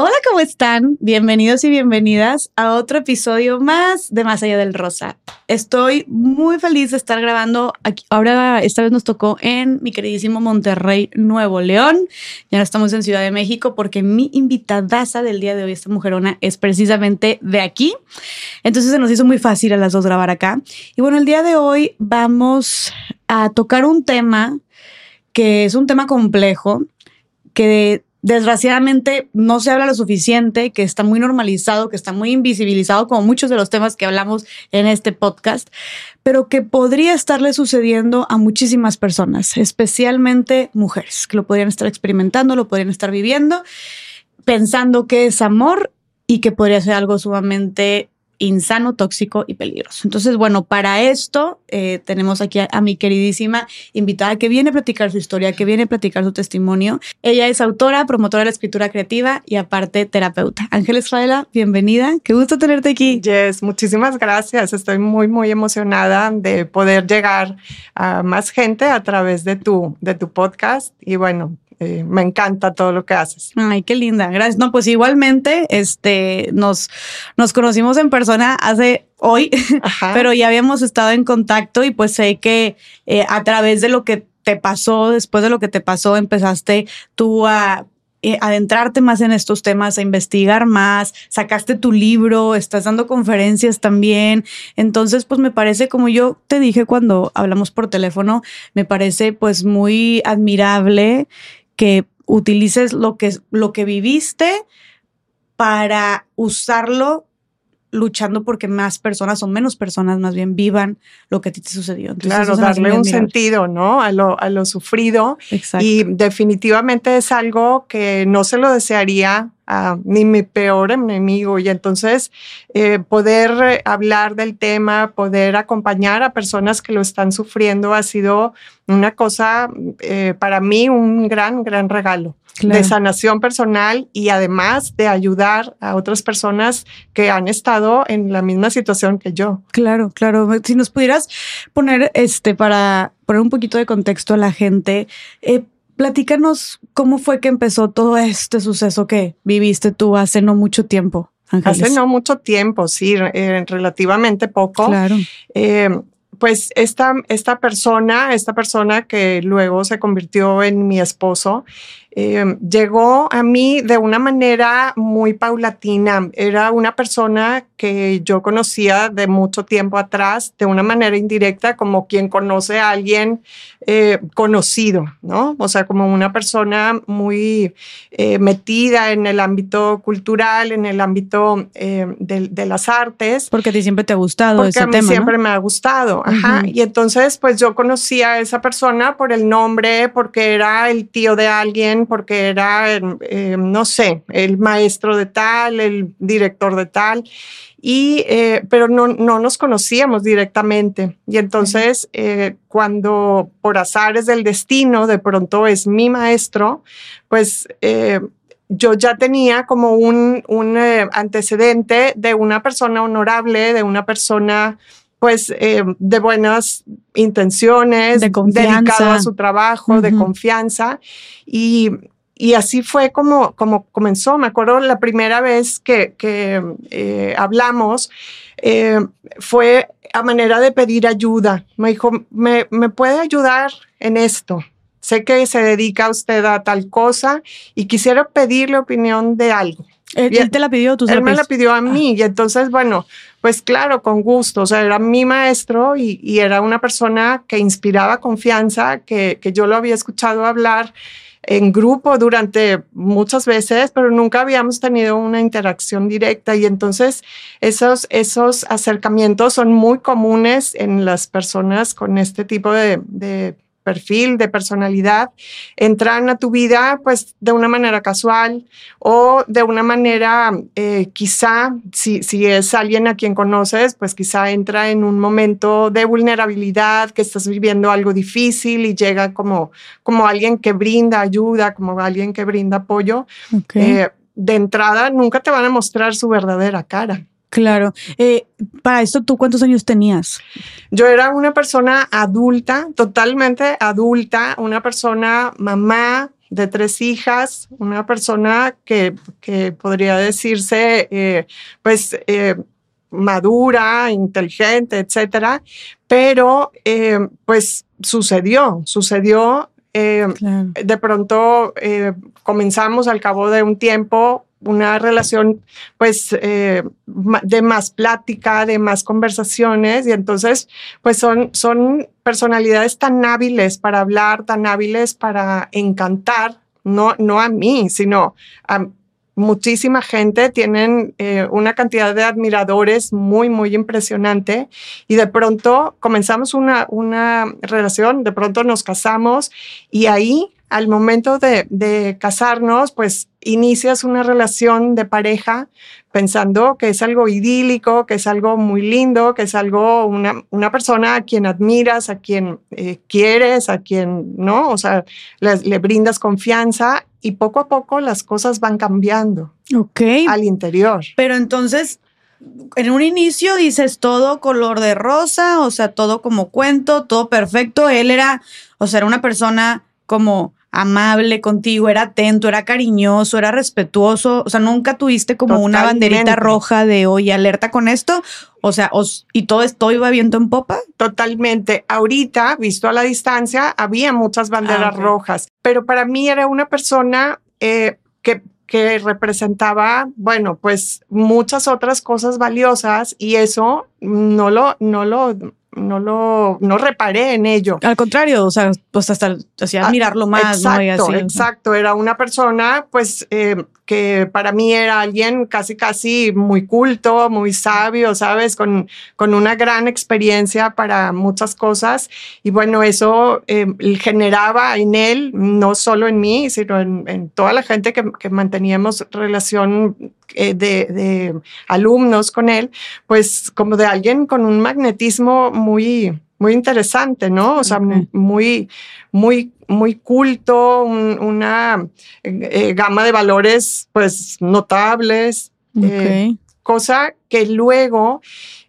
Hola, ¿cómo están? Bienvenidos y bienvenidas a otro episodio más de Más Allá del Rosa. Estoy muy feliz de estar grabando aquí. Ahora, esta vez nos tocó en mi queridísimo Monterrey, Nuevo León. Ya no estamos en Ciudad de México porque mi invitadaza del día de hoy, esta mujerona, es precisamente de aquí. Entonces se nos hizo muy fácil a las dos grabar acá. Y bueno, el día de hoy vamos a tocar un tema que es un tema complejo, que desgraciadamente no se habla lo suficiente, que está muy normalizado, que está muy invisibilizado, como muchos de los temas que hablamos en este podcast, pero que podría estarle sucediendo a muchísimas personas, especialmente mujeres, que lo podrían estar experimentando, lo podrían estar viviendo, pensando que es amor y que podría ser algo sumamente insano, tóxico y peligroso. Entonces, bueno, para esto eh, tenemos aquí a, mi queridísima invitada que viene a platicar su historia, que viene a platicar su testimonio. Ella es autora, promotora de la escritura creativa y aparte terapeuta. Ángeles Raela, bienvenida. Qué gusto tenerte aquí. Yes, muchísimas gracias. Estoy muy, muy emocionada de poder llegar a más gente a través de tu, de tu podcast. Y bueno, eh, me encanta todo lo que haces. Ay, qué linda. Gracias. No, pues igualmente, este, nos, nos conocimos en persona hace hoy, pero ya habíamos estado en contacto y pues sé que eh, a través de lo que te pasó, después de lo que te pasó, empezaste tú a eh, adentrarte más en estos temas, a investigar más, sacaste tu libro, estás dando conferencias también. Entonces, pues me parece, como yo te dije cuando hablamos por teléfono, me parece pues muy admirable que utilices lo que, lo que viviste para usarlo luchando porque más personas o menos personas más bien vivan lo que a ti te sucedió. claro, darle un sentido, ¿no? A lo, a lo sufrido. Exacto. Y definitivamente es algo que no se lo desearía a ni mi peor enemigo. Y entonces eh, poder hablar del tema, poder acompañar a personas que lo están sufriendo ha sido una cosa eh, para mí un gran, gran regalo de sanación personal y además de ayudar a otras personas que han estado en la misma situación que yo. Claro, claro. Si nos pudieras poner este para poner un poquito de contexto a la gente, eh, platícanos cómo fue que empezó todo este suceso que viviste tú hace no mucho tiempo. Hace no mucho tiempo, sí, eh, relativamente poco. Claro. Eh, pues esta, esta persona, esta persona que luego se convirtió en mi esposo, eh, llegó a mí de una manera muy paulatina. Era una persona que yo conocía de mucho tiempo atrás, de una manera indirecta, como quien conoce a alguien eh, conocido, ¿no? O sea, como una persona muy eh, metida en el ámbito cultural, en el ámbito de, las artes. Porque a ti siempre te ha gustado porque ese a mí siempre me ha gustado. Ajá. Y entonces, pues yo conocía a esa persona por el nombre, porque era el tío de alguien porque era, eh, no sé, el maestro de tal, el director de tal, y, eh, pero no, no nos conocíamos directamente. Y entonces, eh, cuando por azares del destino, de pronto es mi maestro, pues yo ya tenía como un, un antecedente de una persona honorable, de una persona pues de buenas intenciones, de dedicado a su trabajo, de confianza. Y, y así fue como, como comenzó. Me acuerdo la primera vez que, que eh, hablamos, eh, fue a manera de pedir ayuda. Me dijo, ¿me, ¿me puede ayudar en esto? Sé que se dedica usted a tal cosa y quisiera pedirle opinión de algo. Él, te la pidió, tú Él me la pidió a mí y entonces, bueno, pues claro, con gusto. O sea, era mi maestro y, y era una persona que inspiraba confianza, que, que yo lo había escuchado hablar en grupo durante muchas veces, pero nunca habíamos tenido una interacción directa y entonces esos, esos acercamientos son muy comunes en las personas con este tipo de, de perfil, de personalidad, entran a tu vida pues de una manera casual o de una manera eh, quizá, si, si es alguien a quien conoces, pues quizá entra en un momento de vulnerabilidad, que estás viviendo algo difícil y llega como, como alguien que brinda ayuda, como alguien que brinda apoyo. Eh, de entrada, nunca te van a mostrar su verdadera cara. Claro. Eh, para esto, ¿tú cuántos años tenías? Yo era una persona adulta, totalmente adulta, una persona mamá, de tres hijas, una persona que, que podría decirse, eh, pues, eh, madura, inteligente, etcétera, pero eh, pues sucedió, sucedió. De pronto comenzamos al cabo de un tiempo una relación pues eh, de más plática, de más conversaciones y entonces pues son, son personalidades tan hábiles para hablar, tan hábiles para encantar, no, no a mí, sino a muchísima gente, tienen eh, una cantidad de admiradores muy, muy impresionante y de pronto comenzamos una, una relación, de pronto nos casamos y ahí al momento de, casarnos, pues inicias una relación de pareja pensando que es algo idílico, que es algo muy lindo, que es algo, una, una persona a quien admiras, a quien eh, quieres, a quien, ¿no? O sea, le, brindas confianza y poco a poco las cosas van cambiando. Ok. Al interior. Pero entonces, en un inicio dices todo color de rosa, o sea, todo como cuento, todo perfecto. Él era, o sea, era una persona como amable contigo, era atento, era cariñoso, era respetuoso, o sea, nunca tuviste como una banderita roja de, oye, alerta con esto, o sea, y todo esto iba viento en popa. Totalmente. Ahorita, visto a la distancia, había muchas banderas ah, rojas, pero para mí era una persona eh, que que representaba, bueno, pues muchas otras cosas valiosas y eso no lo, no lo no lo, no reparé en ello. Al contrario, o sea, pues hasta hacía ah, admirarlo más. Exacto, exacto. Era una persona, pues, eh, que para mí era alguien casi, casi muy culto, muy sabio, ¿sabes? Con, con una gran experiencia para muchas cosas. Y bueno, eso eh, generaba en él, no solo en mí, sino en, toda la gente que, manteníamos relación eh, de, de, alumnos con él, pues como de alguien con un magnetismo muy, muy interesante, ¿no? O sea, muy, muy, muy culto, una eh, gama de valores, pues, notables. Eh, cosa que luego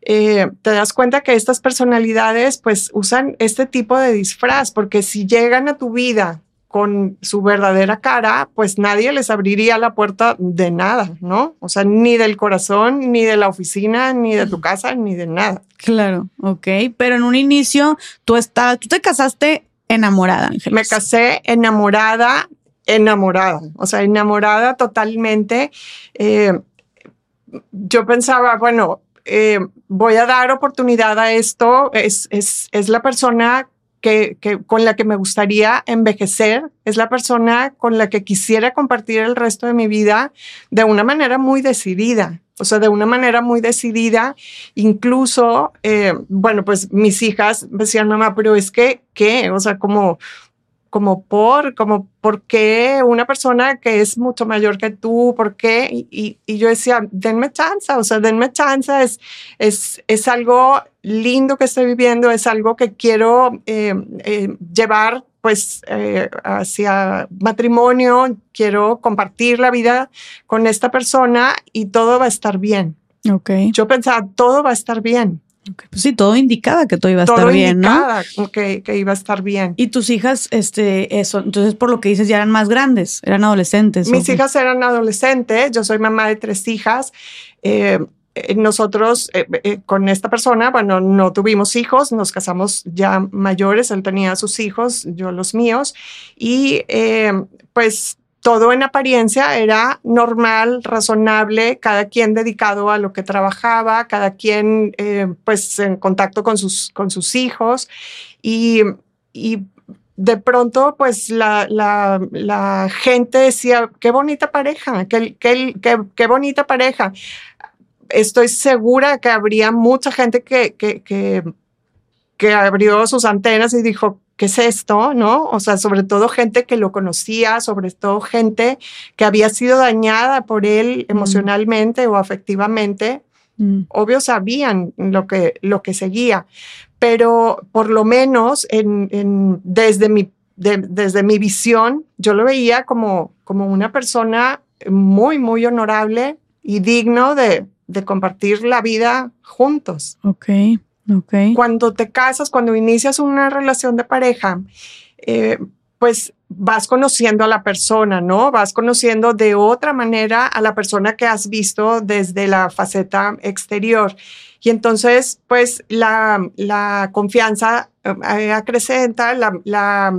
te das cuenta que estas personalidades, pues, usan este tipo de disfraz, porque si llegan a tu vida con su verdadera cara, pues nadie les abriría la puerta de nada, ¿no? O sea, ni del corazón, ni de la oficina, ni de tu casa, ni de nada. Claro, ok. Pero en un inicio tú estabas, tú te casaste enamorada, Ángel. Me casé enamorada, enamorada, o sea, enamorada totalmente. Eh, yo pensaba, bueno, eh, voy a dar oportunidad a esto, es, es, es la persona que, con la que me gustaría envejecer, es la persona con la que quisiera compartir el resto de mi vida de una manera muy decidida. O sea, de una manera muy decidida, incluso, eh, bueno, pues mis hijas decían, mamá, pero es que, ¿qué? O sea, como, como por, como por qué una persona que es mucho mayor que tú, por qué, y, y, yo decía, denme chance, o sea, denme chance, es, es, es algo lindo que estoy viviendo, es algo que quiero eh, eh, llevar pues eh, hacia matrimonio, quiero compartir la vida con esta persona y todo va a estar bien. Okay. Yo pensaba, todo va a estar bien. Pues sí, todo indicaba que todo iba a estar bien, ¿no? Que, que iba a estar bien. Y tus hijas, este, eso, entonces por lo que dices, ya eran más grandes, eran adolescentes. Mis hijas eran adolescentes, yo soy mamá de tres hijas. Eh, eh, nosotros eh, con esta persona, bueno, no tuvimos hijos, nos casamos ya mayores, él tenía sus hijos, yo los míos, y pues todo en apariencia era normal, razonable, cada quien dedicado a lo que trabajaba, cada quien eh, pues en contacto con sus, con sus hijos y, de pronto pues la, la, gente decía, qué bonita pareja, qué, qué, qué, bonita pareja. Estoy segura que habría mucha gente que, que, que abrió sus antenas y dijo, ¿qué es esto? ¿No? O sea, sobre todo gente que lo conocía, sobre todo gente que había sido dañada por él mm. emocionalmente o afectivamente. Mm. Obvio sabían lo que, lo que seguía, pero por lo menos en, desde, mi, desde mi visión, yo lo veía como, como una persona muy, muy honorable y digno de, de compartir la vida juntos. Ok. Cuando te casas, cuando inicias una relación de pareja, eh, pues vas conociendo a la persona, ¿no? Vas conociendo de otra manera a la persona que has visto desde la faceta exterior. Y entonces, pues la, confianza eh, acrecenta, la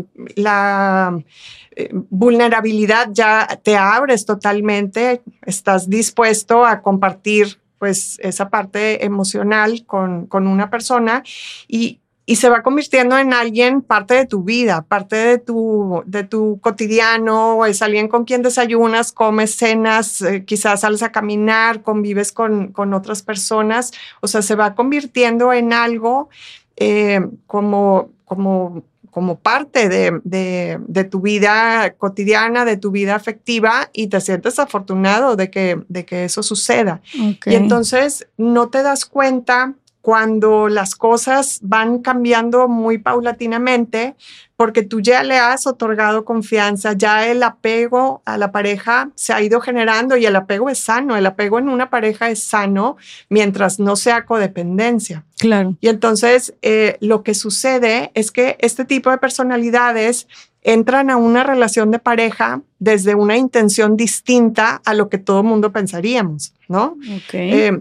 eh, vulnerabilidad ya te abres totalmente, estás dispuesto a compartir pues esa parte emocional con, con una persona y, y se va convirtiendo en alguien parte de tu vida, parte de tu, de tu cotidiano, es alguien con quien desayunas, comes, cenas, eh, quizás sales a caminar, convives con, con, otras personas, o sea, se va convirtiendo en algo eh, como, como, como parte de, de, de, tu vida cotidiana, de tu vida afectiva y te sientes afortunado de que, de que eso suceda. Okay. Y entonces no te das cuenta cuando las cosas van cambiando muy paulatinamente, porque tú ya le has otorgado confianza, ya el apego a la pareja se ha ido generando y el apego es sano, el apego en una pareja es sano mientras no sea codependencia. Claro. Y entonces eh, lo que sucede es que este tipo de personalidades entran a una relación de pareja desde una intención distinta a lo que todo mundo pensaríamos, ¿no? Okay. Eh,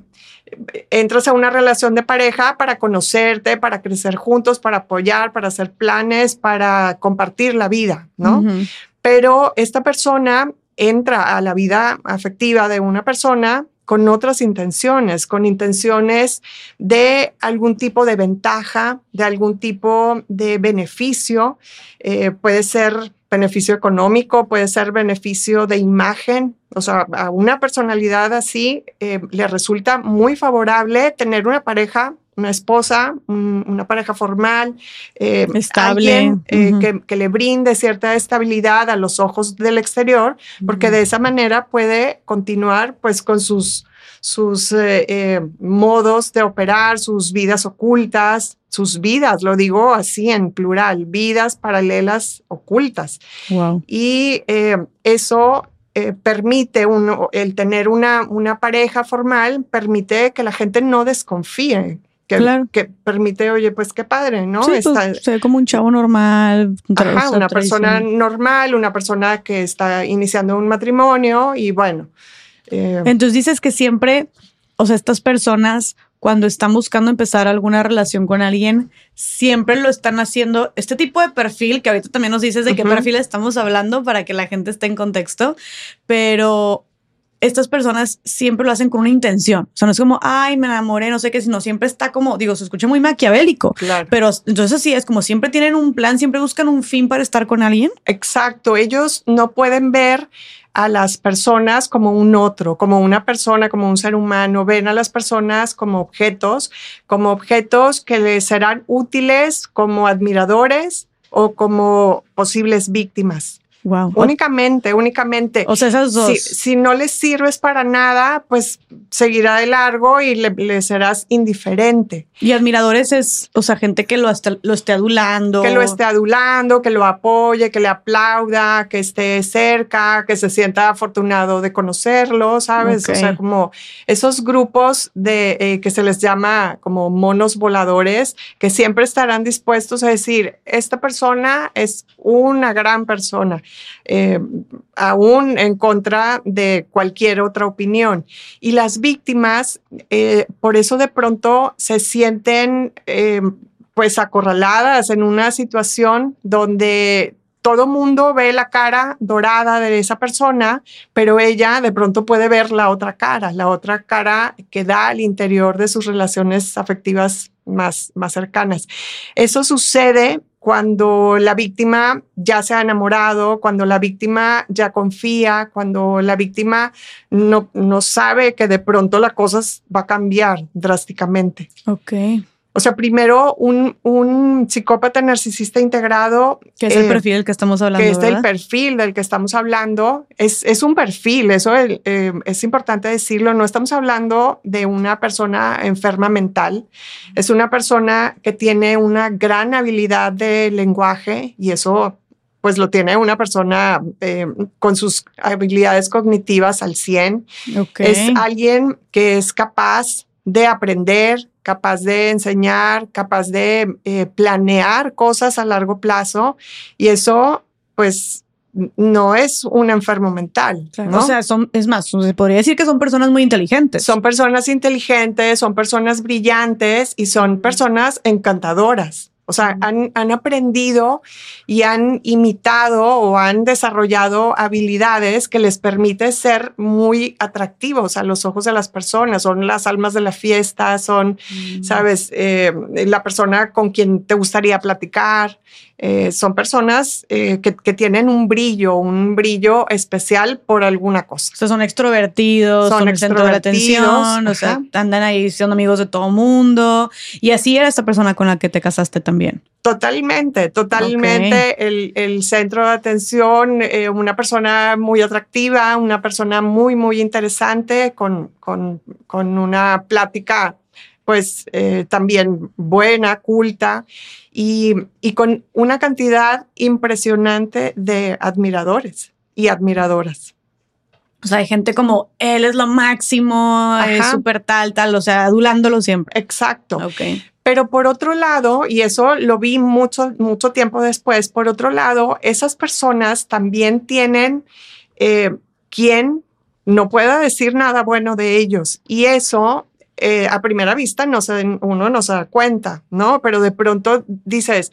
entras a una relación de pareja para conocerte, para crecer juntos, para apoyar, para hacer planes, para compartir la vida, ¿no? Pero esta persona entra a la vida afectiva de una persona con otras intenciones, con intenciones de algún tipo de ventaja, de algún tipo de beneficio. Eh, puede ser beneficio económico, puede ser beneficio de imagen. O sea, a una personalidad así eh, le resulta muy favorable tener una pareja, una esposa, un, una pareja formal, eh, estable, alguien, eh, uh -huh. que, que, le brinde cierta estabilidad a los ojos del exterior, porque uh -huh. de esa manera puede continuar pues con sus sus eh, eh, modos de operar, sus vidas ocultas, sus vidas, lo digo así en plural, vidas paralelas ocultas. Wow. Y eh, eso permite uno, el tener una, una pareja formal, permite que la gente no desconfíe. Que, claro. que permite, oye, pues qué padre, ¿no? Sí, Está, pues, se ve como un chavo normal. Ajá, una persona normal, una persona que está iniciando un matrimonio y bueno. Eh, Entonces dices que siempre, o sea, estas personas cuando están buscando empezar alguna relación con alguien, siempre lo están haciendo este tipo de perfil, que ahorita también nos dices de uh -huh. qué perfil estamos hablando para que la gente esté en contexto, pero estas personas siempre lo hacen con una intención. O sea, no es como, ay, me enamoré, no sé qué, sino siempre está como, digo, se escucha muy maquiavélico. Claro. Pero entonces sí, es como siempre tienen un plan, siempre buscan un fin para estar con alguien. Exacto. Ellos no pueden ver a las personas como un otro, como una persona, como un ser humano, ven a las personas como objetos, como objetos que les serán útiles como admiradores o como posibles víctimas. Wow. Únicamente, únicamente. O sea, esas dos. Si, si, no les sirves para nada, pues seguirá de largo y le, le, serás indiferente. Y admiradores es, o sea, gente que lo, hasta, lo esté adulando. Que lo esté adulando, que lo apoye, que le aplauda, que esté cerca, que se sienta afortunado de conocerlo, ¿sabes? Okay. O sea, como esos grupos de eh, que se les llama como monos voladores, que siempre estarán dispuestos a decir, esta persona es una gran persona eh, aún en contra de cualquier otra opinión. Y las víctimas, eh, por eso de pronto se sienten eh, pues acorraladas en una situación donde todo mundo ve la cara dorada de esa persona, pero ella de pronto puede ver la otra cara, la otra cara que da al interior de sus relaciones afectivas más, más cercanas. Eso sucede cuando la víctima ya se ha enamorado, cuando la víctima ya confía, cuando la víctima no, no sabe que de pronto la cosa va a cambiar drásticamente. Ok. O sea, primero un, un psicópata narcisista integrado. Que es el eh, perfil del que estamos hablando. Que es ¿verdad? el perfil del que estamos hablando. Es, es un perfil, eso es, eh, es, importante decirlo. No estamos hablando de una persona enferma mental. Es una persona que tiene una gran habilidad de lenguaje y eso pues lo tiene una persona eh, con sus habilidades cognitivas al 100. Okay. Es alguien que es capaz de aprender, capaz de enseñar, capaz de eh, planear cosas a largo plazo y eso pues no es un enfermo mental. ¿no? O sea, son, es más, se podría decir que son personas muy inteligentes. Son personas inteligentes, son personas brillantes y son personas encantadoras. O sea, han, han, aprendido y han imitado o han desarrollado habilidades que les permite ser muy atractivos a los ojos de las personas. Son las almas de la fiesta, son, mm. sabes, eh, la persona con quien te gustaría platicar. Eh, son personas eh, que, que, tienen un brillo, un brillo especial por alguna cosa. O sea, son extrovertidos, son, el centro de la atención, o sea, andan ahí siendo amigos de todo mundo. Y así era esta persona con la que te casaste también. Totalmente, totalmente el, el, centro de atención, eh, una persona muy atractiva, una persona muy, muy interesante, con, con, con una plática pues también buena, culta y, con una cantidad impresionante de admiradores y admiradoras. O sea, hay gente como él es lo máximo, es súper tal, tal, o sea, adulándolo siempre. Exacto. Okay. Pero por otro lado, y eso lo vi mucho, mucho tiempo después, por otro lado, esas personas también tienen eh, quien no pueda decir nada bueno de ellos. Y eso eh, a primera vista no se, uno no se da cuenta, ¿no? Pero de pronto dices,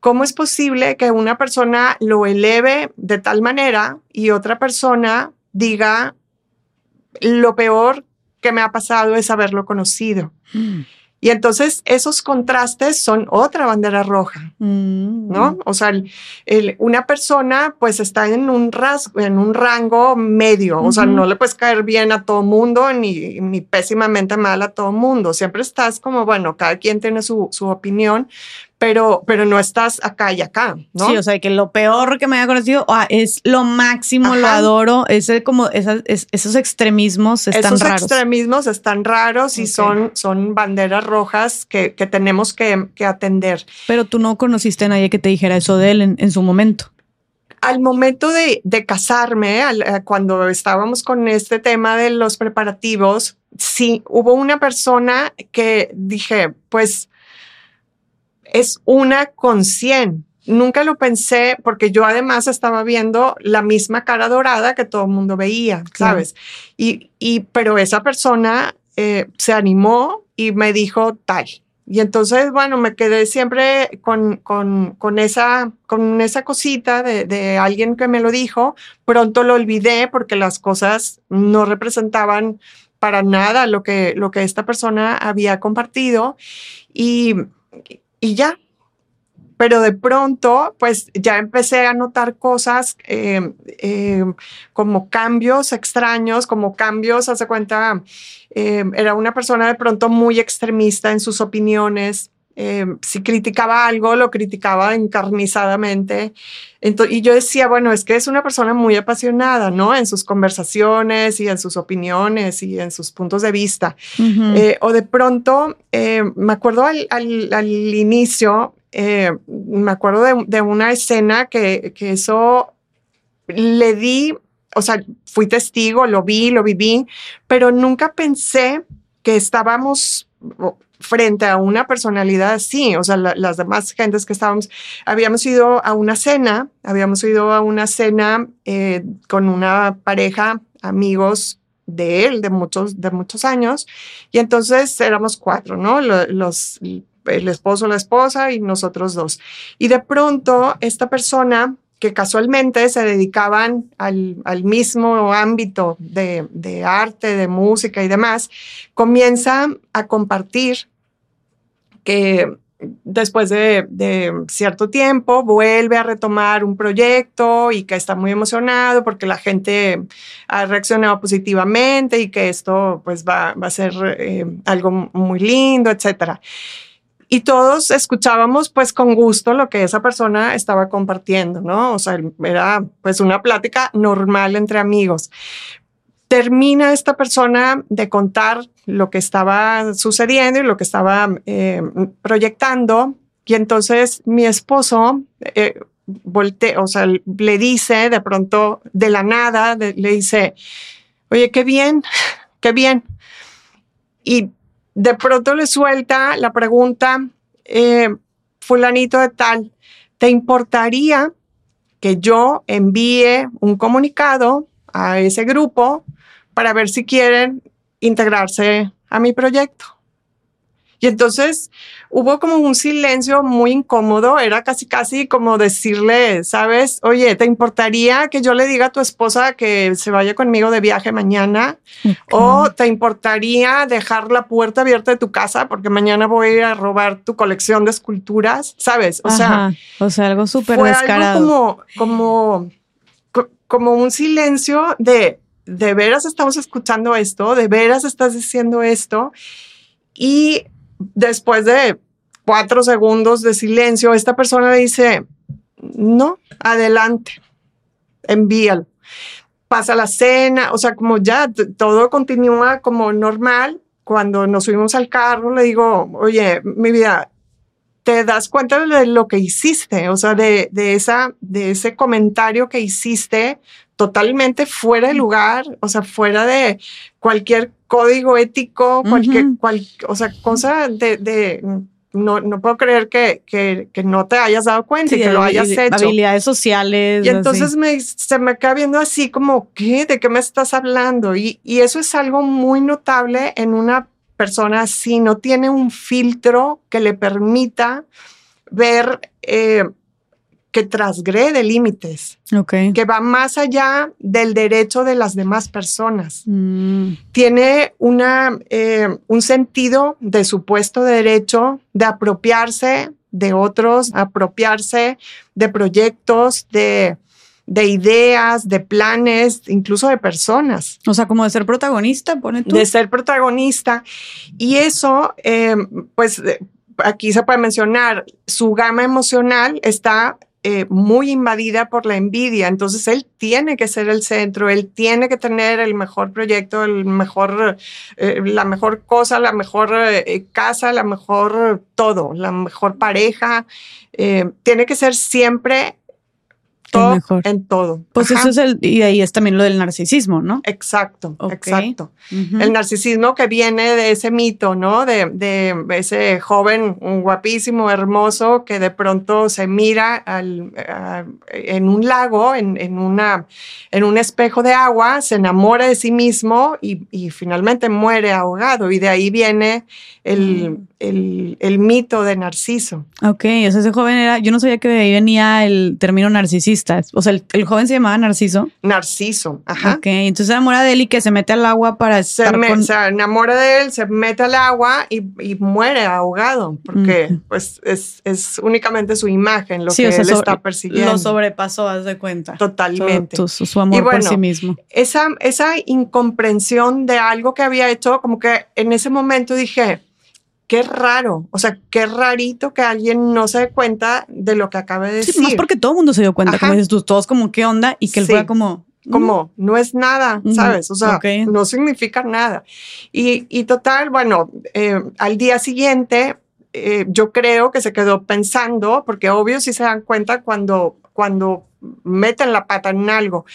¿cómo es posible que una persona lo eleve de tal manera y otra persona diga, lo peor que me ha pasado es haberlo conocido? Mm. Y entonces esos contrastes son otra bandera roja, mm. ¿no? O sea, una persona pues está en un, rasgo, en un rango medio, o sea, no le puedes caer bien a todo mundo ni, ni pésimamente mal a todo mundo. Siempre estás como, bueno, cada quien tiene su, su opinión, pero, pero no estás acá y acá, ¿no? Sí, o sea, que lo peor que me haya conocido ah, es lo máximo, lo adoro. Ese, como esos extremismos están raros. Esos extremismos están raros y son, son banderas rojas que, que tenemos que, que, atender. Pero tú no conociste a nadie que te dijera eso de él en, en su momento. Al momento de, de casarme, eh, cuando estábamos con este tema de los preparativos, sí, hubo una persona que dije, pues es una con 100. Nunca lo pensé porque yo además estaba viendo la misma cara dorada que todo el mundo veía, ¿sabes? Y, y, pero esa persona eh, se animó y me dijo tal. Y entonces, bueno, me quedé siempre con, con, con esa, con esa cosita de, de, alguien que me lo dijo. Pronto lo olvidé porque las cosas no representaban para nada lo que, lo que esta persona había compartido. Y, y ya. Pero de pronto, pues ya empecé a notar cosas eh, eh, como cambios extraños, como cambios, hace cuenta, eh, era una persona de pronto muy extremista en sus opiniones, si criticaba algo, lo criticaba encarnizadamente. y yo decía, bueno, es que es una persona muy apasionada, ¿no? En sus conversaciones y en sus opiniones y en sus puntos de vista. o de pronto, me acuerdo al, al inicio, eh, me acuerdo de, una escena que, que, eso le di, o sea, fui testigo, lo vi, lo viví, pero nunca pensé que estábamos frente a una personalidad así, o sea, las demás gentes que estábamos, habíamos ido a una cena, habíamos ido a una cena eh, con una pareja, amigos de él de muchos, de muchos años, y entonces éramos cuatro, ¿no? Los, el esposo, la esposa y nosotros dos. Y de pronto esta persona que casualmente se dedicaban al, al mismo ámbito de, de, arte, de música y demás, comienza a compartir que después de, cierto tiempo vuelve a retomar un proyecto y que está muy emocionado porque la gente ha reaccionado positivamente y que esto pues va, va a ser eh, algo muy lindo, etcétera y todos escuchábamos pues con gusto lo que esa persona estaba compartiendo, ¿no? O sea, era pues una plática normal entre amigos. Termina esta persona de contar lo que estaba sucediendo y lo que estaba eh, proyectando y entonces mi esposo eh, o sea, le dice de pronto de la nada, le dice, oye, qué bien, qué bien. Y de pronto le suelta la pregunta, eh, fulanito de tal, ¿te importaría que yo envíe un comunicado a ese grupo para ver si quieren integrarse a mi proyecto. Y entonces hubo como un silencio muy incómodo, era casi casi como decirle, sabes, oye, ¿te importaría que yo le diga a tu esposa que se vaya conmigo de viaje mañana? ¿O te importaría dejar la puerta abierta de tu casa porque mañana voy a ir a robar tu colección de esculturas? ¿Sabes? O sea, o sea, algo súper descarado. Algo como, como, como un silencio de, de veras estamos escuchando esto, de veras estás diciendo esto. Y después de cuatro segundos de silencio, esta persona dice, no, adelante, envíalo. Pasa la cena, o sea, como ya todo continúa como normal. Cuando nos subimos al carro, le digo, oye, mi vida, te das cuenta de lo que hiciste, o sea, de, esa, de ese comentario que hiciste totalmente fuera de lugar, o sea, fuera de cualquier código ético, cualquier, o sea, cosa de, no, no, puedo creer que, que, que, no te hayas dado cuenta y que lo hayas hecho. Habilidades sociales. Y entonces me, se me queda viendo así como, ¿qué? ¿De qué me estás hablando? Y, y eso es algo muy notable en una persona así, no tiene un filtro que le permita ver eh, que transgrede límites, que va más allá del derecho de las demás personas. Mm. Tiene una, eh, un sentido de supuesto derecho de apropiarse de otros, apropiarse de proyectos, de, de ideas, de planes, incluso de personas. O sea, como de ser protagonista, pone tú. De ser protagonista. Y eso, eh, pues aquí se puede mencionar, su gama emocional está eh, muy invadida por la envidia. Entonces él tiene que ser el centro, él tiene que tener el mejor proyecto, el mejor, eh, la mejor cosa, la mejor eh, casa, la mejor todo, la mejor pareja. tiene que ser siempre en todo. Pues eso es el, y ahí es también lo del narcisismo, ¿no? Exacto, exacto. El narcisismo que viene de ese mito, ¿no? De, de, ese joven guapísimo, hermoso, que de pronto se mira al, en un lago, en, en, una, en un espejo de agua, se enamora de sí mismo y, y finalmente muere ahogado. Y de ahí viene el, mm. el, el, mito de Narciso. Ok, o sea, ese joven era, yo no sabía que de ahí venía el término narcisista. O sea, el, joven se llamaba Narciso. Narciso, ajá. Ok, entonces se enamora de él y que se mete al agua para se Se enamora de él, se mete al agua y, y muere ahogado, porque pues es, es, únicamente su imagen lo que él está persiguiendo. Lo sobrepasó, haz de cuenta. Totalmente. su, amor por sí mismo. Esa, esa incomprensión de algo que había hecho, como que en ese momento dije, qué raro, o sea, qué rarito que alguien no se dé cuenta de lo que acaba de decir. Sí, más porque todo el mundo se dio cuenta, como dices tú, todos como qué onda y que él fuera como... Mm". Como, no es nada, ¿sabes? O sea, no significa nada. Y, y total, bueno, eh, al día siguiente, eh, yo creo que se quedó pensando, porque obvio si se dan cuenta cuando, cuando meten la pata en algo.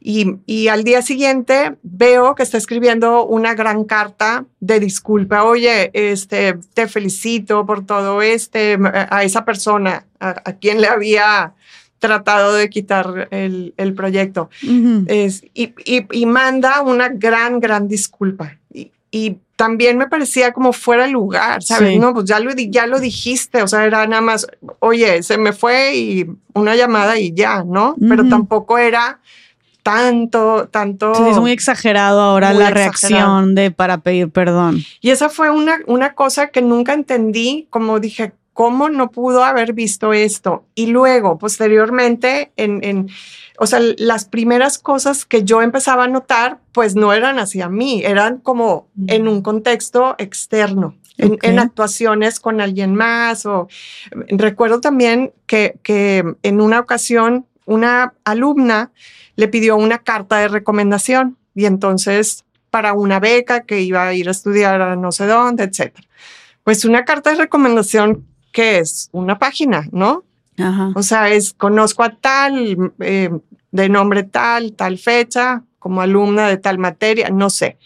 Y, al día siguiente veo que está escribiendo una gran carta de disculpa. Oye, este, te felicito por todo este, a esa persona a, quien le había tratado de quitar el, proyecto. es, y, manda una gran, gran disculpa. Y, también me parecía como fuera de lugar, ¿sabes? No, pues ya lo, ya lo dijiste, o sea, era nada más, oye, se me fue y una llamada y ya, ¿no? Pero tampoco era tanto, tanto. Sí, es muy exagerado ahora la reacción de para pedir perdón. Y esa fue una, una cosa que nunca entendí, como dije, ¿cómo no pudo haber visto esto? Y luego, posteriormente, en, en, o sea, las primeras cosas que yo empezaba a notar, pues no eran hacia mí, eran como en un contexto externo. En, actuaciones con alguien más o recuerdo también que, que en una ocasión una alumna le pidió una carta de recomendación y entonces para una beca que iba a ir a estudiar a no sé dónde, etcétera. Pues una carta de recomendación que es una página, ¿no? O sea, es conozco a tal, eh, de nombre tal, tal fecha, como alumna de tal materia, no sé.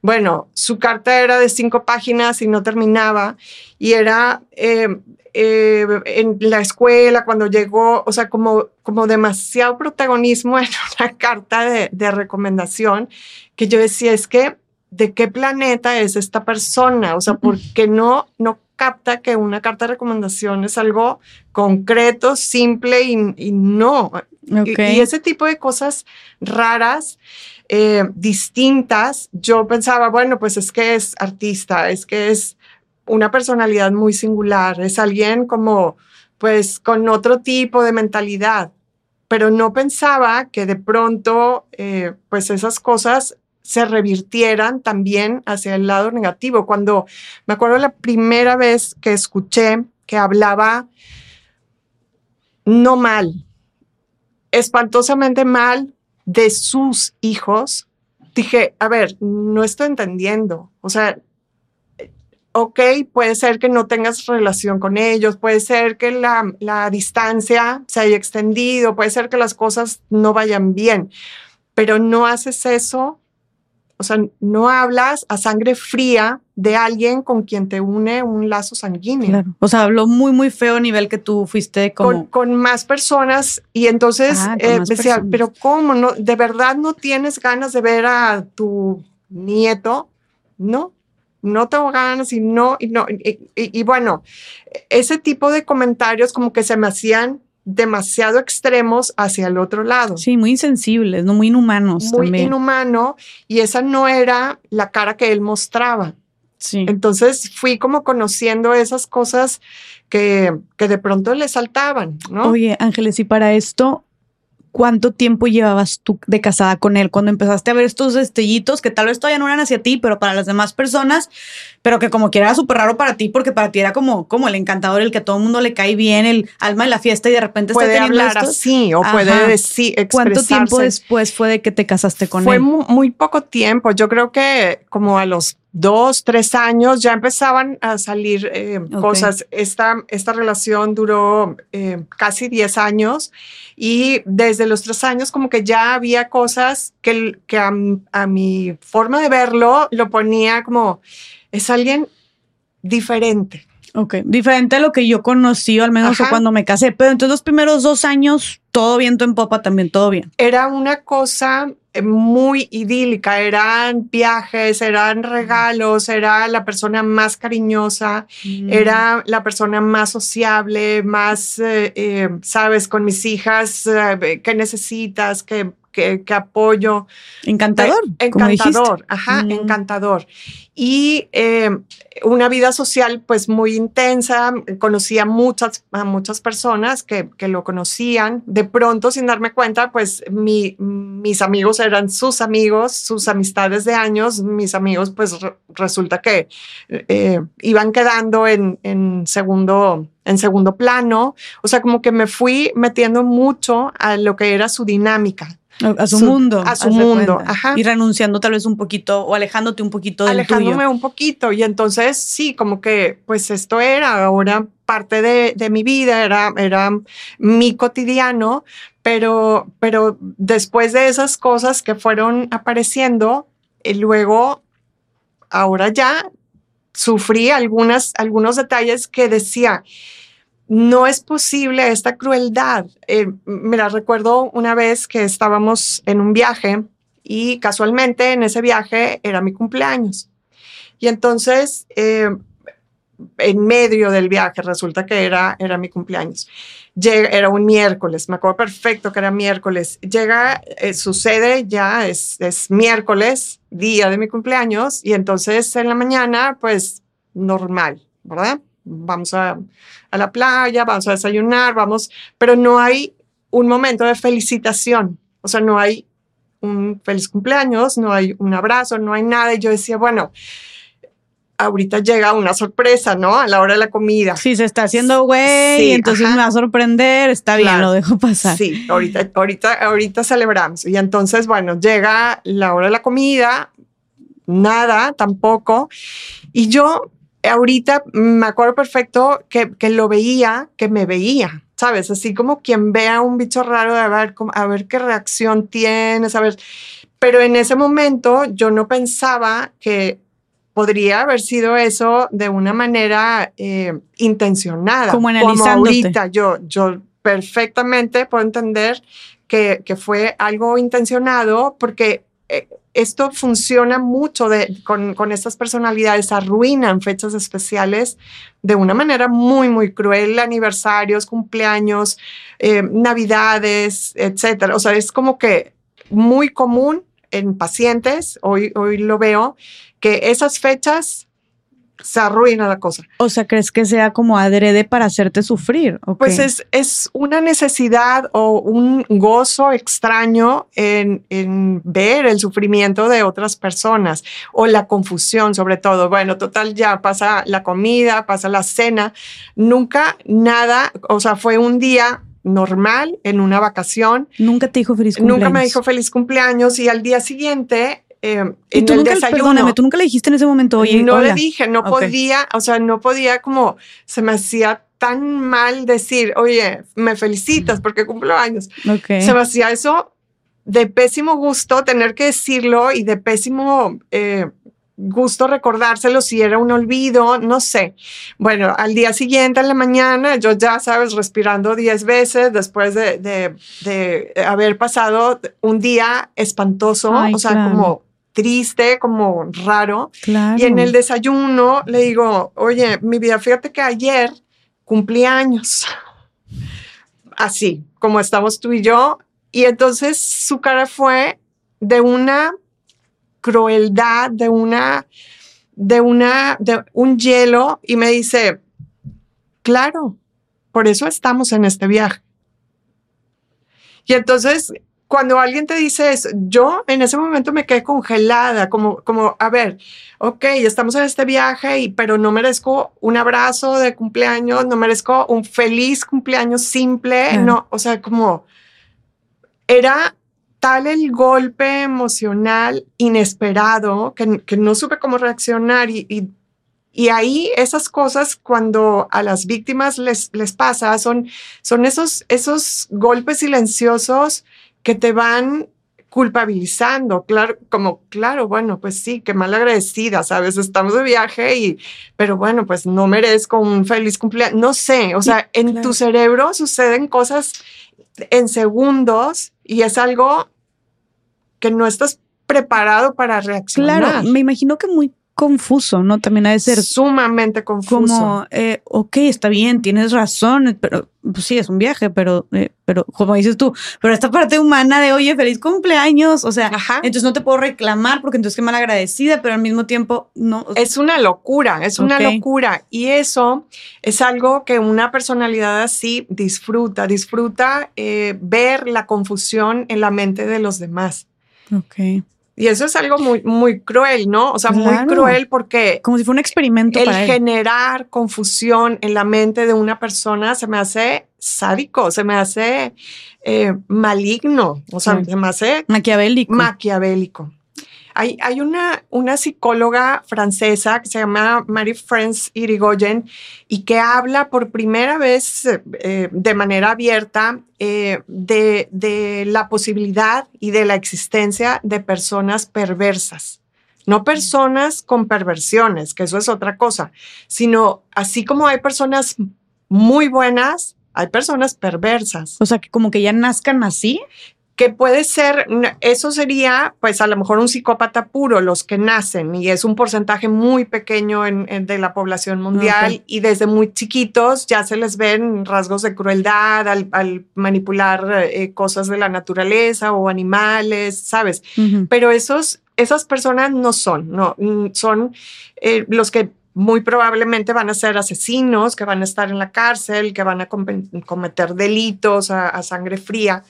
Bueno, su carta era de cinco páginas y no terminaba y era eh, eh, en la escuela cuando llegó, o sea, como, como demasiado protagonismo en una carta de, de recomendación que yo decía, es que, ¿de qué planeta es esta persona? O sea, ¿por qué no, no capta que una carta de recomendación es algo concreto, simple y, no. Y, ese tipo de cosas raras, eh, distintas, yo pensaba, bueno, pues es que es artista, es que es una personalidad muy singular, es alguien como, pues, con otro tipo de mentalidad, pero no pensaba que de pronto, eh, pues, esas cosas se revirtieran también hacia el lado negativo. Cuando me acuerdo la primera vez que escuché que hablaba no mal, espantosamente mal de sus hijos, dije, a ver, no estoy entendiendo. O sea, ok, puede ser que no tengas relación con ellos, puede ser que la, la distancia se haya extendido, puede ser que las cosas no vayan bien, pero no haces eso o sea, no hablas a sangre fría de alguien con quien te une un lazo sanguíneo. Claro. O sea, habló muy, muy feo a nivel que tú fuiste como... Con, más personas y entonces ah, eh, decía, pero ¿cómo? No, ¿De verdad no tienes ganas de ver a tu nieto? No, no tengo ganas y no, y no. y bueno, ese tipo de comentarios como que se me hacían demasiado extremos hacia el otro lado. Sí, muy insensibles, no muy inhumanos. Muy inhumano y esa no era la cara que él mostraba. Sí. Entonces fui como conociendo esas cosas que, que de pronto le saltaban, ¿no? Oye, Ángeles, y para esto, ¿cuánto tiempo llevabas tú de casada con él cuando empezaste a ver estos destellitos que tal vez todavía no eran hacia ti, pero para las demás personas, pero que como quiera era súper raro para ti porque para ti era como, como el encantador, el que a todo el mundo le cae bien, el alma de la fiesta y de repente puede está hablar así o puede decir ¿Cuánto tiempo después fue de que te casaste con él? Fue muy poco tiempo. Yo creo que como a los dos, tres años ya empezaban a salir eh, cosas. Esta, esta relación duró eh, casi diez años y desde los tres años como que ya había cosas que, que a, mi forma de verlo lo ponía como, es alguien diferente. Ok, diferente a lo que yo conocí, al menos cuando me casé, pero entonces los primeros dos años, todo viento en popa también, todo bien. Era una cosa muy idílica, eran viajes, eran regalos, era la persona más cariñosa, mm. era la persona más sociable, más, eh, eh, sabes, con mis hijas, eh, ¿qué necesitas? ¿Qué, qué, apoyo? Encantador. encantador, ajá, mm. encantador y eh, una vida social pues muy intensa. Conocía muchas, a muchas personas que, que, lo conocían. De pronto, sin darme cuenta, pues mi, mis amigos eran sus amigos, sus amistades de años. Mis amigos pues resulta que eh, iban quedando en, en, segundo, en segundo plano. O sea, como que me fui metiendo mucho a lo que era su dinámica. A su, mundo. A su mundo, ajá. Y renunciando tal vez un poquito o alejándote un poquito del Alejándome un poquito. Y entonces sí, como que pues esto era ahora parte de, de mi vida, era, era mi cotidiano, pero, pero después de esas cosas que fueron apareciendo, y eh, luego, ahora ya sufrí algunas, algunos detalles que decía, no es posible esta crueldad. Eh, mira, recuerdo una vez que estábamos en un viaje y casualmente en ese viaje era mi cumpleaños. Y entonces, eh, en medio del viaje, resulta que era, era mi cumpleaños. era un miércoles, me acuerdo perfecto que era miércoles. Llega, eh, sucede ya, es, es miércoles, día de mi cumpleaños, y entonces en la mañana, pues normal, ¿verdad? Vamos a, la playa, vamos a desayunar, vamos, pero no hay un momento de felicitación, o sea, no hay un feliz cumpleaños, no hay un abrazo, no hay nada. Y yo decía, bueno, ahorita llega una sorpresa, ¿no? A la hora de la comida. Sí, se está haciendo güey, entonces me va a sorprender, está bien, lo dejo pasar. Sí, ahorita, ahorita, ahorita celebramos. Y entonces, bueno, llega la hora de la comida, nada, tampoco. Y yo ahorita me acuerdo perfecto que, que, lo veía, que me veía, ¿sabes? Así como quien vea un bicho raro de a ver, a ver qué reacción tienes, a ver. pero en ese momento yo no pensaba que podría haber sido eso de una manera eh, intencionada. Como analizándote. ahorita yo, yo perfectamente puedo entender que, que fue algo intencionado porque eh, esto funciona mucho con, estas personalidades, arruinan fechas especiales de una manera muy, muy cruel, aniversarios, cumpleaños, eh, navidades, etcétera. O sea, es como que muy común en pacientes, hoy, hoy lo veo, que esas fechas se arruina la cosa. O sea, ¿crees que sea como adrede para hacerte sufrir? Pues es, es una necesidad o un gozo extraño en, en, ver el sufrimiento de otras personas o la confusión sobre todo. Bueno, total, ya pasa la comida, pasa la cena, nunca nada, o sea, fue un día normal en una vacación. Nunca te dijo feliz cumpleaños. Nunca me dijo feliz cumpleaños y al día siguiente eh, ¿Y tú nunca, Perdóname, tú nunca le dijiste en ese momento, oye, No le dije, no podía, o sea, no podía como, se me hacía tan mal decir, oye, me felicitas porque cumplo años. Se me hacía eso de pésimo gusto tener que decirlo y de pésimo eh, gusto recordárselo si era un olvido, no sé. Bueno, al día siguiente, en la mañana, yo ya sabes, respirando 10 veces después de, de, haber pasado un día espantoso, o sea, como triste, como raro. Y en el desayuno le digo, oye, mi vida, fíjate que ayer cumplí años. Así, como estamos tú y yo. Y entonces su cara fue de una crueldad, de una, de una, de un hielo y me dice, claro, por eso estamos en este viaje. Y entonces cuando alguien te dice eso, yo en ese momento me quedé congelada, como, como, a ver, ok, estamos en este viaje, y, pero no merezco un abrazo de cumpleaños, no merezco un feliz cumpleaños simple, no, o sea, como era tal el golpe emocional inesperado que, que no supe cómo reaccionar y, y, y, ahí esas cosas cuando a las víctimas les, les pasa son, son esos, esos golpes silenciosos que te van culpabilizando, claro, como, claro, bueno, pues sí, qué mal agradecida, ¿sabes? Estamos de viaje y, pero bueno, pues no merezco un feliz cumpleaños, no sé, o sea, en tu cerebro suceden cosas en segundos y es algo que no estás preparado para reaccionar. Claro, me imagino que muy confuso, ¿no? También ha de ser sumamente confuso. Como, eh, ok, está bien, tienes razón, pero pues sí, es un viaje, pero, eh, pero como dices tú, pero esta parte humana de, oye, feliz cumpleaños, o sea, entonces no te puedo reclamar porque entonces qué mal agradecida, pero al mismo tiempo no. Es una locura, es una locura. Y eso es algo que una personalidad así disfruta, disfruta eh, ver la confusión en la mente de los demás. Ok. Y eso es algo muy, muy cruel, ¿no? O sea, muy cruel porque... Como si fuera un experimento. El generar confusión en la mente de una persona se me hace sádico, se me hace eh, maligno, o sea, se me hace... Maquiavélico. Maquiavélico. Hay, una, una psicóloga francesa que se llama Marie-France Irigoyen y que habla por primera vez eh, de manera abierta eh, de, de la posibilidad y de la existencia de personas perversas no personas con perversiones, que eso es otra cosa, sino así como hay personas muy buenas, hay personas perversas. O sea, que como que ya nazcan así que puede ser, eso sería pues a lo mejor un psicópata puro, los que nacen, y es un porcentaje muy pequeño en, de la población mundial, y desde muy chiquitos ya se les ven rasgos de crueldad al, manipular eh, cosas de la naturaleza o animales, ¿sabes? Pero esos, esas personas no son, no, son eh, los que muy probablemente van a ser asesinos, que van a estar en la cárcel, que van a cometer delitos a sangre fría.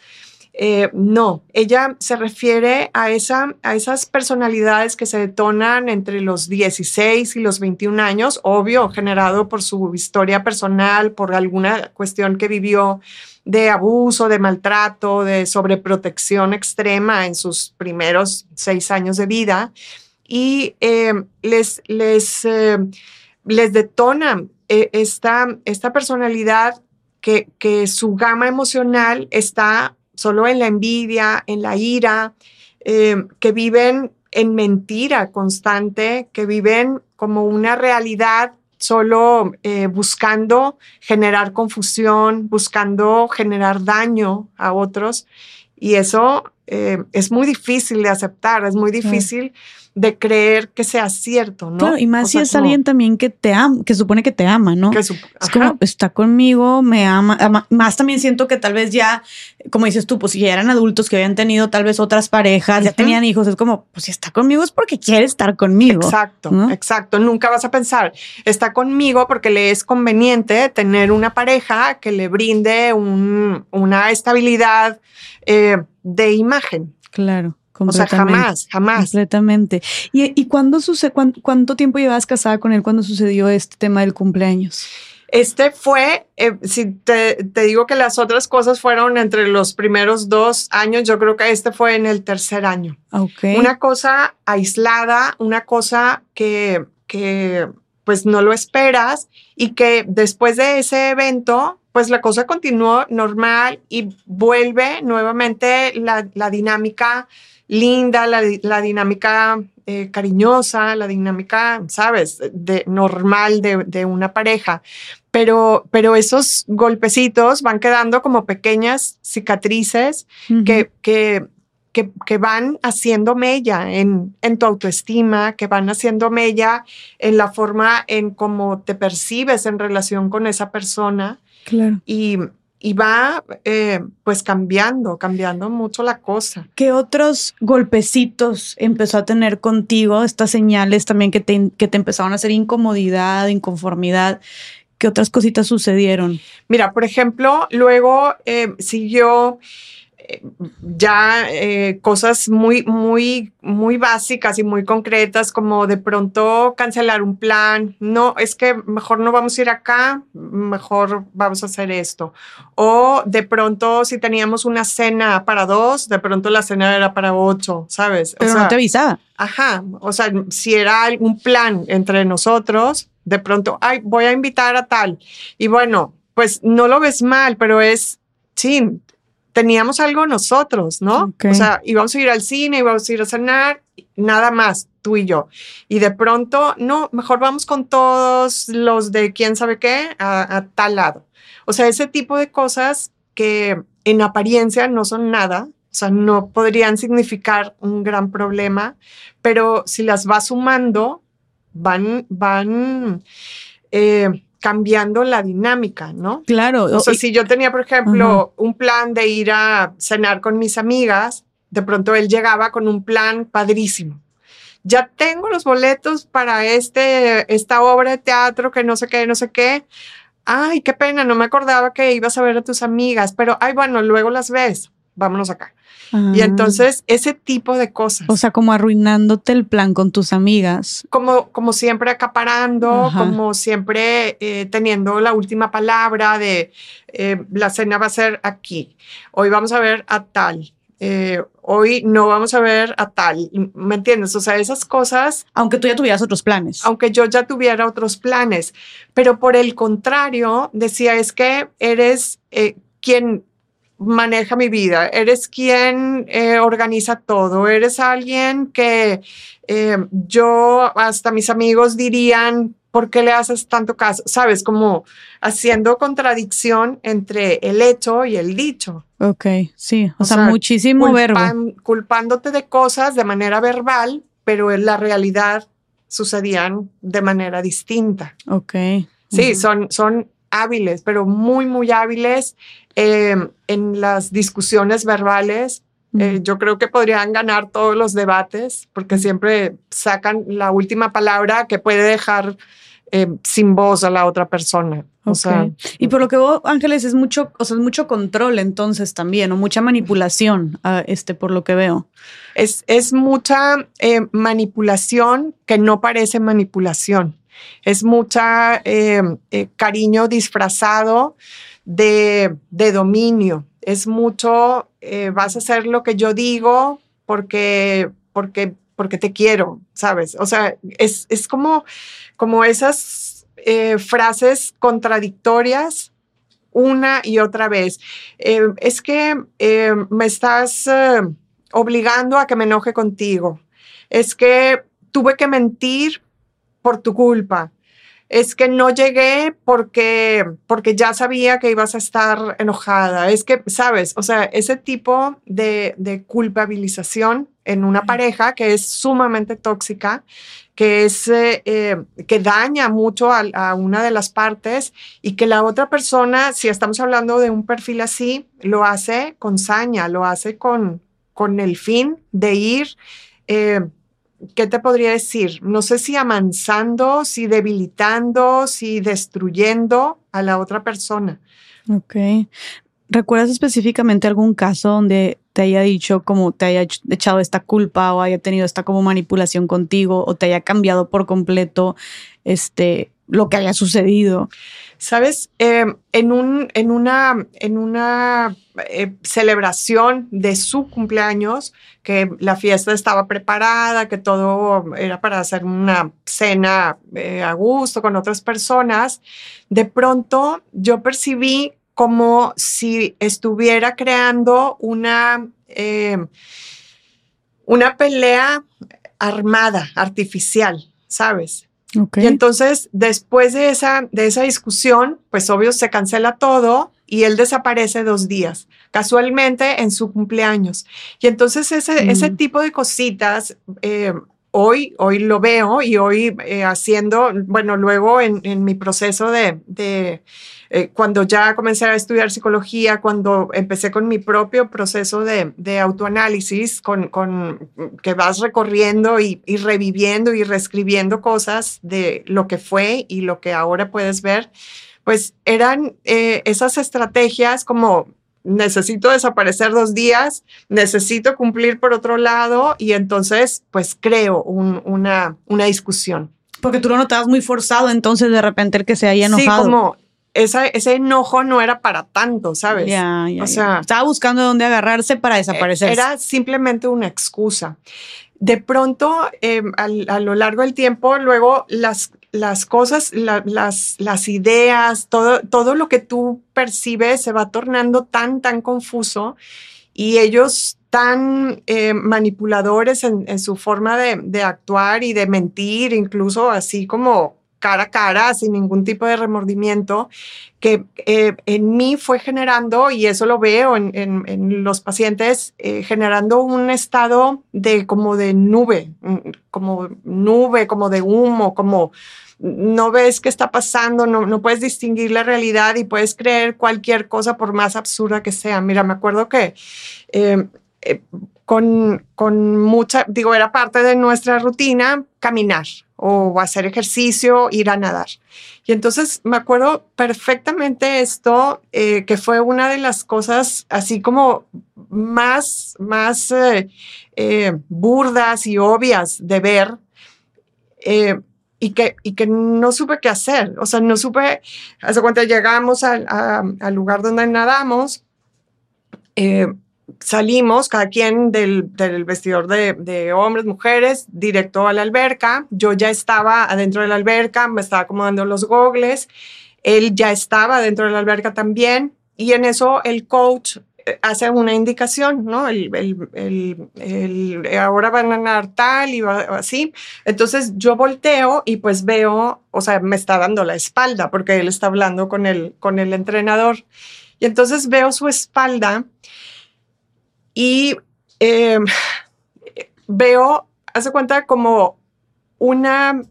Eh, no, ella se refiere a, esa, a esas personalidades que se detonan entre los 16 y los 21 años, obvio, generado por su historia personal, por alguna cuestión que vivió de abuso, de maltrato, de sobreprotección extrema en sus primeros seis años de vida. Y eh, les, les, eh, les detona esta, esta personalidad que, que su gama emocional está solo en la envidia, en la ira, eh, que viven en mentira constante, que viven como una realidad solo eh, buscando generar confusión, buscando generar daño a otros. Y eso eh, es muy difícil de aceptar, es muy difícil de creer que sea cierto, ¿no? Claro, y más si es alguien también que te ama, que supone que te ama, ¿no? es como, está conmigo, me ama, Más también siento que tal vez ya, como dices tú, pues si ya eran adultos que habían tenido tal vez otras parejas, ya tenían hijos, es como, pues si está conmigo es porque quiere estar conmigo. Exacto, exacto. Nunca vas a pensar, está conmigo porque le es conveniente tener una pareja que le brinde una estabilidad eh, de imagen. Claro. O sea, jamás, jamás. Completamente. ¿Y, y cuándo sucede, cuánto tiempo llevas casada con él cuando sucedió este tema del cumpleaños? Este fue, eh, si te, digo que las otras cosas fueron entre los primeros dos años, yo creo que este fue en el tercer año. Okay. Una cosa aislada, una cosa que, que pues no lo esperas y que después de ese evento, pues la cosa continuó normal y vuelve nuevamente la, la dinámica linda, la, dinámica eh, cariñosa, la dinámica, sabes, de, normal de, una pareja. Pero, pero esos golpecitos van quedando como pequeñas cicatrices que, que, que, van haciendo mella en, en, tu autoestima, que van haciendo mella en la forma en cómo te percibes en relación con esa persona. Claro. Y, y va eh, pues cambiando, cambiando mucho la cosa. ¿Qué otros golpecitos empezó a tener contigo, estas señales también que te, que te empezaron a hacer incomodidad, inconformidad? ¿Qué otras cositas sucedieron? Mira, por ejemplo, luego eh, siguió ya eh, cosas muy, muy, muy básicas y muy concretas, como de pronto cancelar un plan, no, es que mejor no vamos a ir acá, mejor vamos a hacer esto. O de pronto si teníamos una cena para dos, de pronto la cena era para ocho, ¿sabes? Pero no te avisaba. Ajá, o sea, si era algún plan entre nosotros, de pronto, ay, voy a invitar a tal. Y bueno, pues no lo ves mal, pero es, sí, teníamos algo nosotros, ¿no? O sea, íbamos a ir al cine, íbamos a ir a cenar, nada más, tú y yo. Y de pronto, no, mejor vamos con todos los de quién sabe qué a, tal lado. O sea, ese tipo de cosas que en apariencia no son nada, o sea, no podrían significar un gran problema, pero si las vas sumando, van, van, eh, cambiando la dinámica, ¿no? Claro. O sea, si yo tenía, por ejemplo, un plan de ir a cenar con mis amigas, de pronto él llegaba con un plan padrísimo. Ya tengo los boletos para este, esta obra de teatro que no sé qué, no sé qué. Ay, qué pena, no me acordaba que ibas a ver a tus amigas, pero ay, bueno, luego las ves. Vámonos acá. Y ah. entonces, ese tipo de cosas. O sea, como arruinándote el plan con tus amigas. Como, como siempre acaparando, como siempre eh, teniendo la última palabra de eh, la cena va a ser aquí. Hoy vamos a ver a tal. Eh, hoy no vamos a ver a tal. ¿Me entiendes? O sea, esas cosas. Aunque tú ya tuvieras otros planes. Aunque yo ya tuviera otros planes. Pero por el contrario, decía, es que eres quien maneja mi vida, eres quien eh, organiza todo, eres alguien que eh, yo, hasta mis amigos dirían, ¿por qué le haces tanto caso? Sabes, como haciendo contradicción entre el hecho y el dicho. Ok, sí, o, sea, muchísimo verbo. Culpándote de cosas de manera verbal, pero en la realidad sucedían de manera distinta. Ok. Sí, son, son hábiles, pero muy, muy hábiles Em, en las discusiones verbales. Eh, yo creo que podrían ganar todos los debates porque siempre sacan la última palabra que puede dejar em, sin voz a la otra persona. O sea, y por lo que veo, Ángeles, es mucho, o sea, es mucho control entonces también, o mucha manipulación, ah, este, por lo que veo. Es, es mucha eh, manipulación que no parece manipulación. Es mucha em, eh, cariño disfrazado de, dominio. Es mucho, eh, vas a hacer lo que yo digo porque, porque, porque te quiero, ¿sabes? O sea, es, como, como esas eh, frases contradictorias una y otra vez. Eh, es que me estás obligando a que me enoje contigo. Es que tuve que mentir por tu culpa. Es que no llegué porque, porque ya sabía que ibas a estar enojada. Es que, sabes, o sea, ese tipo de, de culpabilización en una pareja que es sumamente tóxica, que, es, eh, eh, que daña mucho a, a, una de las partes y que la otra persona, si estamos hablando de un perfil así, lo hace con saña, lo hace con, con el fin de ir, eh, ¿qué te podría decir? No sé si amansando, si debilitando, si destruyendo a la otra persona. Ok. ¿Recuerdas específicamente algún caso donde te haya dicho como te haya echado esta culpa o haya tenido esta como manipulación contigo o te haya cambiado por completo este lo que haya sucedido? Sabes, eh, en, un, en una, en una eh, celebración de su cumpleaños, que la fiesta estaba preparada, que todo era para hacer una cena eh, a gusto con otras personas, de pronto yo percibí como si estuviera creando una, eh, una pelea armada, artificial, ¿sabes? Okay. Y entonces, después de esa, de esa discusión, pues obvio se cancela todo y él desaparece dos días, casualmente en su cumpleaños. Y entonces ese, mm. ese tipo de cositas, eh, hoy, hoy lo veo y hoy eh, haciendo, bueno, luego en, mi proceso de, eh, cuando ya comencé a estudiar psicología, cuando empecé con mi propio proceso de, autoanálisis, con, que vas recorriendo y, y, reviviendo y reescribiendo cosas de lo que fue y lo que ahora puedes ver, pues eran eh, esas estrategias como necesito desaparecer dos días, necesito cumplir por otro lado y entonces pues creo un, una, una discusión. Porque tú lo notabas muy forzado entonces de repente el que se haya enojado. Sí, como esa, ese enojo no era para tanto, ¿sabes? Ya, ya, o sea, estaba buscando dónde agarrarse para desaparecer. Era simplemente una excusa. De pronto, eh, a, a, lo largo del tiempo, luego las, las cosas, la, las, ideas, todo, todo lo que tú percibes se va tornando tan, tan confuso y ellos tan eh, manipuladores en, su forma de actuar y de mentir, incluso así como cara a cara, sin ningún tipo de remordimiento, que eh, en mí fue generando, y eso lo veo en, los pacientes, eh, generando un estado de como de nube, como nube, como de humo, como no ves qué está pasando, no, no puedes distinguir la realidad y puedes creer cualquier cosa por más absurda que sea. Mira, me acuerdo que... Eh, con, con mucha, digo, era parte de nuestra rutina caminar o hacer ejercicio, ir a nadar. Y entonces me acuerdo perfectamente esto, eh, que fue una de las cosas así como más, más eh, eh, burdas y obvias de ver. y que, y que no supe qué hacer. O sea, no supe, hace cuando llegamos al, al lugar donde nadamos, eh, salimos, cada quien del, del vestidor de, de, hombres, mujeres, directo a la alberca. Yo ya estaba adentro de la alberca, me estaba acomodando los gogles. Él ya estaba dentro de la alberca también. Y en eso el coach eh, hace una indicación, ¿no? El, el, el, el, ahora van a nadar tal y así. Entonces yo volteo y pues veo, o sea, me está dando la espalda porque él está hablando con el, con el entrenador. Y entonces veo su espalda y eh, veo, hace cuenta como una,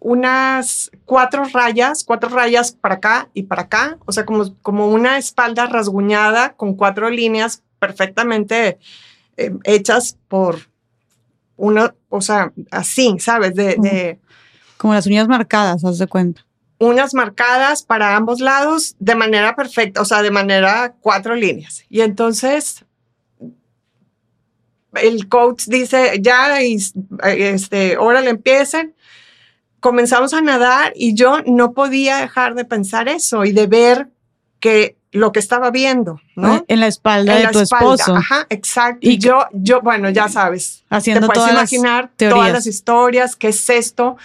unas cuatro rayas, cuatro rayas para acá y para acá, o sea, como, como una espalda rasguñada con cuatro líneas perfectamente eh, hechas por una, o sea, así, ¿sabes? De, de, como las uñas marcadas, haz de cuenta. Uñas marcadas para ambos lados de manera perfecta, o sea, de manera cuatro líneas. Y entonces el coach dice, ya, este, órale, empiecen. Comenzamos a nadar y yo no podía dejar de pensar eso y de ver que lo que estaba viendo, ¿no? En la espalda en de la tu espalda. esposo. Ajá, exacto. Y, y yo, yo, bueno, ya sabes. Haciendo te puedes todas imaginar las todas las historias, qué es esto.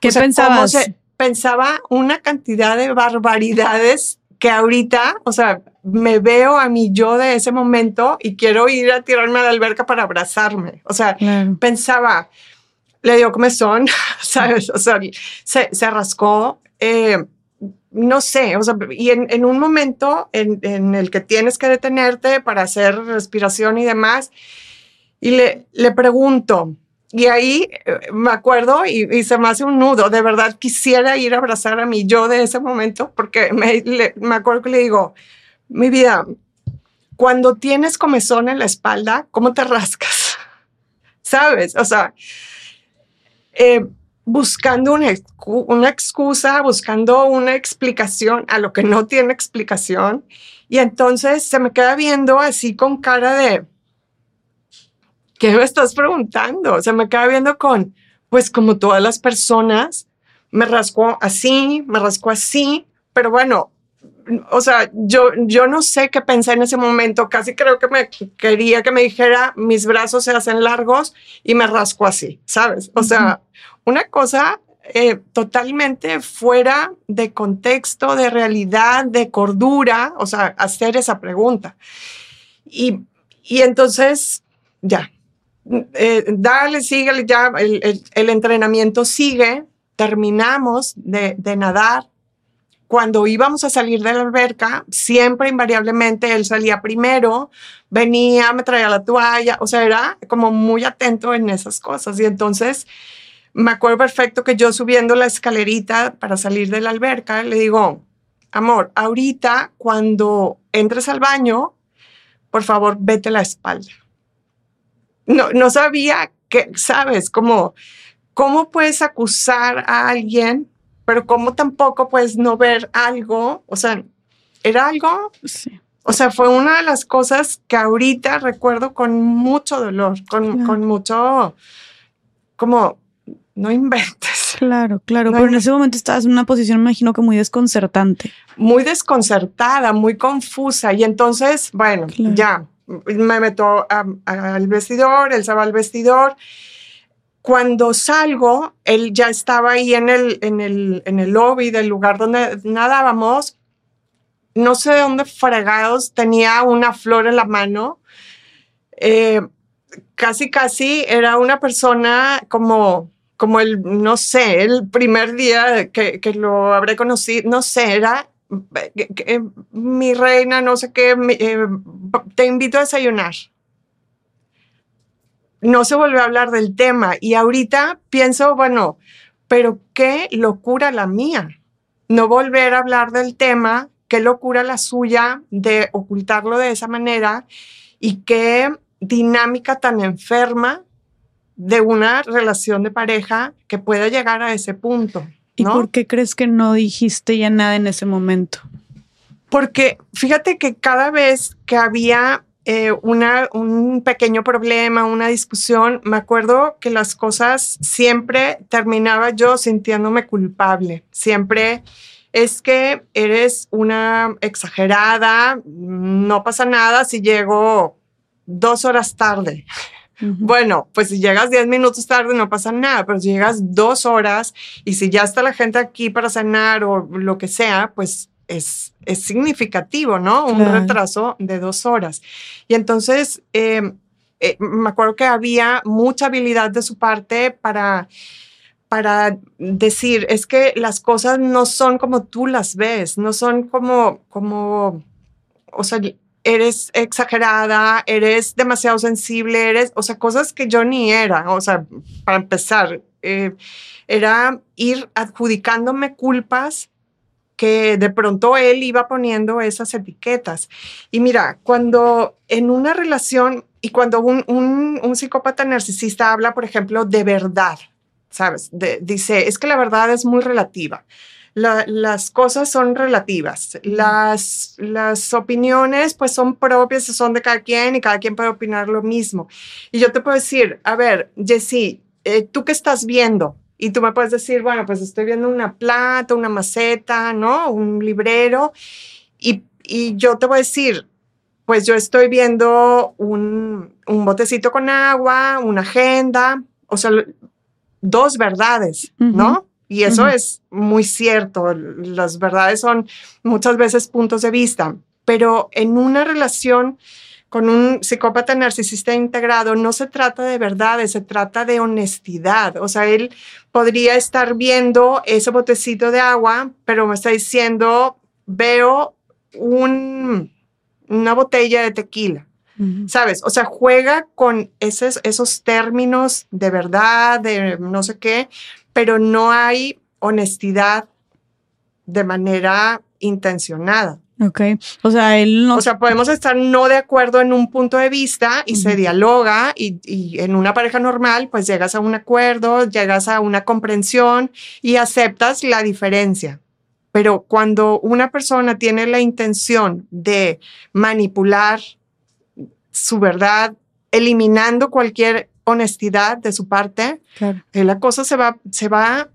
¿Qué o sea, pensabas? Se, pensaba una cantidad de barbaridades que ahorita, o sea, me veo a mí yo de ese momento y quiero ir a tirarme a la alberca para abrazarme. O sea, pensaba, le dio comezón, ¿sabes? O sea, se, se rascó. Eh, no sé, o sea, y en, un momento en, en, el que tienes que detenerte para hacer respiración y demás, y le, le pregunto, y ahí eh, me acuerdo y, se me hace un nudo, de verdad quisiera ir a abrazar a mi yo de ese momento, porque me, me acuerdo que le digo, mi vida, cuando tienes comezón en la espalda, ¿cómo te rascas? ¿Sabes? O sea, eh, buscando una, una excusa, buscando una explicación a lo que no tiene explicación. Y entonces se me queda viendo así con cara de, ¿qué me estás preguntando? Se me queda viendo con, pues como todas las personas, me rascó así, me rascó así, pero bueno, o sea, yo, yo no sé qué pensé en ese momento, casi creo que me quería que me dijera, mis brazos se hacen largos y me rasco así, ¿sabes? O sea, una cosa eh, totalmente fuera de contexto, de realidad, de cordura, o sea, hacer esa pregunta. Y, y entonces, ya, eh, dale, síguele, ya, el, entrenamiento sigue, terminamos de, de nadar. Cuando íbamos a salir de la alberca, siempre invariablemente él salía primero, venía, me traía la toalla, o sea, era como muy atento en esas cosas. Y entonces, me acuerdo perfecto que yo subiendo la escalerita para salir de la alberca, le digo, amor, ahorita cuando entres al baño, por favor, vete la espalda. No, no sabía que, sabes, como, cómo puedes acusar a alguien, pero cómo tampoco puedes no ver algo, o sea, era algo, sí. o sea, fue una de las cosas que ahorita recuerdo con mucho dolor, con, con mucho, como, no inventes. Claro, claro, pero en ese momento estabas en una posición, me imagino que muy desconcertante. Muy desconcertada, muy confusa. Y entonces, bueno, ya me meto al vestidor, él se va al vestidor. Cuando salgo, él ya estaba ahí en el, en el, en el lobby del lugar donde nadábamos. No sé de dónde fregados tenía una flor en la mano. Eh, casi, casi era una persona como como el, no sé, el primer día que, que lo habré conocido, no sé, era eh, mi reina, no sé qué, eh, te invito a desayunar. No se volvió a hablar del tema y ahorita pienso, bueno, pero qué locura la mía, no volver a hablar del tema, qué locura la suya de ocultarlo de esa manera y qué dinámica tan enferma de una relación de pareja que pueda llegar a ese punto. ¿Y por qué crees que no dijiste ya nada en ese momento? Porque fíjate que cada vez que había eh, una, un pequeño problema, una discusión, me acuerdo que las cosas siempre terminaba yo sintiéndome culpable. Siempre es que eres una exagerada, no pasa nada si llego dos horas tarde. Bueno, pues si llegas 10 minutos tarde no pasa nada, pero si llegas dos horas y si ya está la gente aquí para cenar o lo que sea, pues es, es significativo, ¿no? Un retraso de dos horas. Y entonces, em, eh, me acuerdo que había mucha habilidad de su parte para para decir, es que las cosas no son como tú las ves, no son como, como, o sea, eres exagerada, eres demasiado sensible, eres, o sea, cosas que yo ni era, o sea, para empezar, eh, era ir adjudicándome culpas que de pronto él iba poniendo esas etiquetas. Y mira, cuando en una relación y cuando un, un, psicópata narcisista habla, por ejemplo, de verdad, ¿sabes? dice, es que la verdad es muy relativa las cosas son relativas. Las, las opiniones pues son propias, son de cada quien y cada quien puede opinar lo mismo. Y yo te puedo decir, a ver, Jessie, eh, ¿tú qué estás viendo? Y tú me puedes decir, bueno, pues estoy viendo una plata, una maceta, ¿no? Un librero. Y, y yo te voy a decir, pues yo estoy viendo un, un botecito con agua, una agenda, o sea, dos verdades, ¿no? Y eso es muy cierto. Las verdades son muchas veces puntos de vista, pero en una relación con un psicópata narcisista integrado no se trata de verdades, se trata de honestidad. O sea, él podría estar viendo ese botecito de agua, pero me está diciendo, veo un, una botella de tequila. ¿Sabes? O sea, juega con esos, esos términos de verdad, de no sé qué, pero no hay honestidad de manera intencionada. Ok, o sea, él no... O sea, podemos estar no de acuerdo en un punto de vista y se dialoga y, y, en una pareja normal, pues llegas a un acuerdo, llegas a una comprensión y aceptas la diferencia. Pero cuando una persona tiene la intención de manipular su verdad, eliminando cualquier honestidad de su parte, eh, la cosa se va, se va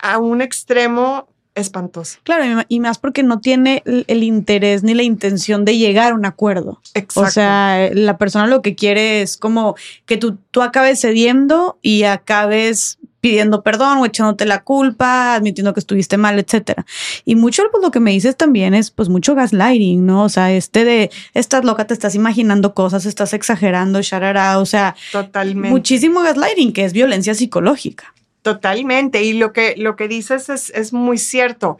a un extremo espantoso. Claro, y más porque no tiene el interés ni la intención de llegar a un acuerdo. Exacto. O sea, la persona lo que quiere es como que tú, tú acabes cediendo y acabes pidiendo perdón o echándote la culpa, admitiendo que estuviste mal, etcétera. Y mucho pues, lo que me dices también es pues mucho gaslighting, ¿no? O sea, este de estás loca, te estás imaginando cosas, estás exagerando, sharara, o sea, totalmente. Muchísimo gaslighting que es violencia psicológica. Totalmente. Y lo que, lo que dices es, es muy cierto.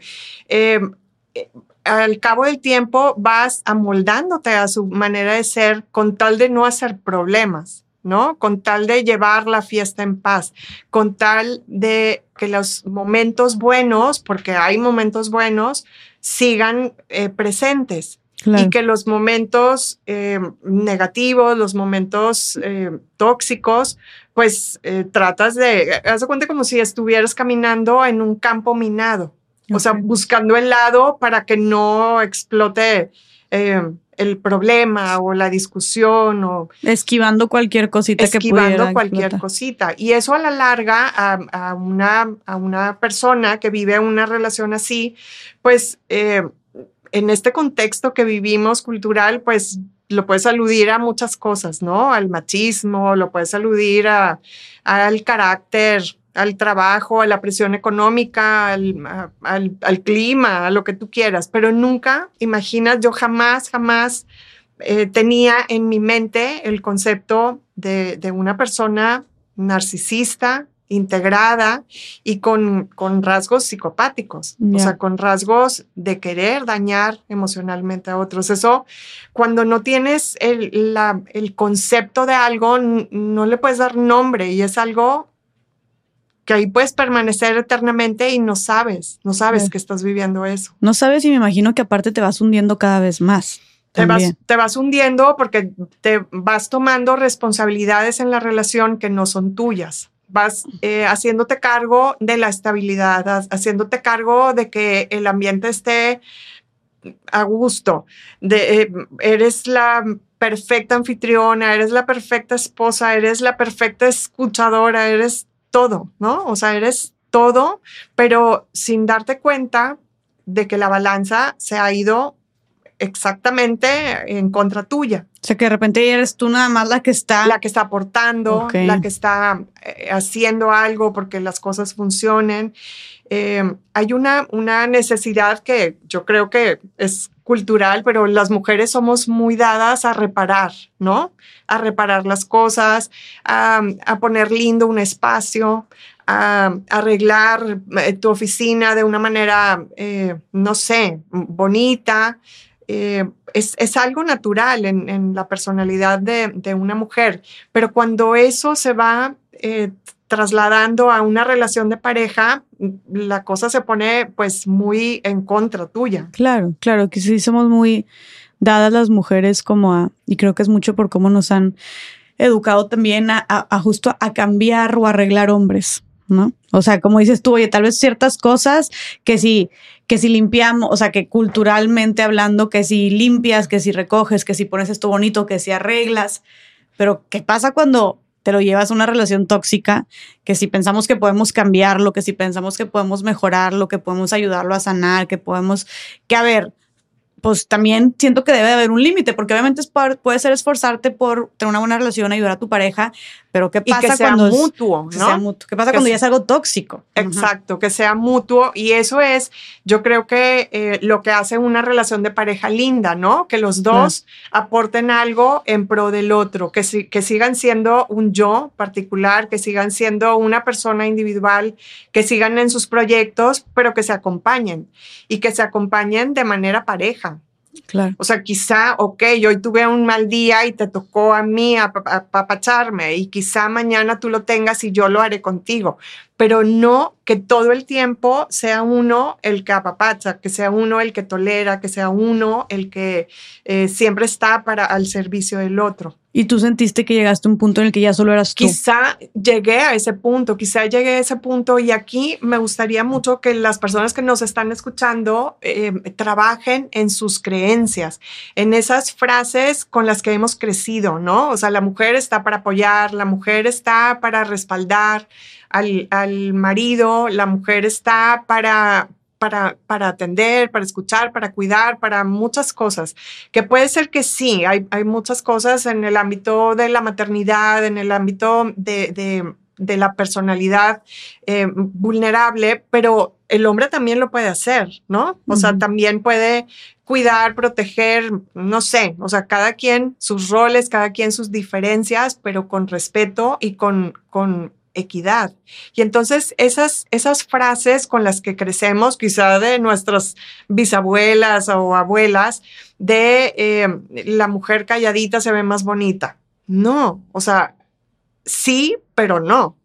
Em, eh, al cabo del tiempo vas amoldándote a su manera de ser con tal de no hacer problemas. ¿No? Con tal de llevar la fiesta en paz, con tal de que los momentos buenos, porque hay momentos buenos, sigan eh, presentes. Y que los momentos eh, negativos, los momentos eh, tóxicos, pues tratas de, haz de cuenta como si estuvieras caminando en un campo minado, o sea, buscando el lado para que no explote el problema o la discusión o esquivando cualquier cosita esquivando que cualquier cosita. Y eso a la larga a, una, a una persona que vive una relación así pues eh, en este contexto que vivimos cultural pues lo puedes aludir a muchas cosas no al machismo lo puedes aludir a, al carácter al trabajo, a la presión económica, al, clima, a lo que tú quieras, pero nunca imaginas, yo jamás, jamás eh, tenía en mi mente el concepto de, una persona narcisista, integrada y con, con rasgos psicopáticos, o sea, con rasgos de querer dañar emocionalmente a otros. Eso, cuando no tienes el, el concepto de algo, no le puedes dar nombre y es algo que ahí puedes permanecer eternamente y no sabes, no sabes que estás viviendo eso. No sabes y me imagino que aparte te vas hundiendo cada vez más. Te vas, te vas, hundiendo porque te vas tomando responsabilidades en la relación que no son tuyas. Vas eh, haciéndote cargo de la estabilidad, haciéndote cargo de que el ambiente esté a gusto. De, eh, eres la perfecta anfitriona, eres la perfecta esposa, eres la perfecta escuchadora, eres todo, ¿no? O sea, eres todo, pero sin darte cuenta de que la balanza se ha ido exactamente en contra tuya. O sea, que de repente eres tú nada más la que está... La que está aportando, la que está eh, haciendo algo porque las cosas funcionen. Eh, hay una, una necesidad que yo creo que es cultural, pero las mujeres somos muy dadas a reparar, ¿no? A reparar las cosas, a, poner lindo un espacio, a, arreglar eh, tu oficina de una manera, eh, no sé, bonita. Eh, es, algo natural en, la personalidad de, de, una mujer, pero cuando eso se va trasladando a una relación de pareja, la cosa se pone pues muy en contra tuya. Claro, claro, que sí somos muy dadas las mujeres como a, y creo que es mucho por cómo nos han educado también a, a, justo a cambiar o arreglar hombres, ¿no? O sea, como dices tú, oye, tal vez ciertas cosas que si, que si limpiamos, o sea, que culturalmente hablando, que si limpias, que si recoges, que si pones esto bonito, que si arreglas, pero ¿qué pasa cuando te lo llevas a una relación tóxica, que si pensamos que podemos cambiarlo, que si pensamos que podemos mejorarlo, que podemos ayudarlo a sanar, que podemos, que a ver, pues también siento que debe haber un límite, porque obviamente es puede ser esforzarte por tener una buena relación, ayudar a tu pareja, pero ¿qué pasa que sea cuando mutuo, ¿no? mutuo? ¿Qué pasa cuando ya es algo tóxico? Exacto, que sea mutuo y eso es, yo creo que eh, lo que hace una relación de pareja linda, ¿no? Que los dos aporten algo en pro del otro, que, que sigan siendo un yo particular, que sigan siendo una persona individual, que sigan en sus proyectos, pero que se acompañen y que se acompañen de manera pareja. Claro. O sea, quizá, ok, hoy tuve un mal día y te tocó a mí apapacharme y quizá mañana tú lo tengas y yo lo haré contigo, pero no que todo el tiempo sea uno el que apapacha, que sea uno el que tolera, que sea uno el que eh, siempre está para al servicio del otro. ¿Y tú sentiste que llegaste a un punto en el que ya solo eras tú? Quizá llegué a ese punto, quizá llegué a ese punto y aquí me gustaría mucho que las personas que nos están escuchando eh, trabajen en sus creencias, en esas frases con las que hemos crecido, ¿no? O sea, la mujer está para apoyar, la mujer está para respaldar al, al marido, la mujer está para, para, para, atender, para escuchar, para cuidar, para muchas cosas. Que puede ser que sí, hay, hay muchas cosas en el ámbito de la maternidad, en el ámbito de, de, de la personalidad eh, vulnerable, pero el hombre también lo puede hacer, ¿no? O sea, también puede cuidar, proteger, no sé, o sea, cada quien sus roles, cada quien sus diferencias, pero con respeto y con, con equidad. Y entonces esas, esas frases con las que crecemos, quizá de nuestras bisabuelas o abuelas, de eh, la mujer calladita se ve más bonita. No, o sea, sí, pero no.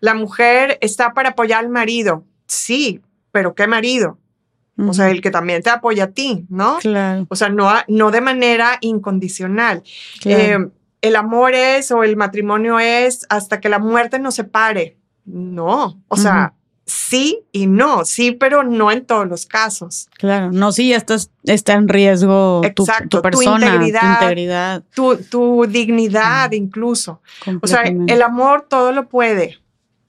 La mujer está para apoyar al marido. Sí, pero ¿qué marido? O sea, el que también te apoya a ti, ¿no? Claro. O sea, no, no de manera incondicional. Eh, el amor es o el matrimonio es hasta que la muerte nos separe. No, o sea, sí y no, sí, pero no en todos los casos. Claro, no, sí, esto está en riesgo tu, persona, tu integridad, tu, dignidad incluso. O sea, el amor todo lo puede.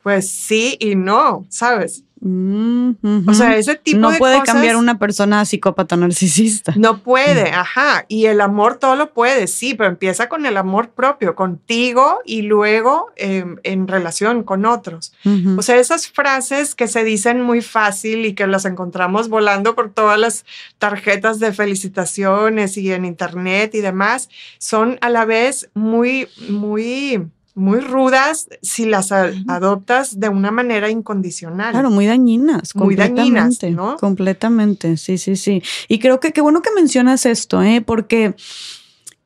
Pues sí y no, ¿sabes? O sea, ese tipo no de puede cambiar una persona psicópata narcisista. No puede, ajá. Y el amor todo lo puede, sí, pero empieza con el amor propio, contigo y luego em, en relación con otros. O sea, esas frases que se dicen muy fácil y que las encontramos volando por todas las tarjetas de felicitaciones y en internet y demás, son a la vez muy, muy muy rudas si las adoptas de una manera incondicional. Claro, muy dañinas. Muy dañinas, ¿no? Completamente, sí, sí, sí. Y creo que qué bueno que mencionas esto, ¿eh? Porque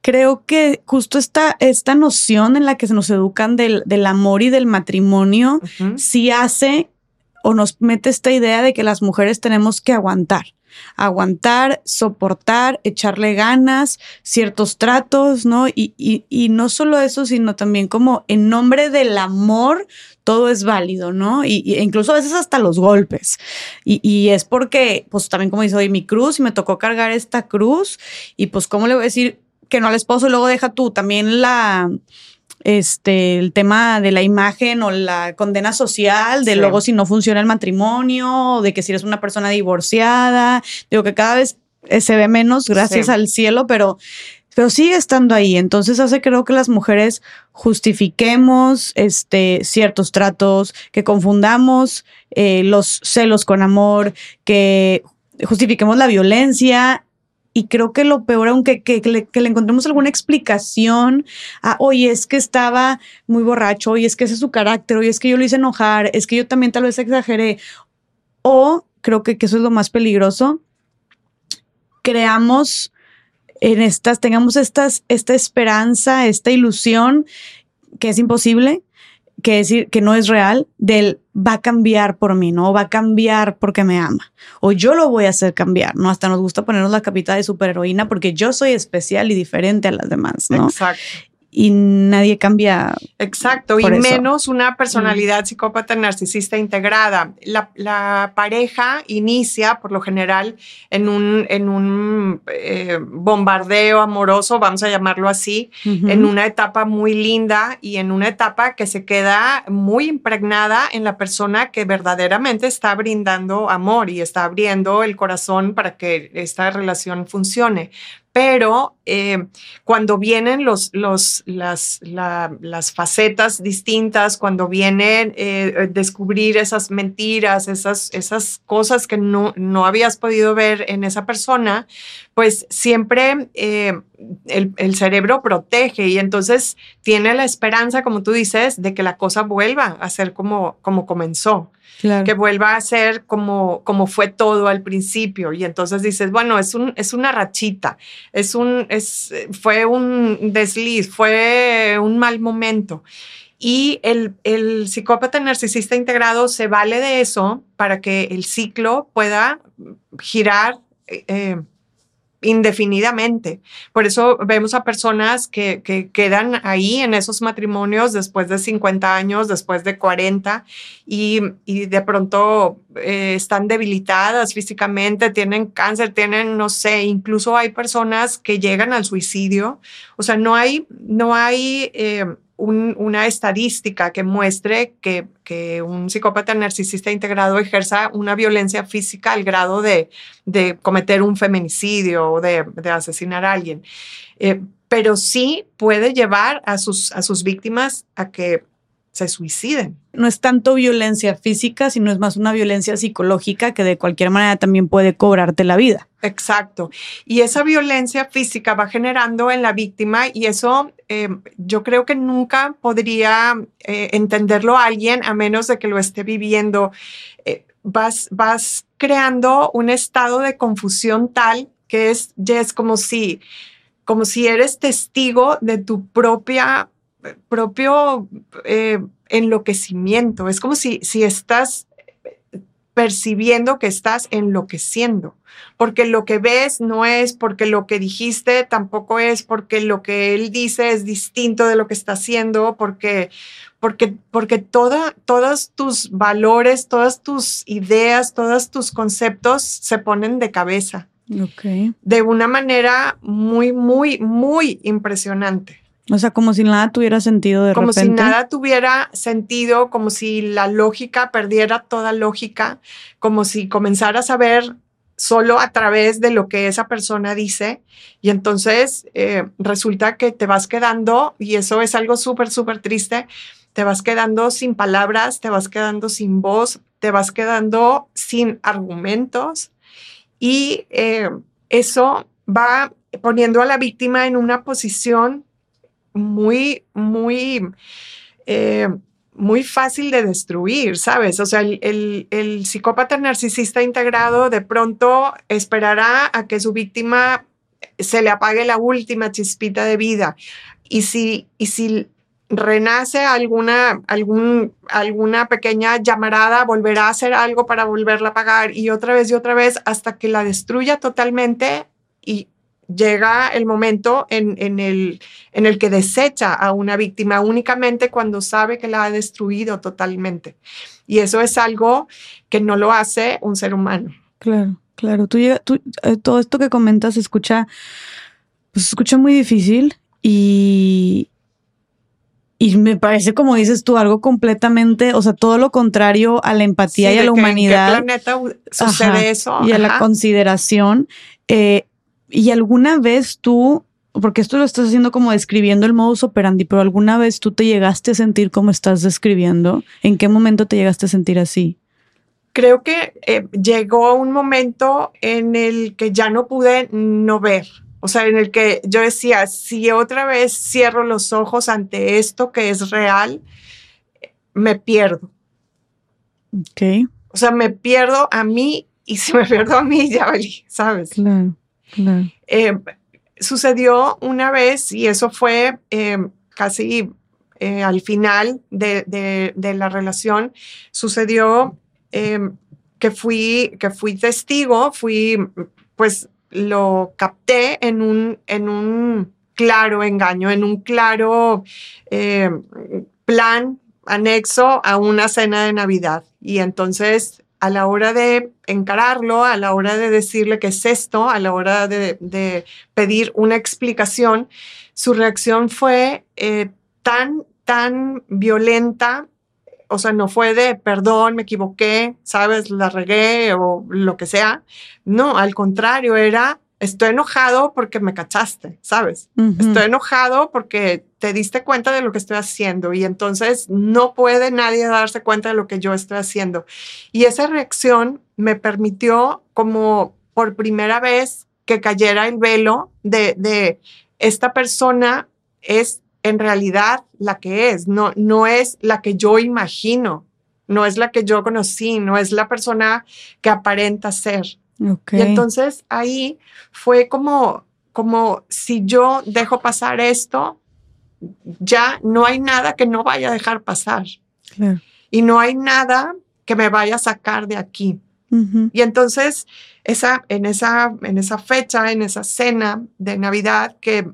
creo que justo esta, esta noción en la que se nos educan del, del amor y del matrimonio, sí hace o nos mete esta idea de que las mujeres tenemos que aguantar aguantar, soportar, echarle ganas, ciertos tratos, ¿no? Y, y, no solo eso, sino también como en nombre del amor, todo es válido, ¿no? Y, incluso a veces hasta los golpes. Y, es porque, pues también como dice hoy, mi cruz y me tocó cargar esta cruz y pues, ¿cómo le voy a decir que no al esposo y luego deja tú? También la este, el tema de la imagen o la condena social, de luego si no funciona el matrimonio, de que si eres una persona divorciada, digo que cada vez eh, se ve menos, gracias al cielo, pero, pero sigue estando ahí. Entonces hace creo que las mujeres justifiquemos este, ciertos tratos, que confundamos eh, los celos con amor, que justifiquemos la violencia y creo que lo peor, aunque que, le, encontremos alguna explicación a, oye, es que estaba muy borracho, oye, es que ese es su carácter, oye, es que yo lo hice enojar, es que yo también tal vez exageré. O creo que, que eso es lo más peligroso, creamos en estas, tengamos estas, esta esperanza, esta ilusión que es imposible, que decir que no es real, del va a cambiar por mí, ¿no? Va a cambiar porque me ama. O yo lo voy a hacer cambiar, ¿no? Hasta nos gusta ponernos la capita de superheroína porque yo soy especial y diferente a las demás, ¿no? Exacto. Y nadie cambia. Exacto, y menos una personalidad psicópata narcisista integrada. La, pareja inicia, por lo general, en un, en un eh, bombardeo amoroso, vamos a llamarlo así, en una etapa muy linda y en una etapa que se queda muy impregnada en la persona que verdaderamente está brindando amor y está abriendo el corazón para que esta relación funcione pero eh, cuando vienen los, las, las, facetas distintas, cuando vienen eh, descubrir esas mentiras, esas, esas cosas que no, no habías podido ver en esa persona, pues siempre eh, el, el, cerebro protege y entonces tiene la esperanza, como tú dices, de que la cosa vuelva a ser como, como comenzó que vuelva a ser como, como fue todo al principio. Y entonces dices, bueno, es, un, es una rachita, es un, es, fue un desliz, fue un mal momento. Y el, el psicópata narcisista integrado se vale de eso para que el ciclo pueda girar eh, indefinidamente. Por eso vemos a personas que, quedan ahí en esos matrimonios después de 50 años, después de 40 y, de pronto eh, están debilitadas físicamente, tienen cáncer, tienen, no sé, incluso hay personas que llegan al suicidio. O sea, no hay, no hay... Eh, una estadística que muestre que, un psicópata narcisista integrado ejerza una violencia física al grado de, cometer un feminicidio o de, asesinar a alguien. Eh, pero sí puede llevar a sus, a sus víctimas a que se suiciden. No es tanto violencia física, sino es más una violencia psicológica que de cualquier manera también puede cobrarte la vida. Exacto. Y esa violencia física va generando en la víctima y eso eh, yo creo que nunca podría eh, entenderlo alguien a menos de que lo esté viviendo. Eh, vas, vas creando un estado de confusión tal que es, ya es como si, como si eres testigo de tu propia propio eh, enloquecimiento. Es como si, si estás percibiendo que estás enloqueciendo, porque lo que ves no es, porque lo que dijiste tampoco es, porque lo que él dice es distinto de lo que está haciendo, porque, porque, porque toda, todos tus valores, todas tus ideas, todos tus conceptos se ponen de cabeza. De una manera muy, muy, muy impresionante. O sea, como si nada tuviera sentido de como repente. Como si nada tuviera sentido, como si la lógica perdiera toda lógica, como si comenzaras a ver solo a través de lo que esa persona dice. Y entonces eh, resulta que te vas quedando, y eso es algo súper, súper triste, te vas quedando sin palabras, te vas quedando sin voz, te vas quedando sin argumentos. Y eh, eso va poniendo a la víctima en una posición muy, muy, eh, muy fácil de destruir, ¿sabes? O sea, el, el, psicópata narcisista integrado de pronto esperará a que su víctima se le apague la última chispita de vida. Y si, y si renace alguna, algún, alguna pequeña llamarada, volverá a hacer algo para volverla a apagar y otra vez y otra vez hasta que la destruya totalmente y llega el momento en, el, en el que desecha a una víctima únicamente cuando sabe que la ha destruido totalmente. Y eso es algo que no lo hace un ser humano. Claro, claro. Tú, tú eh, todo esto que comentas se escucha, pues escucha muy difícil y, y me parece, como dices tú, algo completamente, o sea, todo lo contrario a la empatía y a la humanidad. ¿En qué planeta sucede eso? Y a la consideración. Eh, ¿Y alguna vez tú, porque esto lo estás haciendo como describiendo el modus operandi, pero alguna vez tú te llegaste a sentir como estás describiendo? ¿En qué momento te llegaste a sentir así? Creo que eh, llegó un momento en el que ya no pude no ver. O sea, en el que yo decía, si otra vez cierro los ojos ante esto que es real, me pierdo. Ok. O sea, me pierdo a mí y si me pierdo a mí, ya valí, ¿sabes? Claro. Eh, sucedió una vez y eso fue eh, casi eh, al final de, la relación, sucedió que, fui, que fui testigo, fui, pues lo capté en un, en un claro engaño, en un claro plan anexo a una cena de Navidad. Y entonces a la hora de encararlo, a la hora de decirle qué es esto, a la hora de, pedir una explicación, su reacción fue eh, tan, tan violenta, o sea, no fue de perdón, me equivoqué, sabes, la regué o lo que sea. No, al contrario, era estoy enojado porque me cachaste, ¿sabes? Estoy enojado porque te diste cuenta de lo que estoy haciendo y entonces no puede nadie darse cuenta de lo que yo estoy haciendo. Y esa reacción me permitió como por primera vez que cayera el velo de, de esta persona es en realidad la que es, no, no es la que yo imagino, no es la que yo conocí, no es la persona que aparenta ser. Y entonces ahí fue como, como si yo dejo pasar esto, ya no hay nada que no vaya a dejar pasar. Y no hay nada que me vaya a sacar de aquí. Y entonces, esa, en, esa, en esa fecha, en esa cena de Navidad, que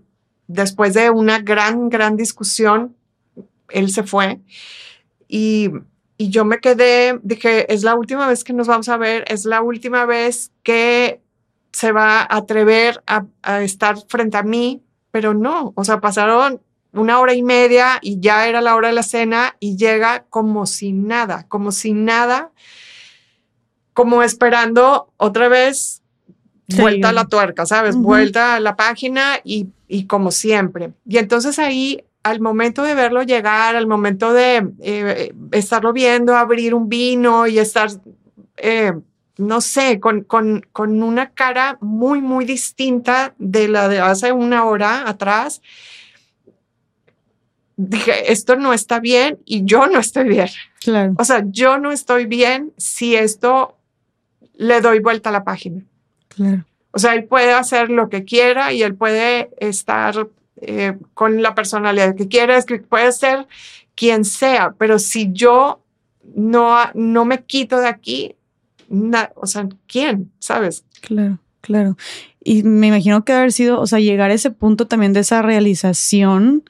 después de una gran, gran discusión, él se fue. Y y yo me quedé, dije, es la última vez que nos vamos a ver, es la última vez que se va a atrever a, estar frente a mí, pero no, o sea, pasaron una hora y media y ya era la hora de la cena y llega como sin nada, como sin nada, como esperando otra vez vuelta a la tuerca, ¿sabes? Vuelta a la página y, y como siempre. Y entonces ahí al momento de verlo llegar, al momento de eh, estarlo viendo, abrir un vino y estar, eh, no sé, con, con, con, una cara muy, muy distinta de la de hace una hora atrás, dije, esto no está bien y yo no estoy bien. Claro. O sea, yo no estoy bien si esto le doy vuelta a la página. Claro. O sea, él puede hacer lo que quiera y él puede estar eh, con la personalidad que quieres, que puede ser quien sea, pero si yo no, no me quito de aquí, o sea, ¿quién? ¿Sabes? Claro, claro. Y me imagino que haber sido, o sea, llegar a ese punto también de esa realización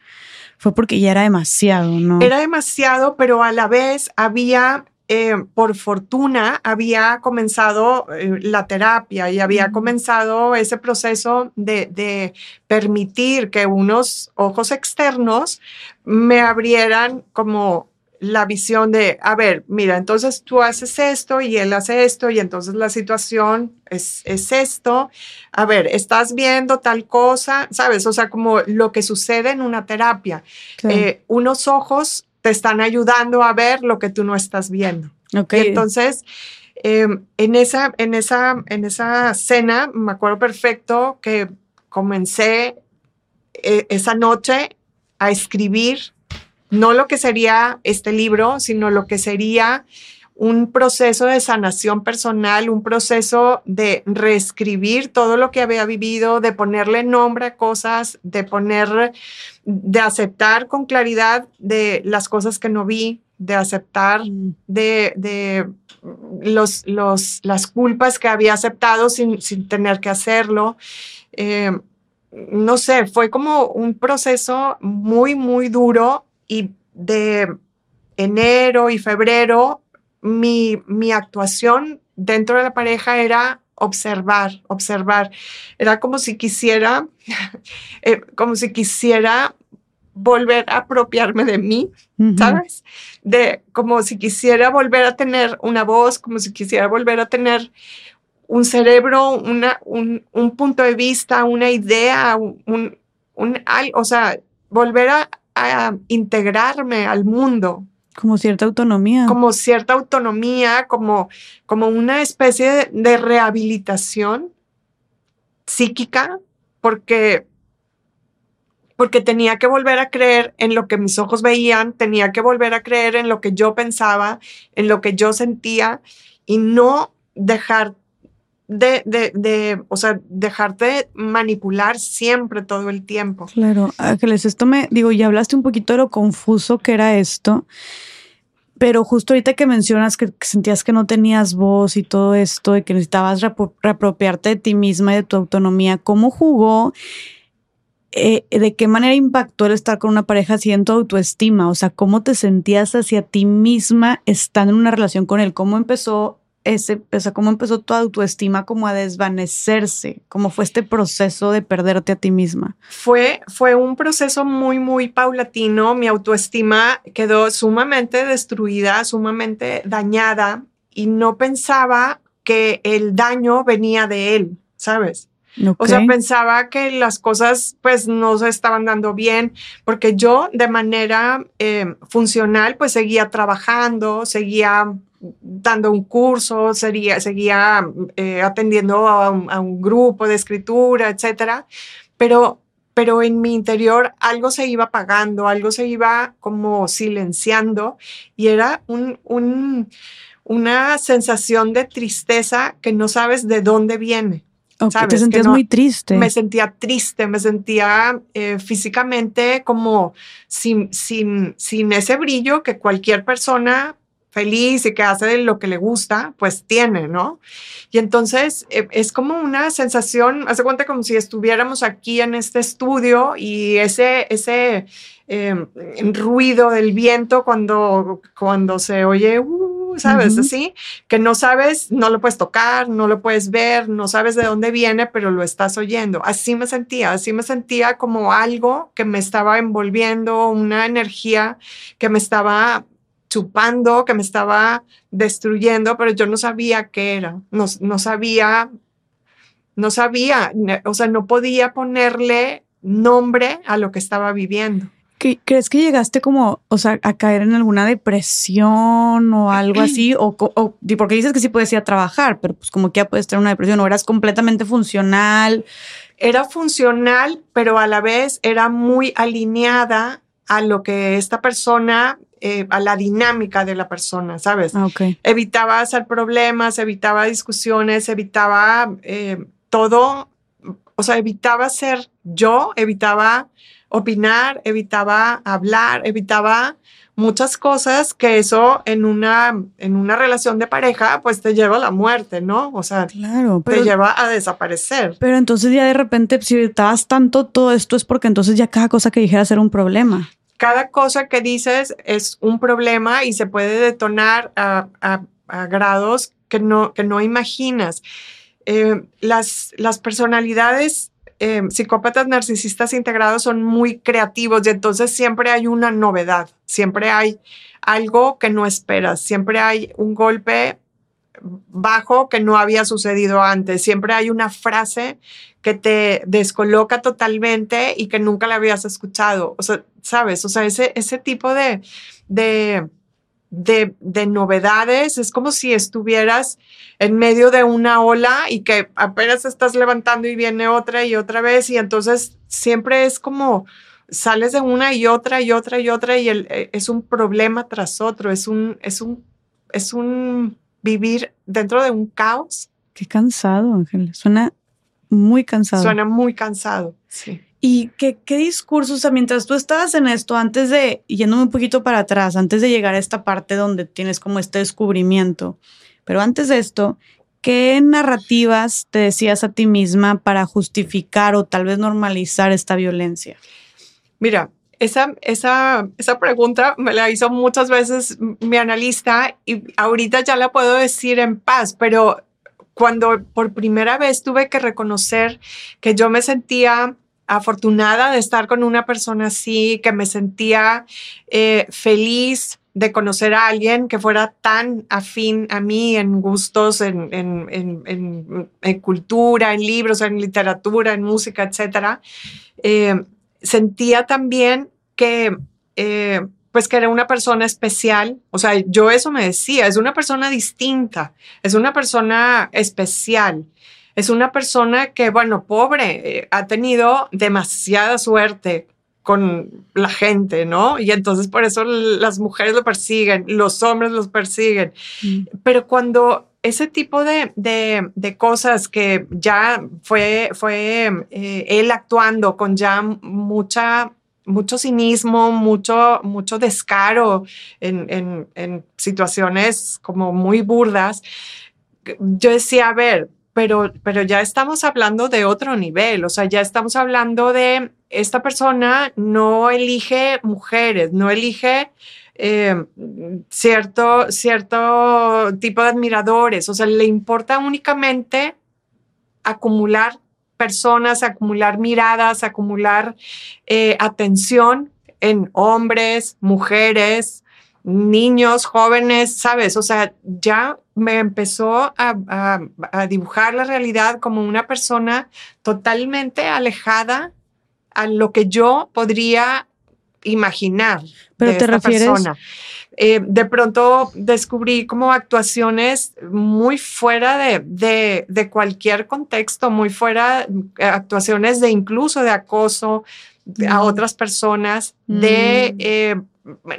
fue porque ya era demasiado, ¿no? Era demasiado, pero a la vez había eh, por fortuna había comenzado eh, la terapia y había comenzado ese proceso de, permitir que unos ojos externos me abrieran como la visión de, a ver, mira, entonces tú haces esto y él hace esto y entonces la situación es, es esto. A ver, estás viendo tal cosa, ¿sabes? O sea, como lo que sucede en una terapia. Eh, unos ojos te están ayudando a ver lo que tú no estás viendo. Okay. entonces, em, en, esa, en, esa, en esa cena, me acuerdo perfecto que comencé eh, esa noche a escribir, no lo que sería este libro, sino lo que sería un proceso de sanación personal, un proceso de reescribir todo lo que había vivido, de ponerle nombre a cosas, de poner, de aceptar con claridad de las cosas que no vi, de aceptar mm. de, los, los, las culpas que había aceptado sin, tener que hacerlo. Eh, no sé, fue como un proceso muy, muy duro y de enero y febrero mi, mi actuación dentro de la pareja era observar, observar. Era como si quisiera, eh, como si quisiera volver a apropiarme de mí, ¿sabes? De como si quisiera volver a tener una voz, como si quisiera volver a tener un cerebro, una, un, punto de vista, una idea, un, un, o sea, volver a, a integrarme al mundo, como cierta autonomía. Como cierta autonomía, como, como una especie de, rehabilitación psíquica, porque, porque tenía que volver a creer en lo que mis ojos veían, tenía que volver a creer en lo que yo pensaba, en lo que yo sentía y no dejar de, de, de, o sea, dejarte manipular siempre todo el tiempo. Claro, Ángeles, esto me, digo, ya hablaste un poquito de lo confuso que era esto, pero justo ahorita que mencionas que, sentías que no tenías voz y todo esto, de que necesitabas reapropiarte de ti misma y de tu autonomía, ¿cómo jugó eh, ¿de qué manera impactó el estar con una pareja así en tu autoestima? O sea, ¿cómo te sentías hacia ti misma estando en una relación con él? ¿Cómo empezó ese, o sea, cómo empezó tu autoestima como a desvanecerse? ¿Cómo fue este proceso de perderte a ti misma? Fue, fue un proceso muy, muy paulatino. Mi autoestima quedó sumamente destruida, sumamente dañada y no pensaba que el daño venía de él, ¿sabes? O sea, pensaba que las cosas pues no se estaban dando bien porque yo de manera eh, funcional pues seguía trabajando, seguía dando un curso, seguía, seguía eh, atendiendo a un, grupo de escritura, etcétera. Pero, pero en mi interior algo se iba apagando, algo se iba como silenciando y era un, un, una sensación de tristeza que no sabes de dónde viene. Okay, te sentías muy triste. Me sentía triste, me sentía eh, físicamente como sin, sin, sin ese brillo que cualquier persona feliz y que hace lo que le gusta, pues tiene, ¿no? Y entonces eh, es como una sensación, hace cuenta como si estuviéramos aquí en este estudio y ese, ese em, ruido del viento cuando, cuando se oye, uh, ¿sabes? Así, que no sabes, no lo puedes tocar, no lo puedes ver, no sabes de dónde viene, pero lo estás oyendo. Así me sentía, así me sentía como algo que me estaba envolviendo, una energía que me estaba chupando, que me estaba destruyendo, pero yo no sabía qué era, no, no sabía, no sabía, o sea, no podía ponerle nombre a lo que estaba viviendo. ¿Crees que llegaste como, o sea, a caer en alguna depresión o algo así? O, porque dices que sí puedes ir a trabajar, pero pues como que ya puedes tener una depresión, o eras completamente funcional. Era funcional, pero a la vez era muy alineada a lo que esta persona eh, a la dinámica de la persona, ¿sabes? Ah, evitaba hacer problemas, evitaba discusiones, evitaba eh, todo, o sea, evitaba ser yo, evitaba opinar, evitaba hablar, evitaba muchas cosas que eso en una, en una relación de pareja pues te lleva a la muerte, ¿no? O sea, claro, te lleva a desaparecer. Pero entonces ya de repente si evitabas tanto todo esto es porque entonces ya cada cosa que dijeras era un problema cada cosa que dices es un problema y se puede detonar a, grados que no, que no imaginas. Eh, las, las personalidades eh, psicópatas narcisistas integrados son muy creativos y entonces siempre hay una novedad, siempre hay algo que no esperas, siempre hay un golpe bajo que no había sucedido antes. Siempre hay una frase que te descoloca totalmente y que nunca la habías escuchado. O sea, ¿sabes? O sea, ese, ese tipo de, de, de, novedades es como si estuvieras en medio de una ola y que apenas estás levantando y viene otra y otra vez y entonces siempre es como sales de una y otra y otra y otra y el, eh, es un problema tras otro, es un, es un, es un vivir dentro de un caos. Qué cansado, Ángel. Suena muy cansado. Suena muy cansado, sí. ¿Y qué, qué discursos, o sea, mientras tú estabas en esto, antes de, yéndome un poquito para atrás, antes de llegar a esta parte donde tienes como este descubrimiento, pero antes de esto, ¿qué narrativas te decías a ti misma para justificar o tal vez normalizar esta violencia? Mira, esa, esa, esa pregunta me la hizo muchas veces mi analista y ahorita ya la puedo decir en paz, pero cuando por primera vez tuve que reconocer que yo me sentía afortunada de estar con una persona así, que me sentía eh, feliz de conocer a alguien que fuera tan afín a mí en gustos, en, en, cultura, en libros, en literatura, en música, etc. Eh, sentía también que, eh, pues que era una persona especial. O sea, yo eso me decía, es una persona distinta, es una persona especial. Es una persona que, bueno, pobre, eh, ha tenido demasiada suerte con la gente, ¿no? Y entonces por eso las mujeres lo persiguen, los hombres los persiguen. Mm. Pero cuando ese tipo de, de, cosas que ya fue, fue eh, él actuando con ya mucha mucho cinismo, mucho, mucho descaro en, en, en, situaciones como muy burdas. Yo decía, a ver, pero, pero ya estamos hablando de otro nivel, o sea, ya estamos hablando de esta persona no elige mujeres, no elige eh, cierto, cierto tipo de admiradores, o sea, le importa únicamente acumular personas, acumular miradas, acumular eh, atención en hombres, mujeres, niños, jóvenes, ¿sabes? O sea, ya me empezó a, dibujar la realidad como una persona totalmente alejada a lo que yo podría imaginar. Pero de te esta refieres. Persona. Eh, de pronto descubrí como actuaciones muy fuera de, de, cualquier contexto, muy fuera, eh, actuaciones de incluso de acoso a mm. otras personas, de mm. eh,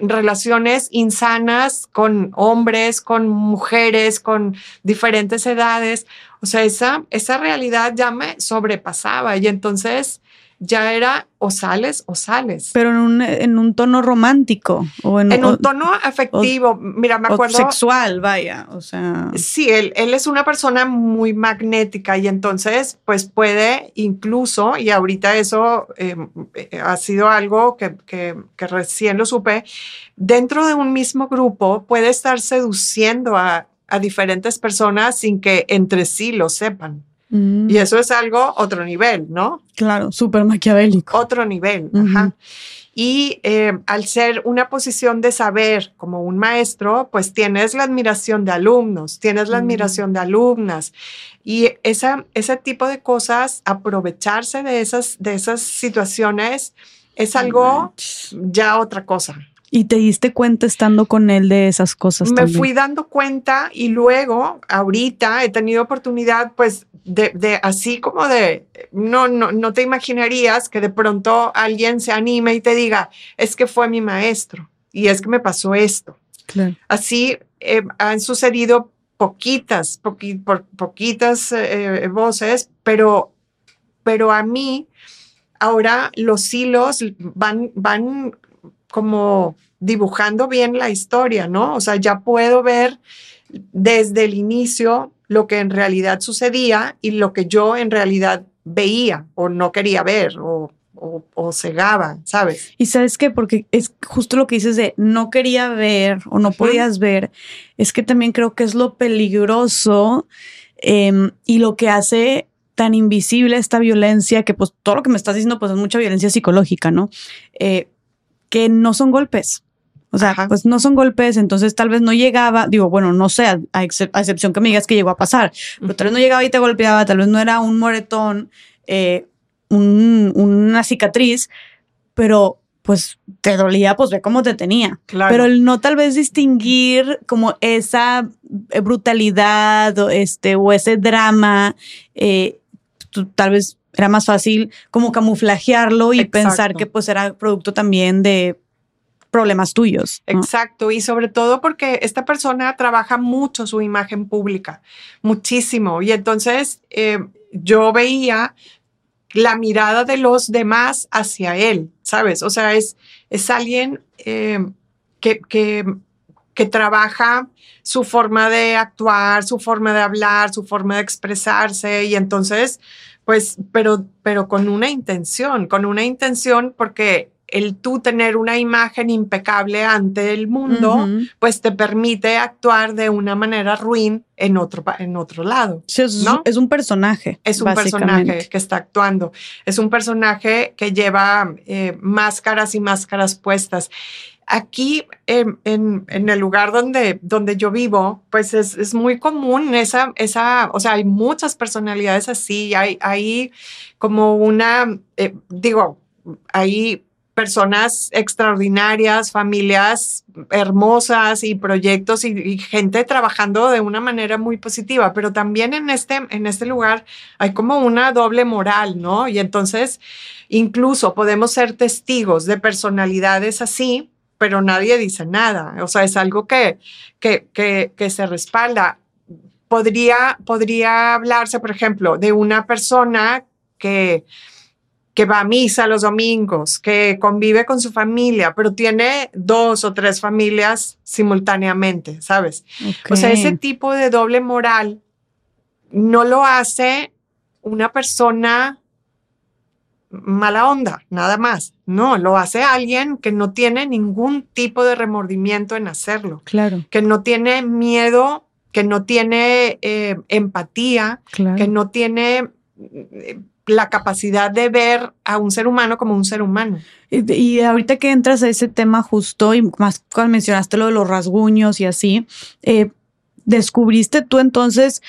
relaciones insanas con hombres, con mujeres, con diferentes edades. O sea, esa, esa realidad ya me sobrepasaba y entonces ya era o sales o sales. Pero en un, en un tono romántico o en, un tono afectivo. Mira, me acuerdo. sexual, vaya. O sea. Sí, él, él es una persona muy magnética y entonces, pues puede incluso, y ahorita eso em, eh, ha sido algo que, que, que recién lo supe, dentro de un mismo grupo puede estar seduciendo a, a diferentes personas sin que entre sí lo sepan. Mm. Y eso es algo, otro nivel, ¿no? Claro, súper maquiavélico. Otro nivel, ajá. Y eh, al ser una posición de saber como un maestro, pues tienes la admiración de alumnos, tienes la mm. admiración de alumnas. Y esa, ese tipo de cosas, aprovecharse de esas, de esas situaciones, es algo ya otra cosa. ¿Y te diste cuenta estando con él de esas cosas? Me fui dando cuenta y luego, ahorita, he tenido oportunidad, pues, de, de, así como de, no, no, no te imaginarías que de pronto alguien se anime y te diga, es que fue mi maestro y es que me pasó esto. Así eh, han sucedido poquitas, por, poquitas eh, voces, pero, pero a mí ahora los hilos van, van como dibujando bien la historia, ¿no? O sea, ya puedo ver desde el inicio lo que en realidad sucedía y lo que yo en realidad veía o no quería ver o, o, cegaba, ¿sabes? Y sabes qué, porque es justo lo que dices de no quería ver o no podías ver, es que también creo que es lo peligroso em, y lo que hace tan invisible esta violencia, que pues todo lo que me estás diciendo pues es mucha violencia psicológica, ¿no? Eh, que no son golpes. O sea, pues no son golpes, entonces tal vez no llegaba, digo, bueno, no sé, a, excepción que me digas que llegó a pasar, pero tal vez no llegaba y te golpeaba, tal vez no era un moretón, eh, una cicatriz, pero pues te dolía, pues ve cómo te tenía. Claro. Pero el no tal vez distinguir como esa brutalidad o, este, o ese drama, eh, tal vez era más fácil como camuflajearlo y pensar que pues era producto también de problemas tuyos. Exacto, y sobre todo porque esta persona trabaja mucho su imagen pública, muchísimo, y entonces eh, yo veía la mirada de los demás hacia él, ¿sabes? O sea, es, es alguien eh, que, que, que trabaja su forma de actuar, su forma de hablar, su forma de expresarse, y entonces pues, pero, pero con una intención, con una intención porque el tú tener una imagen impecable ante el mundo, pues te permite actuar de una manera ruin en otro, en otro lado. Sí, es, ¿no? es un personaje. Es un personaje que está actuando. Es un personaje que lleva eh, máscaras y máscaras puestas. Aquí, en, el lugar donde, donde yo vivo, pues es, muy común esa, esa, o sea, hay muchas personalidades así, hay, hay como una, eh, digo, hay personas extraordinarias, familias hermosas y proyectos y, gente trabajando de una manera muy positiva, pero también en este, en este lugar hay como una doble moral, ¿no? Y entonces incluso podemos ser testigos de personalidades así pero nadie dice nada. O sea, es algo que, que, que, se respalda. Podría, podría hablarse, por ejemplo, de una persona que, que va a misa los domingos, que convive con su familia, pero tiene dos o tres familias simultáneamente, ¿sabes? O sea, ese tipo de doble moral no lo hace una persona mala onda, nada más. No, lo hace alguien que no tiene ningún tipo de remordimiento en hacerlo. Claro. Que no tiene miedo, que no tiene eh, empatía, que no tiene eh, la capacidad de ver a un ser humano como un ser humano. Y, ahorita que entras a ese tema justo, y más cuando mencionaste lo de los rasguños y así, eh, descubriste tú entonces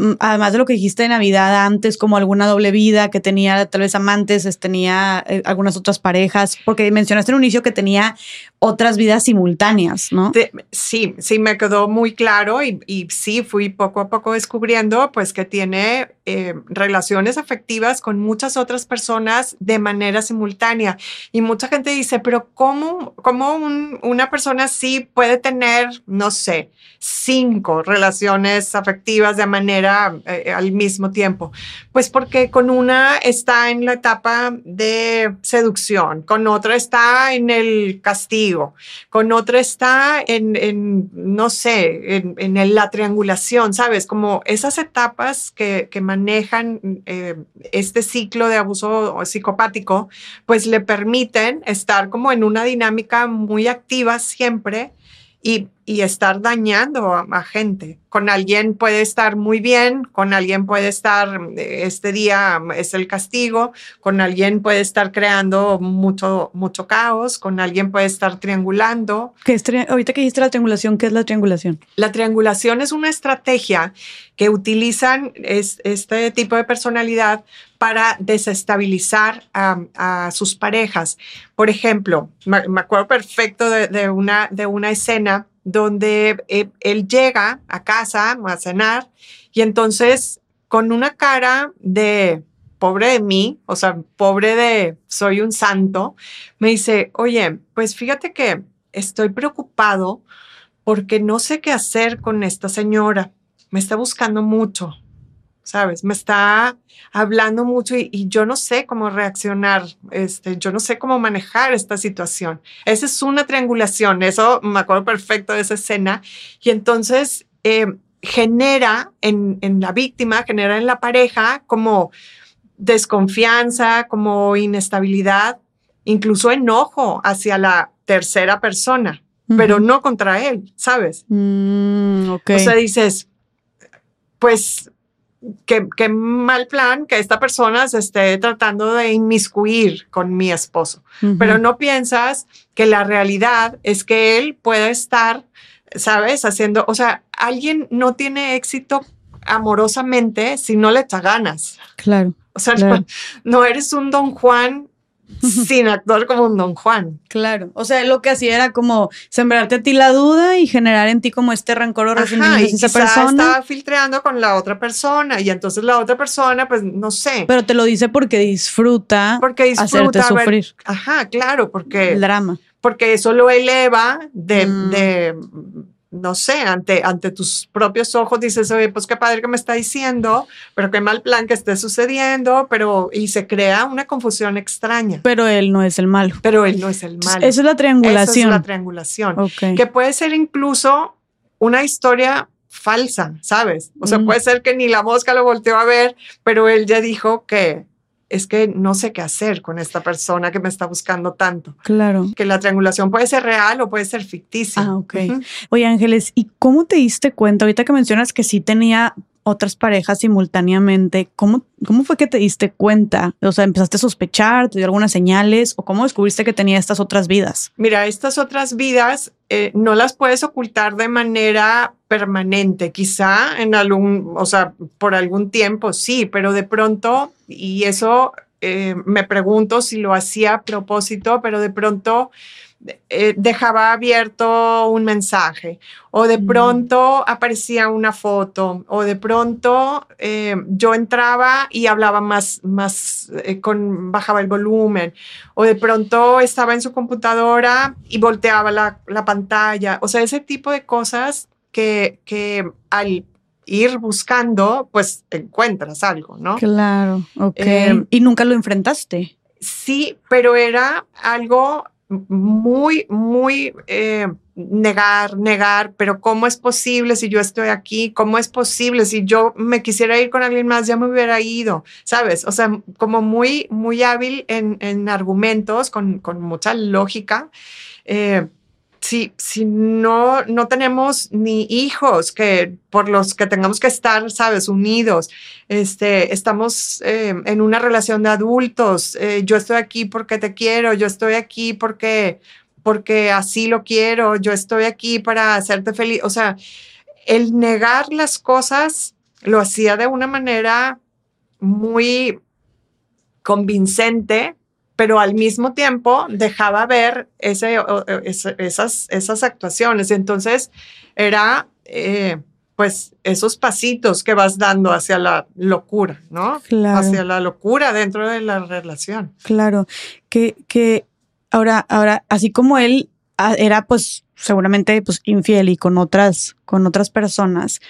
Mm, además de lo que dijiste de Navidad antes, como alguna doble vida que tenía tal vez amantes, tenía eh, algunas otras parejas, porque mencionaste en un inicio que tenía otras vidas simultáneas, ¿no? sí, sí, me quedó muy claro y, y, sí fui poco a poco descubriendo pues que tiene eh, relaciones afectivas con muchas otras personas de manera simultánea. Y mucha gente dice, pero ¿cómo, cómo una persona así puede tener, no sé, cinco relaciones afectivas de manera eh, al mismo tiempo? Pues porque con una está en la etapa de seducción, con otra está en el castigo con otra está en, no sé, en, la triangulación, ¿sabes? Como esas etapas que, manejan eh, este ciclo de abuso psicopático, pues le permiten estar como en una dinámica muy activa siempre y, estar dañando a, gente. Con alguien puede estar muy bien, con alguien puede estar, este día es el castigo, con alguien puede estar creando mucho, mucho caos, con alguien puede estar triangulando. ¿Qué es ahorita que dijiste la triangulación, ¿qué es la triangulación? La triangulación es una estrategia que utilizan este tipo de personalidad para desestabilizar a, sus parejas. Por ejemplo, me, acuerdo perfecto de, una, de una escena donde eh, él llega a casa a cenar y entonces con una cara de pobre de mí, o sea, pobre de soy un santo, me dice, oye, pues fíjate que estoy preocupado porque no sé qué hacer con esta señora. Me está buscando mucho. ¿Sabes? Me está hablando mucho y, yo no sé cómo reaccionar, este, yo no sé cómo manejar esta situación. Esa es una triangulación, eso me acuerdo perfecto de esa escena. Y entonces eh, genera en, en la víctima, genera en la pareja como desconfianza, como inestabilidad, incluso enojo hacia la tercera persona, pero no contra él, ¿sabes? Mm, o sea, dices, pues qué, mal plan que esta persona se esté tratando de inmiscuir con mi esposo. Pero no piensas que la realidad es que él puede estar, ¿sabes? Haciendo, o sea, alguien no tiene éxito amorosamente si no le echa ganas. Claro. O sea, no, eres un don Juan sin actuar como un don Juan. Claro, o sea, lo que hacía era como sembrarte a ti la duda y generar en ti como este rencor o resentimiento esa persona. estaba filtrando con la otra persona y entonces la otra persona, pues no sé. Pero te lo dice porque disfruta, porque disfruta hacerte sufrir. ajá, claro, porque el drama. Porque eso lo eleva de, mm. de no sé, ante, ante tus propios ojos dices, oye, pues qué padre que me está diciendo, pero qué mal plan que esté sucediendo, pero y se crea una confusión extraña. Pero él no es el malo. Pero él no es el malo. Esa es la triangulación. Esa es la triangulación. Que puede ser incluso una historia falsa, ¿sabes? O sea, mm. puede ser que ni la mosca lo volteó a ver, pero él ya dijo que es que no sé qué hacer con esta persona que me está buscando tanto. Claro. Que la triangulación puede ser real o puede ser ficticia. Ah, ok. Oye, Ángeles, ¿y cómo te diste cuenta? Ahorita que mencionas que sí tenía otras parejas simultáneamente, ¿cómo, ¿cómo fue que te diste cuenta? O sea, ¿empezaste a sospechar? ¿Te dio algunas señales? ¿O cómo descubriste que tenía estas otras vidas? Mira, estas otras vidas eh, no las puedes ocultar de manera permanente. Quizá en algún, o sea, por algún tiempo sí, pero de pronto, y eso eh, me pregunto si lo hacía a propósito, pero de pronto eh, dejaba abierto un mensaje o de mm. pronto aparecía una foto o de pronto eh, yo entraba y hablaba más, más eh, con, bajaba el volumen o de pronto estaba en su computadora y volteaba la, pantalla. O sea, ese tipo de cosas que, que al ir buscando, pues encuentras algo, ¿no? Claro, ok. ¿Y nunca lo enfrentaste? Sí, pero era algo muy, muy eh, negar, negar, pero ¿cómo es posible si yo estoy aquí? ¿Cómo es posible si yo me quisiera ir con alguien más, ya me hubiera ido? ¿Sabes? O sea, como muy, muy hábil en, argumentos, con, con, mucha lógica. Eh, si, si no, no tenemos ni hijos que por los que tengamos que estar, sabes, unidos, este, estamos eh, en una relación de adultos, eh, yo estoy aquí porque te quiero, yo estoy aquí porque, porque así lo quiero, yo estoy aquí para hacerte feliz. O sea, el negar las cosas lo hacía de una manera muy convincente pero al mismo tiempo dejaba ver ese, esas, esas actuaciones. Entonces era, eh, pues, esos pasitos que vas dando hacia la locura, ¿no? Claro. Hacia la locura dentro de la relación. Claro, que, que ahora, ahora, así como él ah, era, pues, seguramente, pues, infiel y con otras, con otras personas,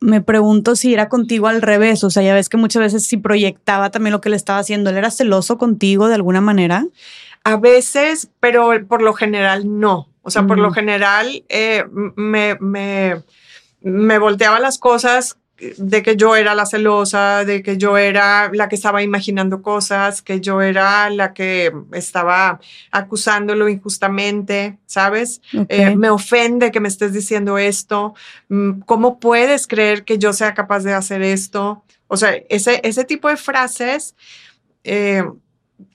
me pregunto si era contigo al revés, o sea, ya ves que muchas veces si proyectaba también lo que le estaba haciendo, ¿él era celoso contigo de alguna manera? A veces, pero por lo general no. O sea, por lo general eh, me, me, me volteaba las cosas de que yo era la celosa, de que yo era la que estaba imaginando cosas, que yo era la que estaba acusándolo injustamente, ¿sabes? Eh, me ofende que me estés diciendo esto. Mm, ¿Cómo puedes creer que yo sea capaz de hacer esto? O sea, ese, ese tipo de frases eh,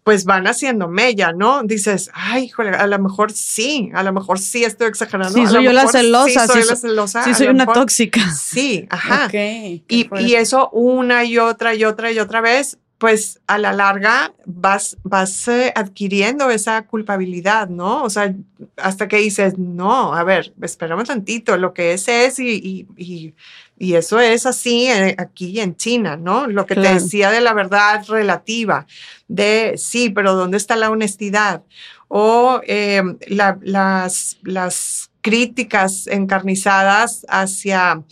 pues van haciendo mella, ¿no? Dices, ay, híjole, a lo mejor sí, a lo mejor sí estoy exagerando. Sí, soy yo la celosa. Sí, soy la celosa. Sí, soy una tóxica. Sí, ajá. y, y, eso una y otra y otra y otra vez, pues a la larga vas, vas eh, adquiriendo esa culpabilidad, ¿no? O sea, hasta que dices, no, a ver, esperamos tantito, lo que es es y, y, y eso es así eh, aquí en China, ¿no? Lo que te decía de la verdad relativa, de sí, pero ¿dónde está la honestidad? O em, las, las críticas encarnizadas hacia...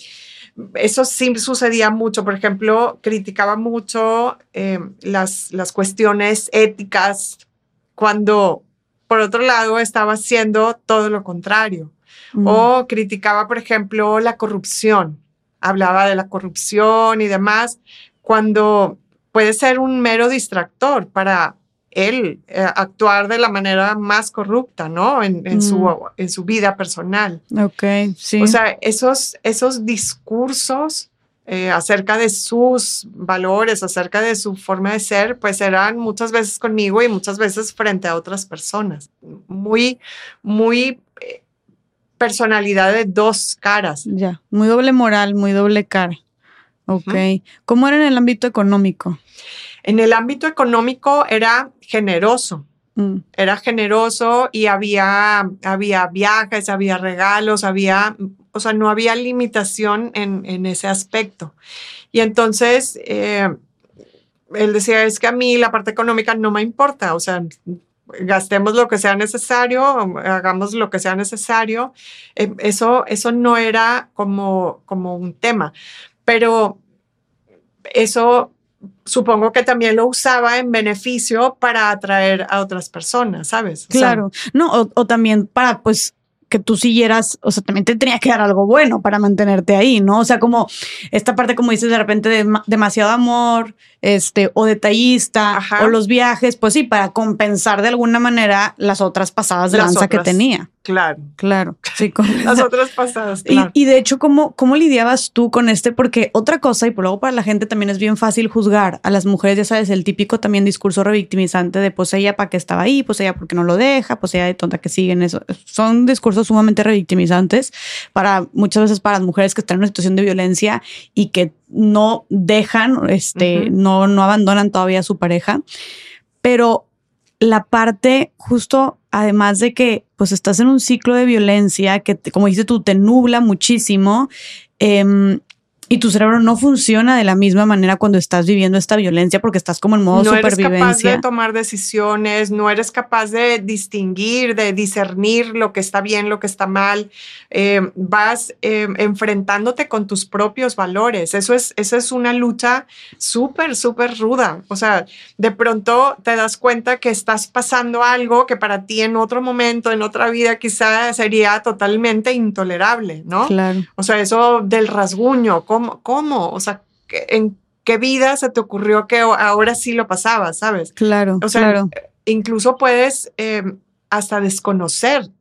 Eso sí sucedía mucho, por ejemplo, criticaba mucho em, las, las cuestiones éticas cuando, por otro lado, estaba haciendo todo lo contrario. Mm. O criticaba, por ejemplo, la corrupción hablaba de la corrupción y demás, cuando puede ser un mero distractor para él eh, actuar de la manera más corrupta, ¿no? En, su, mm. en su vida personal. Ok, sí. O sea, esos, esos discursos eh, acerca de sus valores, acerca de su forma de ser, pues eran muchas veces conmigo y muchas veces frente a otras personas. Muy, muy personalidad de dos caras. Ya, muy doble moral, muy doble cara. Ok. ¿Cómo era en el ámbito económico? En el ámbito económico era generoso. Mm. Era generoso y había, había viajes, había regalos, había, o sea, no había limitación en, en ese aspecto. Y entonces, eh, él decía, es que a mí la parte económica no me importa, o sea, gastemos lo que sea necesario, hagamos lo que sea necesario. Eh, eso, eso no era como, como un tema, pero eso supongo que también lo usaba en beneficio para atraer a otras personas, ¿sabes? claro, no, o, también para pues que tú siguieras, o sea, también te tenía que dar algo bueno para mantenerte ahí, ¿no? O sea, como esta parte, como dices, de repente de demasiado amor, este, o detallista, o los viajes, pues sí, para compensar de alguna manera las otras pasadas de lanza que tenía. Claro. Claro. Sí, las otras pasadas. Y, de hecho, ¿cómo, ¿cómo lidiabas tú con este? Porque otra cosa, y por luego para la gente también es bien fácil juzgar a las mujeres, ya sabes, el típico también discurso revictimizante de pues ella para qué estaba ahí, pues ella porque no lo deja, pues ella de tonta que siguen eso. Son discursos sumamente revictimizantes para muchas veces para las mujeres que están en una situación de violencia y que no dejan, este, no, no abandonan todavía a su pareja. Pero la parte justo, además de que pues estás en un ciclo de violencia que, como dices tú, te nubla muchísimo, em, Y tu cerebro no funciona de la misma manera cuando estás viviendo esta violencia porque estás como en modo no supervivencia. eres capaz de tomar decisiones, no eres capaz de distinguir, de discernir lo que está bien, lo que está mal. Eh, vas eh, enfrentándote con tus propios valores. Eso es, eso es una lucha súper, súper ruda. O sea, de pronto te das cuenta que estás pasando algo que para ti en otro momento, en otra vida, quizá sería totalmente intolerable, ¿no? Claro. O sea, eso del rasguño, ¿cómo? Cómo? O sea, ¿en qué vida se te ocurrió que ahora sí lo pasaba, sabes? Claro, O sea, claro. incluso puedes eh, hasta desconocerte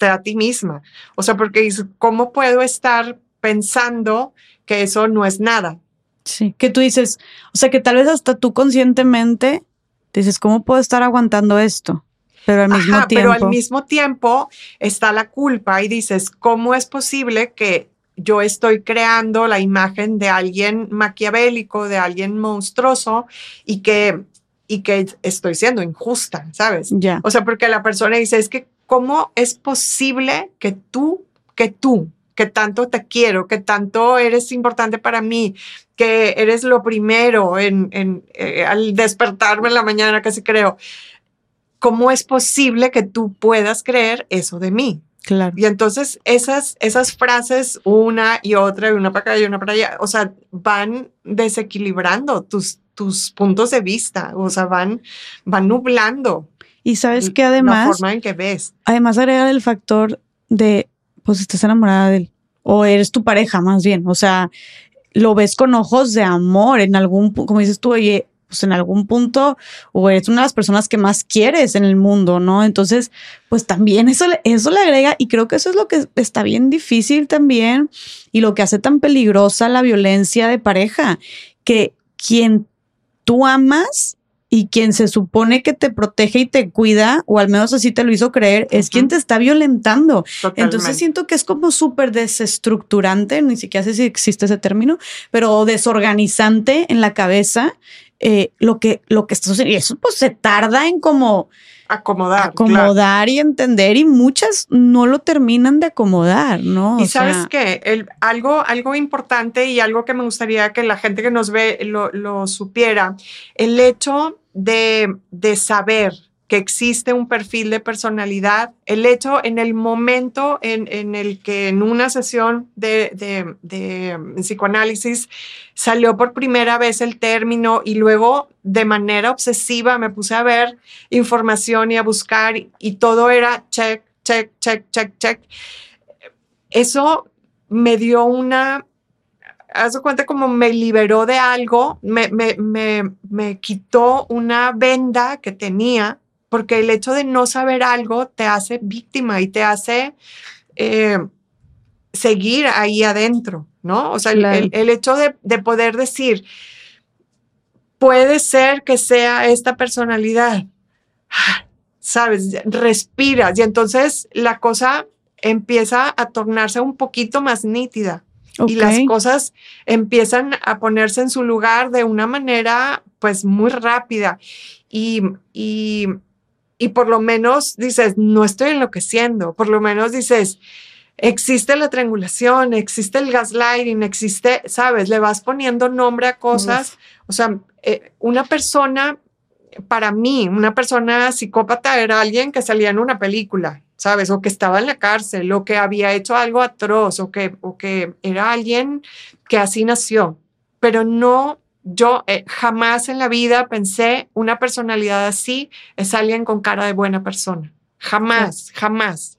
a ti misma. O sea, porque dices, ¿cómo puedo estar pensando que eso no es nada? Sí, que tú dices, o sea, que tal vez hasta tú conscientemente dices, ¿cómo puedo estar aguantando esto? Pero al mismo Ajá, tiempo. pero al mismo tiempo está la culpa y dices, ¿cómo es posible que yo estoy creando la imagen de alguien maquiavélico, de alguien monstruoso y que, y que estoy siendo injusta, ¿sabes? Ya. O sea, porque la persona dice, es que, ¿cómo es posible que tú, que tú, que tanto te quiero, que tanto eres importante para mí, que eres lo primero en, en, eh, al despertarme en la mañana, casi creo, ¿cómo es posible que tú puedas creer eso de mí? Claro. Y entonces esas, esas frases, una y otra, y una para acá y una para allá, o sea, van desequilibrando tus, tus puntos de vista, o sea, van, van nublando Y sabes que la además, forma en que ves. además agrega el factor de, pues estás enamorada de él, o eres tu pareja más bien, o sea, lo ves con ojos de amor en algún, como dices tú, oye, pues en algún punto, o eres una de las personas que más quieres en el mundo, ¿no? Entonces, pues también eso, le- eso le agrega, y creo que eso es lo que está bien difícil también, y lo que hace tan peligrosa la violencia de pareja, que quien tú amas y quien se supone que te protege y te cuida, o al menos así te lo hizo creer, es quien te está violentando. Totalmente. Entonces siento que es como súper desestructurante, ni siquiera sé si existe ese término, pero desorganizante en la cabeza eh, lo que lo que está sucediendo. Y eso pues se tarda en como acomodar. claro. acomodar y entender y muchas no lo terminan de acomodar, ¿no? Y O sabes sea, qué, El- algo, algo importante y algo que me gustaría que la gente que nos ve lo, lo supiera, el hecho de, de saber que existe un perfil de personalidad, el hecho en el momento en, en el que en una sesión de, de- psicoanálisis salió por primera vez el término y luego de manera obsesiva me puse a ver información y a buscar y, todo era check, check, check, check, check. Eso me dio una, haz cuenta como me liberó de algo, me, me, me, me quitó una venda que tenía, porque el hecho de no saber algo te hace víctima y te hace eh, seguir ahí adentro, ¿no? O sea, el- Claro. el, el hecho de, de poder decir, puede ser que sea esta personalidad, ¿sabes? Respiras y entonces la cosa empieza a tornarse un poquito más nítida y las cosas empiezan a ponerse en su lugar de una manera pues muy rápida y, y, y por lo menos dices, no estoy enloqueciendo, por lo menos dices, existe la triangulación, existe el gaslighting, existe, sabes, le vas poniendo nombre a cosas, o sea, eh, una persona, para mí, una persona psicópata era alguien que salía en una película, ¿sabes? O que estaba en la cárcel, o que había hecho algo atroz, o que, o que era alguien que así nació. Pero no, yo eh, jamás en la vida pensé una personalidad así es alguien con cara de buena persona. Jamás, jamás.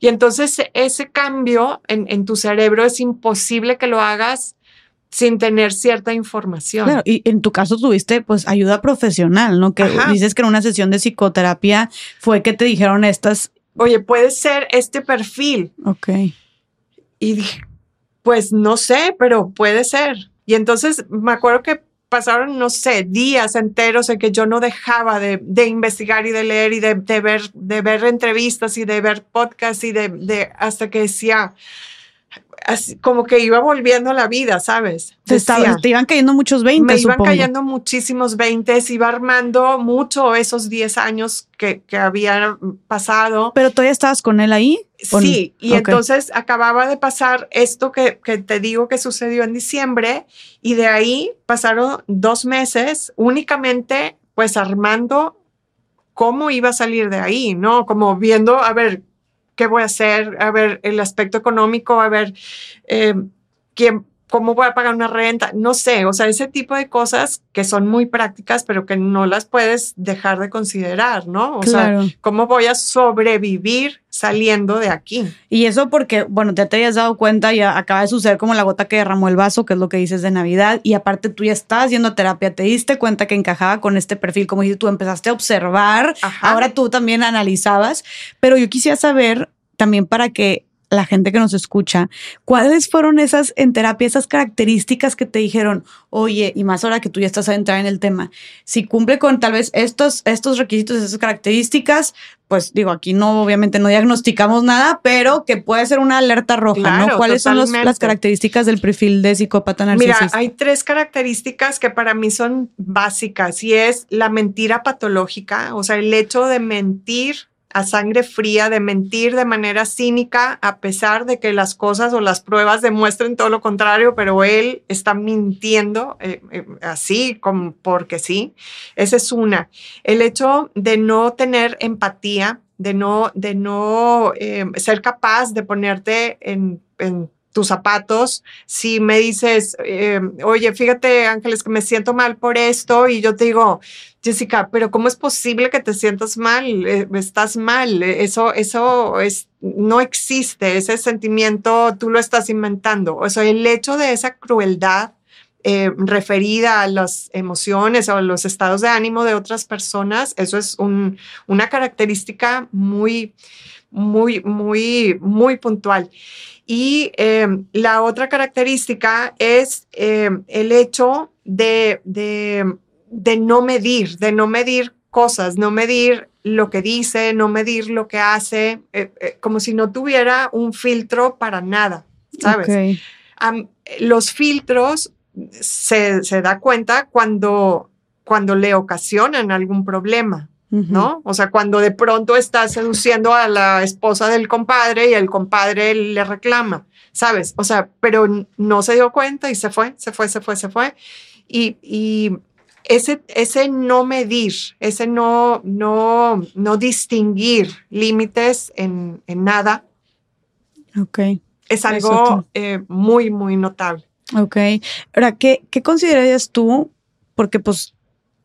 Y entonces ese cambio en, en tu cerebro es imposible que lo hagas sin tener cierta información. Claro, y en tu caso tuviste pues ayuda profesional, ¿no? Que Ajá. dices que en una sesión de psicoterapia fue que te dijeron estas, Oye, puede ser este perfil. ok, Y dije, pues no sé, pero puede ser. Y entonces me acuerdo que pasaron, no sé, días enteros en que yo no dejaba de, investigar y de leer y de, de ver, de ver entrevistas y de ver podcasts y de, de hasta que decía, como que iba volviendo a la vida, ¿sabes? Te, te iban cayendo muchos 20. Me iban cayendo muchísimos 20, iba armando mucho esos 10 años que, que habían pasado. ¿Pero todavía estabas con él ahí? Sí, y entonces acababa de pasar esto que, que, te digo que sucedió en diciembre y de ahí pasaron dos meses únicamente pues armando cómo iba a salir de ahí, ¿no? Como viendo, a ver, qué voy a hacer, a ver el aspecto económico, a ver eh, quién, cómo voy a pagar una renta, no sé, o sea, ese tipo de cosas que son muy prácticas, pero que no las puedes dejar de considerar, ¿no? O sea, cómo voy a sobrevivir saliendo de aquí. Y eso porque, bueno, ya te habías dado cuenta y acaba de suceder como la gota que derramó el vaso, que es lo que dices de Navidad, y aparte tú ya estabas yendo a terapia, te diste cuenta que encajaba con este perfil, como dices, tú empezaste a observar, ahora tú también analizabas, pero yo quisiera saber también para que la gente que nos escucha, ¿cuáles fueron esas en terapia, esas características que te dijeron, oye, y más ahora que tú ya estás a entrar en el tema, si cumple con tal vez estos, estos requisitos, esas características, pues digo, aquí no, obviamente no diagnosticamos nada, pero que puede ser una alerta roja, ¿no? ¿Cuáles son las características del perfil de psicópata narcisista? Mira, hay tres características que para mí son básicas y es la mentira patológica, o sea, el hecho de mentir a sangre fría, de mentir de manera cínica, a pesar de que las cosas o las pruebas demuestren todo lo contrario, pero él está mintiendo eh, eh, así como porque sí. Esa es una. El hecho de no tener empatía, de no, de no eh, ser capaz de ponerte en, en tus zapatos, si me dices, oye, fíjate Ángeles, que me siento mal por esto, y yo te digo, Jessica, pero ¿cómo es posible que te sientas mal? Eh, estás mal. Eso, eso es, no existe. Ese sentimiento tú lo estás inventando. O sea, el hecho de esa crueldad eh, referida a las emociones o los estados de ánimo de otras personas, eso es una característica muy, muy, muy, muy puntual. Y eh, la otra característica es el hecho de de no medir, de no medir cosas, no medir lo que dice, no medir lo que hace, eh, eh, como si no tuviera un filtro para nada, ¿sabes? los filtros se, da cuenta cuando, cuando le ocasionan algún problema. ¿No? O sea, cuando de pronto está seduciendo a la esposa del compadre y el compadre le reclama, ¿sabes? O sea, pero no se dio cuenta y se fue, se fue, se fue, se fue. Y, y ese, ese no medir, ese no, no, no distinguir límites en, en nada, okay. es algo eh, muy, muy notable. Ok. Ahora, ¿qué, ¿qué considerarías tú? Porque pues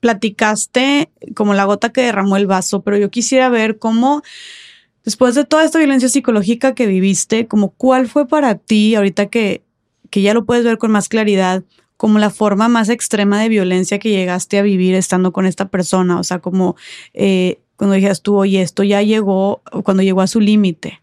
platicaste como la gota que derramó el vaso, pero yo quisiera ver cómo, después de toda esta violencia psicológica que viviste, como cuál fue para ti, ahorita que, que ya lo puedes ver con más claridad, como la forma más extrema de violencia que llegaste a vivir estando con esta persona? O sea, como eh, cuando dijeras tú, oye, esto ya llegó, cuando llegó a su límite.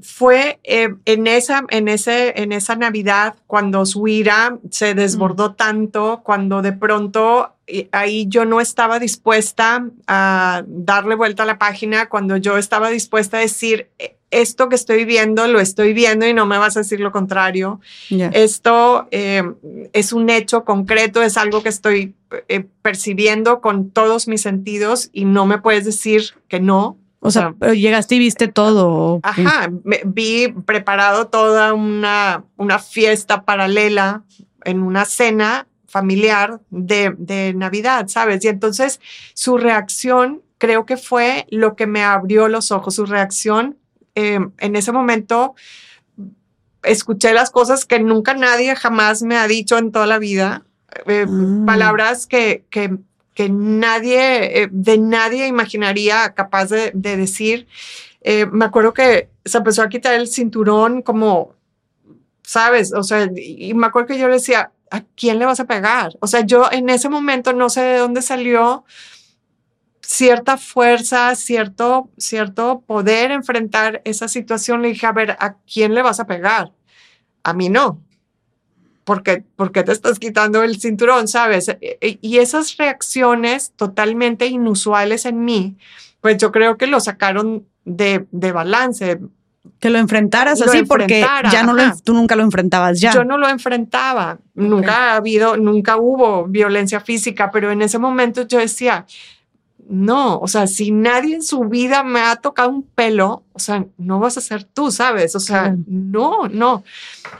Fue eh, en, esa, en, ese, en esa Navidad cuando su ira se desbordó mm. tanto, cuando de pronto eh, ahí yo no estaba dispuesta a darle vuelta a la página, cuando yo estaba dispuesta a decir, esto que estoy viendo lo estoy viendo y no me vas a decir lo contrario. Esto eh, es un hecho concreto, es algo que estoy eh, percibiendo con todos mis sentidos y no me puedes decir que no. O, sea, llegaste y viste todo. Ajá, vi preparado toda una, una fiesta paralela en una cena familiar de, de Navidad, ¿sabes? Y entonces su reacción creo que fue lo que me abrió los ojos, su reacción Em, en ese momento escuché las cosas que nunca nadie jamás me ha dicho en toda la vida, eh, ah. palabras que, que, que nadie, eh, de nadie imaginaría capaz de, decir. Eh, me acuerdo que se empezó a quitar el cinturón como, ¿sabes? O sea, y me acuerdo que yo le decía, ¿a quién le vas a pegar? O sea, yo en ese momento no sé de dónde salió cierta fuerza, cierto, cierto poder enfrentar esa situación. Le dije, a ver, ¿a quién le vas a pegar? A mí no. Porque, porque te estás quitando el cinturón, ¿sabes? E, e, y esas reacciones totalmente inusuales en mí, pues yo creo que lo sacaron de, de balance. que lo enfrentaras así porque ya no lo, tú nunca lo enfrentabas ya. Yo no lo enfrentaba, nunca ha habido, nunca hubo violencia física, pero en ese momento yo decía, no, o sea, si nadie en su vida me ha tocado un pelo, o sea, no vas a ser tú, ¿sabes? O sea, no, no.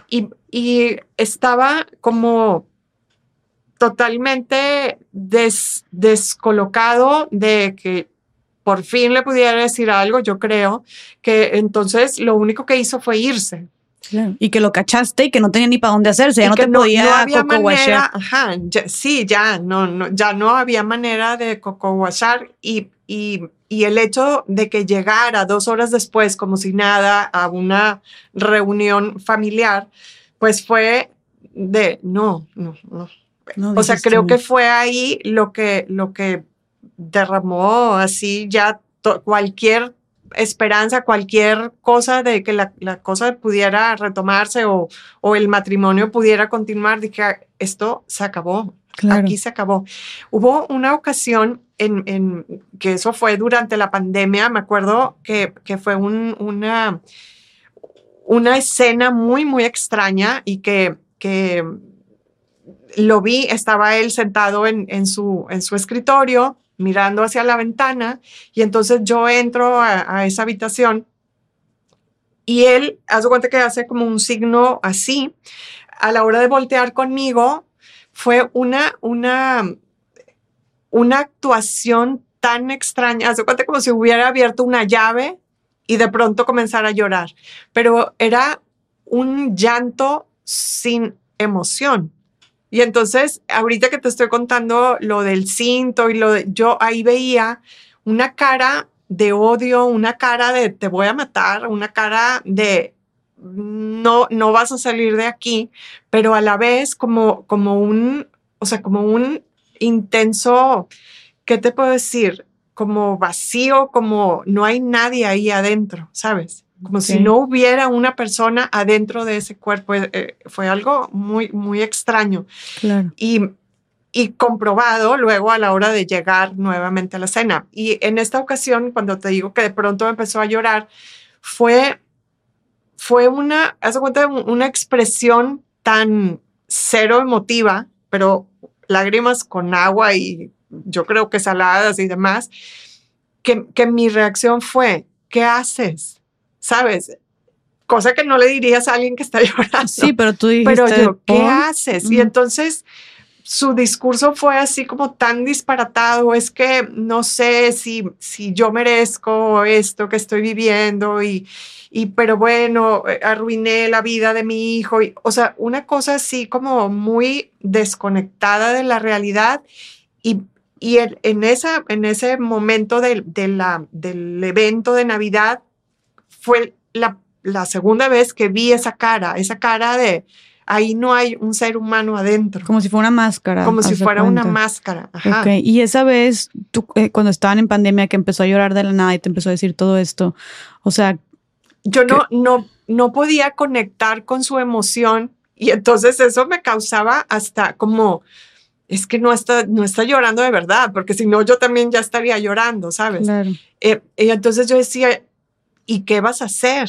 Y, y, estaba como totalmente descolocado de que por fin le pudiera decir algo, yo creo, que entonces lo único que hizo fue irse. Y que lo cachaste y que no tenía ni para dónde hacerse, ya no te podía no había manera, ajá, sí, ya no, no, ya no había manera de coco y, y, y el hecho de que llegara dos horas después, como si nada, a una reunión familiar, pues fue de no, no, no. o sea, creo que fue ahí lo que, lo que derramó así ya cualquier esperanza, cualquier cosa de que la, cosa pudiera retomarse o, o, el matrimonio pudiera continuar, dije, ah, esto se acabó, aquí se acabó. Hubo una ocasión en, en, que eso fue durante la pandemia, me acuerdo que, que fue un, una, una escena muy, muy extraña y que, que lo vi, estaba él sentado en, en, su, en su escritorio mirando hacia la ventana y entonces yo entro a, esa habitación y él, haz cuenta que hace como un signo así. A la hora de voltear conmigo, fue una, una, una actuación tan extraña. Haz cuenta como si hubiera abierto una llave y de pronto comenzara a llorar. Pero era un llanto sin emoción. Y entonces, ahorita que te estoy contando lo del cinto y lo de, yo ahí veía una cara de odio, una cara de te voy a matar, una cara de no, no vas a salir de aquí, pero a la vez como, como un, o sea, como un intenso, ¿qué te puedo decir? Como vacío, como no hay nadie ahí adentro, ¿sabes? Como si no hubiera una persona adentro de ese cuerpo. Eh, eh, fue algo muy, muy extraño. Claro. Y, y comprobado luego a la hora de llegar nuevamente a la cena. Y en esta ocasión, cuando te digo que de pronto empezó a llorar, fue, fue una, haz cuenta, una expresión tan cero emotiva, pero lágrimas con agua y yo creo que saladas y demás, que, que mi reacción fue, ¿qué haces? ¿Sabes? Cosa que no le dirías a alguien que está llorando. Sí, pero tú dijiste. Pero yo, ¿qué haces? Y entonces su discurso fue así como tan disparatado, es que no sé si, si yo merezco esto que estoy viviendo y, y pero bueno, arruiné la vida de mi hijo. Y, o sea, una cosa así como muy desconectada de la realidad y, y en, esa, en ese momento de, de la, del evento de Navidad, fue la, la segunda vez que vi esa cara, esa cara de ahí no hay un ser humano adentro. Como si fuera una máscara. Como si fuera una máscara. Ajá. Y esa vez, tú, eh, cuando estaban en pandemia, que empezó a llorar de la nada y te empezó a decir todo esto, o sea... Yo no, no, no podía conectar con su emoción y entonces eso me causaba hasta como, es que no está, no está llorando de verdad, porque si no yo también ya estaría llorando, ¿sabes? Claro. Eh, y entonces yo decía, ¿y qué vas a hacer?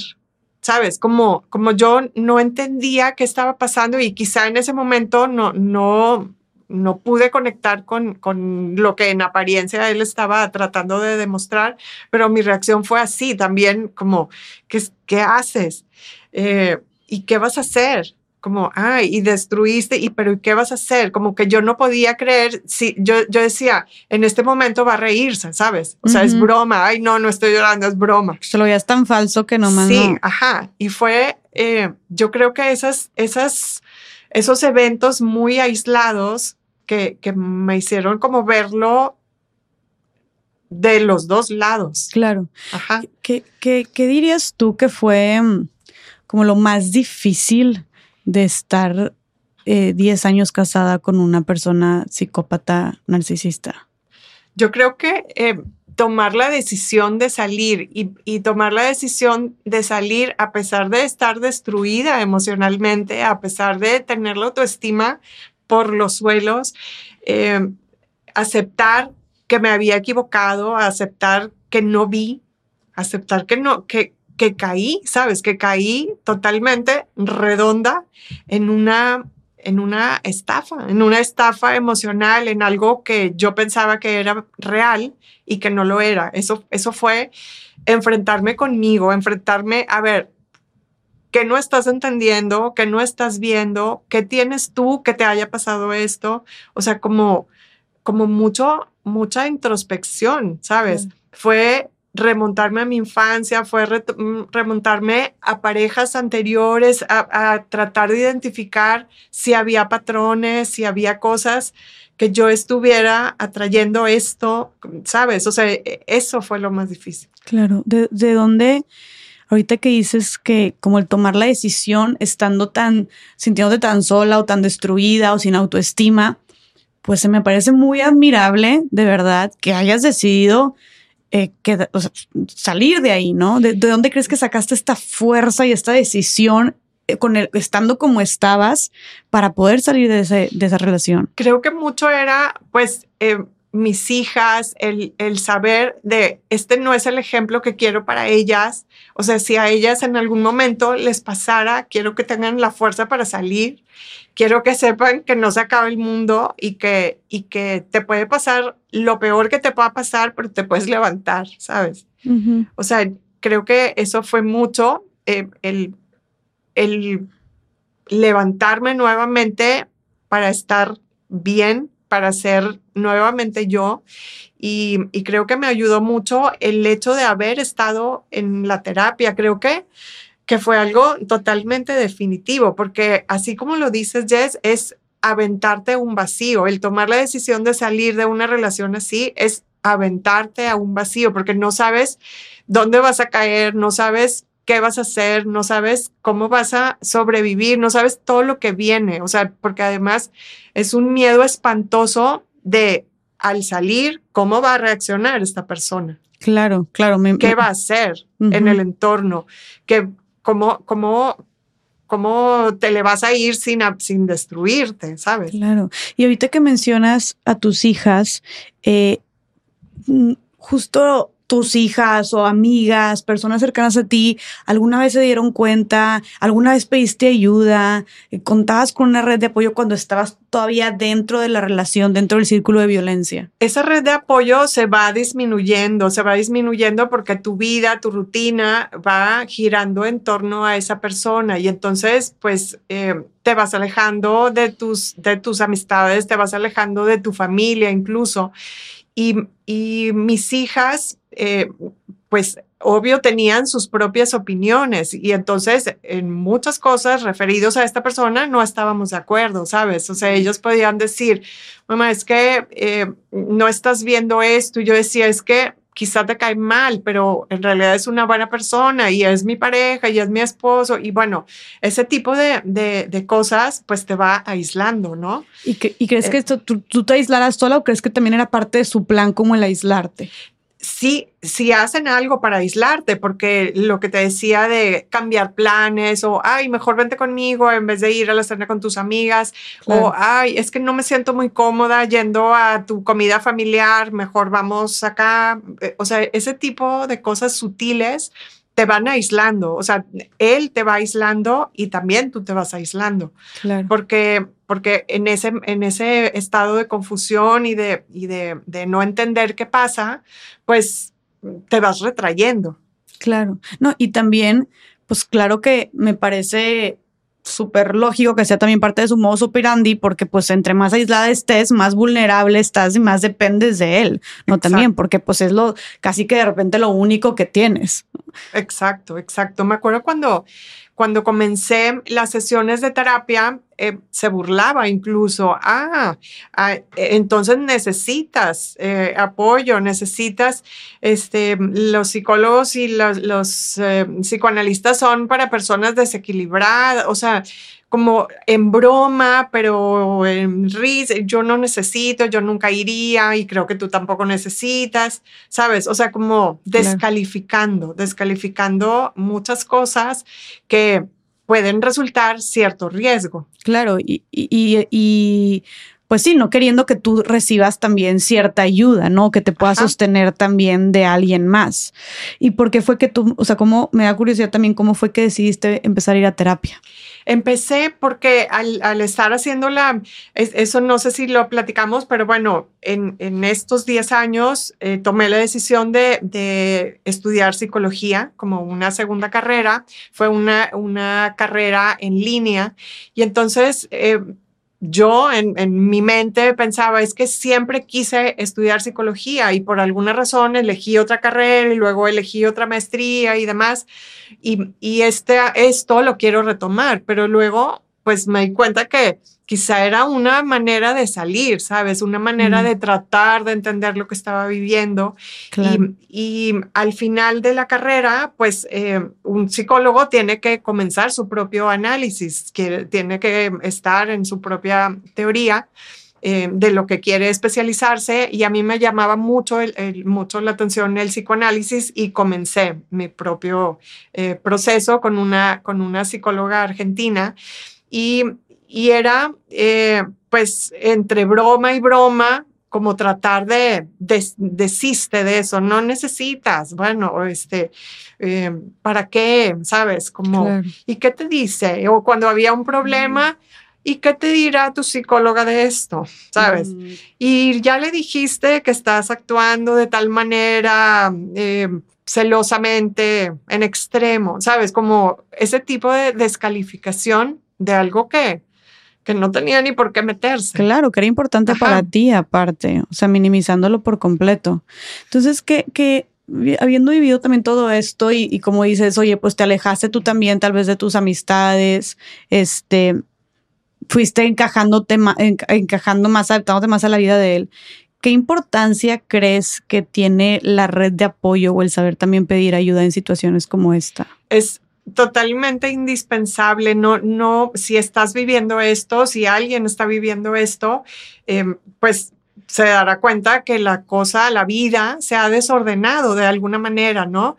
¿Sabes? Como, como yo no entendía qué estaba pasando y quizá en ese momento no, no, no pude conectar con, con lo que en apariencia él estaba tratando de demostrar, pero mi reacción fue así también, como, ¿qué, qué haces? Eh, ¿Y qué vas a hacer? Como, ay, y destruiste, y pero ¿qué vas a hacer? Como que yo no podía creer, si yo, yo decía, en este momento va a reírse, ¿sabes? O sea, es broma, ay, no, no estoy llorando, es broma. Se lo veías tan falso que no más. Sí, ajá, y fue, eh, yo creo que esas, esas, esos eventos muy aislados que, que me hicieron como verlo de los dos lados. Claro. Ajá. ¿Qué, qué, qué dirías tú que fue mm, como lo más difícil de estar 10 eh, años casada con una persona psicópata narcisista? Yo creo que eh, tomar la decisión de salir y, tomar la decisión de salir a pesar de estar destruida emocionalmente, a pesar de tener la autoestima por los suelos, eh, aceptar que me había equivocado, aceptar que no vi, aceptar que no, que, que caí, ¿sabes? Que caí totalmente redonda en una en una estafa, en una estafa emocional, en algo que yo pensaba que era real y que no lo era. Eso, eso fue enfrentarme conmigo, enfrentarme, a ver, que no estás entendiendo, que no estás viendo, que tienes tú que te haya pasado esto, o sea, como, como mucho, mucha introspección, ¿sabes? Fue remontarme a mi infancia, fue mm, remontarme a parejas anteriores, a, tratar de identificar si había patrones, si había cosas que yo estuviera atrayendo esto, ¿sabes? O sea, e, eso fue lo más difícil. Claro, ¿de, de dónde? Ahorita que dices que como el tomar la decisión estando tan, sintiéndote tan sola o tan destruida o sin autoestima, pues se me parece muy admirable, de verdad, que hayas decidido eh, que, salir de ahí, ¿no? ¿De, dónde crees que sacaste esta fuerza y esta decisión eh, con el, estando como estabas para poder salir de, de esa relación? Creo que mucho era, pues, eh, mis hijas, el, el, saber de este no es el ejemplo que quiero para ellas. O sea, si a ellas en algún momento les pasara, quiero que tengan la fuerza para salir. Quiero que sepan que no se acaba el mundo y que, y que te puede pasar lo peor que te pueda pasar, pero te puedes levantar, ¿sabes? O sea, creo que eso fue mucho eh, el, el levantarme nuevamente para estar bien para ser nuevamente yo y, creo que me ayudó mucho el hecho de haber estado en la terapia. Creo que, que fue algo totalmente definitivo, porque así como lo dices, Jess, es aventarte un vacío. El tomar la decisión de salir de una relación así es aventarte a un vacío, porque no sabes dónde vas a caer, no sabes qué vas a hacer, no sabes cómo vas a sobrevivir, no sabes todo lo que viene, o sea, porque además es un miedo espantoso de al salir, cómo va a reaccionar esta persona. Claro, claro. ¿Qué va a hacer en el entorno? ¿Qué, cómo, cómo, ¿Cómo te le vas a ir sin, sin destruirte, sabes? Claro. Y ahorita que mencionas a tus hijas, eh, mm, justo tus hijas o amigas, personas cercanas a ti, alguna vez se dieron cuenta, alguna vez pediste ayuda, eh, contabas con una red de apoyo cuando estabas todavía dentro de la relación, dentro del círculo de violencia? Esa red de apoyo se va disminuyendo, se va disminuyendo porque tu vida, tu rutina va girando en torno a esa persona y entonces pues eh, te vas alejando de tus, de tus amistades, te vas alejando de tu familia incluso. Y, y mis hijas eh, pues obvio tenían sus propias opiniones y entonces en muchas cosas referidos a esta persona no estábamos de acuerdo, ¿sabes? O sea, ellos podían decir, mamá, es que eh, no estás viendo esto y yo decía, es que quizá te cae mal, pero en realidad es una buena persona y es mi pareja y es mi esposo y bueno, ese tipo de, de, cosas pues te va aislando, ¿no? ¿Y, que, y crees que eh, esto, tú, tú, te aislaras sola o crees que también era parte de su plan como el aislarte? Sí, sí hacen algo para aislarte, porque lo que te decía de cambiar planes o, ay, mejor vente conmigo en vez de ir a la cena con tus amigas, o, ay, es que no me siento muy cómoda yendo a tu comida familiar, mejor vamos acá. Eh, o sea, ese tipo de cosas sutiles te van aislando, o sea, él te va aislando y también tú te vas aislando. Claro. Porque, porque en, ese, en ese estado de confusión y, de, y de, de no entender qué pasa, pues te vas retrayendo. Claro, no, y también, pues claro que me parece súper lógico que sea también parte de su modo operandi, porque pues entre más aislada estés, más vulnerable estás y más dependes de él, ¿no? También, porque pues es lo casi que de repente lo único que tienes. Exacto, exacto. Me acuerdo cuando cuando comencé las sesiones de terapia, eh, se burlaba incluso, ah, ah entonces necesitas eh, apoyo, necesitas, este, los psicólogos y los, eh, psicoanalistas son para personas desequilibradas, o sea, como en broma, pero en risa, yo no necesito, yo nunca iría y creo que tú tampoco necesitas, ¿sabes? O sea, como descalificando, descalificando muchas cosas que pueden resultar cierto riesgo. Claro, y, y, y pues sí, no queriendo que tú recibas también cierta ayuda, ¿no? Que te pueda sostener también de alguien más. ¿Y por qué fue que tú, o sea, cómo, me da curiosidad también, cómo fue que decidiste empezar a ir a terapia? Empecé porque al, estar haciendo la, eso no sé si lo platicamos, pero bueno, en, estos 10 años eh, tomé la decisión de, estudiar psicología como una segunda carrera. Fue una, una carrera en línea y entonces... Eh, yo en, mi mente pensaba, es que siempre quise estudiar psicología y por alguna razón elegí otra carrera y luego elegí otra maestría y demás. Y, y este, esto lo quiero retomar, pero luego pues me di cuenta que quizá era una manera de salir, ¿sabes? Una manera de tratar de entender lo que estaba viviendo. Y, al final de la carrera, pues eh, un psicólogo tiene que comenzar su propio análisis, que tiene que estar en su propia teoría. Eh, de lo que quiere especializarse y a mí me llamaba mucho, mucho la atención el psicoanálisis y comencé mi propio eh, proceso con una, con una psicóloga argentina y, era eh, pues entre broma y broma como tratar de, desiste de eso, no necesitas, bueno, este, eh, ¿para qué? ¿Sabes? Como, ¿y qué te dice? O cuando había un problema, ¿y qué te dirá tu psicóloga de esto? ¿Sabes? Y ya le dijiste que estás actuando de tal manera eh, celosamente, en extremo, ¿sabes? Como ese tipo de descalificación de algo que, que no tenía ni por qué meterse. Claro, que era importante para ti aparte, o sea, minimizándolo por completo. Entonces, que, que habiendo vivido también todo esto y, como dices, oye, pues te alejaste tú también tal vez de tus amistades, este, fuiste encajándote, encajando más, adaptándote más a la vida de él. ¿Qué importancia crees que tiene la red de apoyo o el saber también pedir ayuda en situaciones como esta? Es totalmente indispensable. No, no, si estás viviendo esto, si alguien está viviendo esto, em, pues se dará cuenta que la cosa, la vida se ha desordenado de alguna manera, ¿no?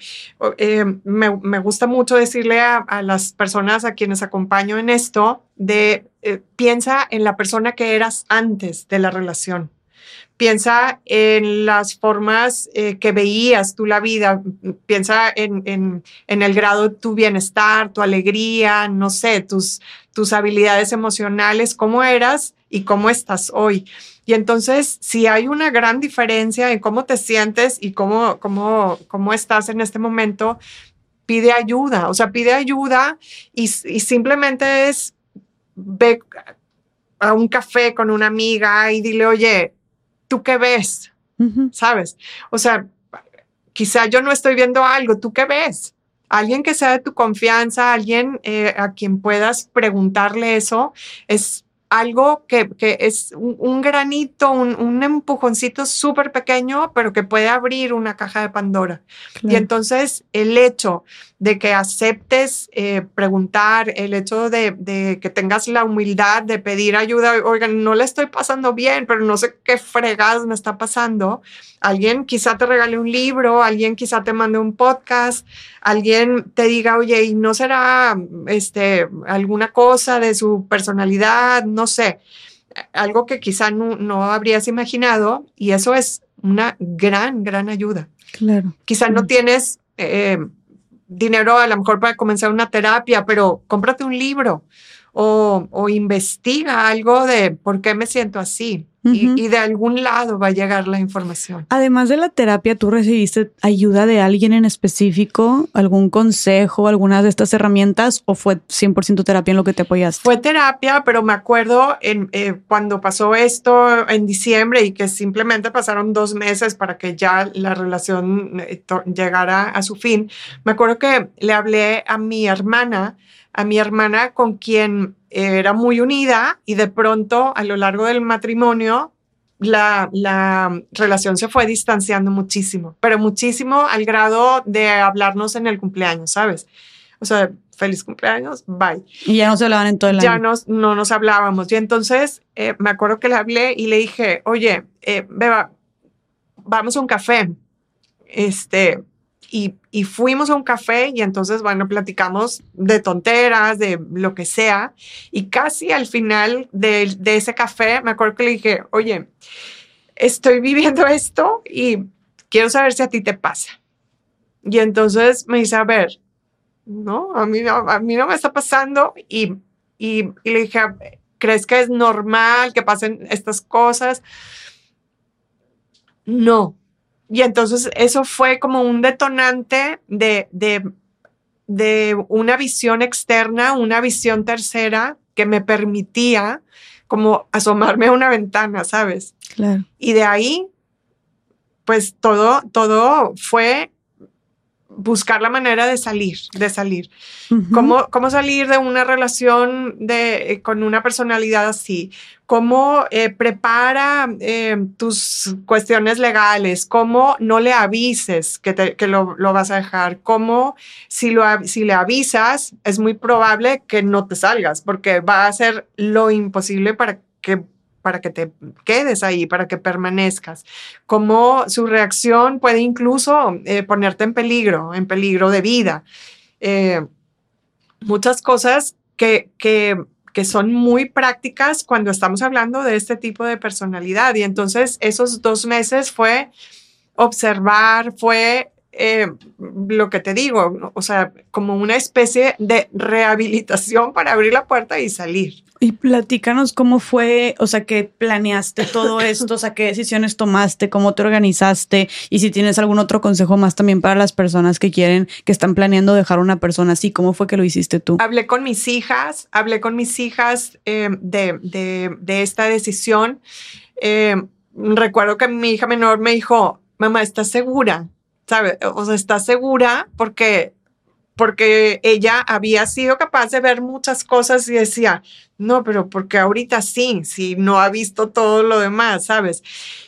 Em, me, gusta mucho decirle a, las personas a quienes acompaño en esto de eh, piensa en la persona que eras antes de la relación. Piensa en las formas eh, que veías tú la vida, piensa en, el grado de tu bienestar, tu alegría, no sé, tus, tus habilidades emocionales, cómo eras y cómo estás hoy. Y entonces, si hay una gran diferencia en cómo te sientes y cómo, cómo, cómo estás en este momento, pide ayuda, o sea, pide ayuda y, y simplemente es ve a un café con una amiga y dile, oye, ¿tú qué ves? ¿Sabes? O sea, quizá yo no estoy viendo algo, ¿tú qué ves? Alguien que sea de tu confianza, alguien eh, a quien puedas preguntarle eso, es algo que, es un, granito, un, empujoncito súper pequeño, pero que puede abrir una caja de Pandora. Y entonces el hecho de que aceptes eh, preguntar, el hecho de, que tengas la humildad de pedir ayuda, oigan, no le estoy pasando bien, pero no sé qué fregadas me está pasando. Alguien quizá te regale un libro, alguien quizá te mande un podcast, alguien te diga, oye, ¿y no será este, alguna cosa de su personalidad? No sé, algo que quizá no, no habrías imaginado y eso es una gran, gran ayuda. Claro. Quizá no tienes... Eh, dinero a lo mejor para comenzar una terapia, pero cómprate un libro o, o investiga algo de por qué me siento así y, de algún lado va a llegar la información. Además de la terapia, ¿tú recibiste ayuda de alguien en específico? ¿Algún consejo, algunas de estas herramientas o fue 100% terapia en lo que te apoyaste? Fue terapia, pero me acuerdo en, eh, cuando pasó esto en diciembre y que simplemente pasaron dos meses para que ya la relación eh, llegara a su fin, me acuerdo que le hablé a mi hermana, a mi hermana con quien era muy unida y de pronto a lo largo del matrimonio la, la, relación se fue distanciando muchísimo, pero muchísimo al grado de hablarnos en el cumpleaños, ¿sabes? O sea, feliz cumpleaños, bye. Y ya no se hablaban en todo el año. Ya nos, no nos hablábamos. Y entonces eh, me acuerdo que le hablé y le dije, oye, eh, Beba, vamos a un café. Este, y, y, fuimos a un café y entonces, bueno, platicamos de tonteras, de lo que sea. Y casi al final de, de ese café, me acuerdo que le dije, oye, estoy viviendo esto y quiero saber si a ti te pasa. Y entonces me dice, a ver, no, a mí no, a mí no me está pasando. Y, y, y le dije, ¿crees que es normal que pasen estas cosas? No, y entonces eso fue como un detonante de, de, de una visión externa, una visión tercera que me permitía como asomarme a una ventana, ¿sabes? Claro. Y de ahí, pues todo, todo fue buscar la manera de salir, de salir. ¿Cómo, ¿Cómo, salir de una relación de, eh, con una personalidad así? ¿Cómo eh, prepara eh, tus cuestiones legales? ¿Cómo no le avises que, te, que lo, lo, vas a dejar? ¿Cómo si, lo, si le avisas es muy probable que no te salgas porque va a hacer lo imposible para que para que te quedes ahí, para que permanezcas, cómo su reacción puede incluso eh, ponerte en peligro, en peligro de vida. Eh, muchas cosas que, que, que son muy prácticas cuando estamos hablando de este tipo de personalidad. Y entonces esos dos meses fue observar, fue eh, lo que te digo, o sea, como una especie de rehabilitación para abrir la puerta y salir. Y platícanos cómo fue, o sea, que planeaste todo esto, o sea, qué decisiones tomaste, cómo te organizaste y si tienes algún otro consejo más también para las personas que quieren, que están planeando dejar a una persona así, ¿cómo fue que lo hiciste tú? Hablé con mis hijas, hablé con mis hijas eh, de, de, de, esta decisión. Eh, recuerdo que mi hija menor me dijo, mamá, ¿estás segura? ¿Sabes? O sea, ¿estás segura? Porque porque ella había sido capaz de ver muchas cosas y decía, no, pero porque ahorita sí, si no ha visto todo lo demás, ¿sabes?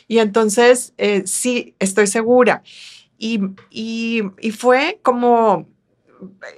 Y entonces, eh, sí, estoy segura. Y, y, y fue como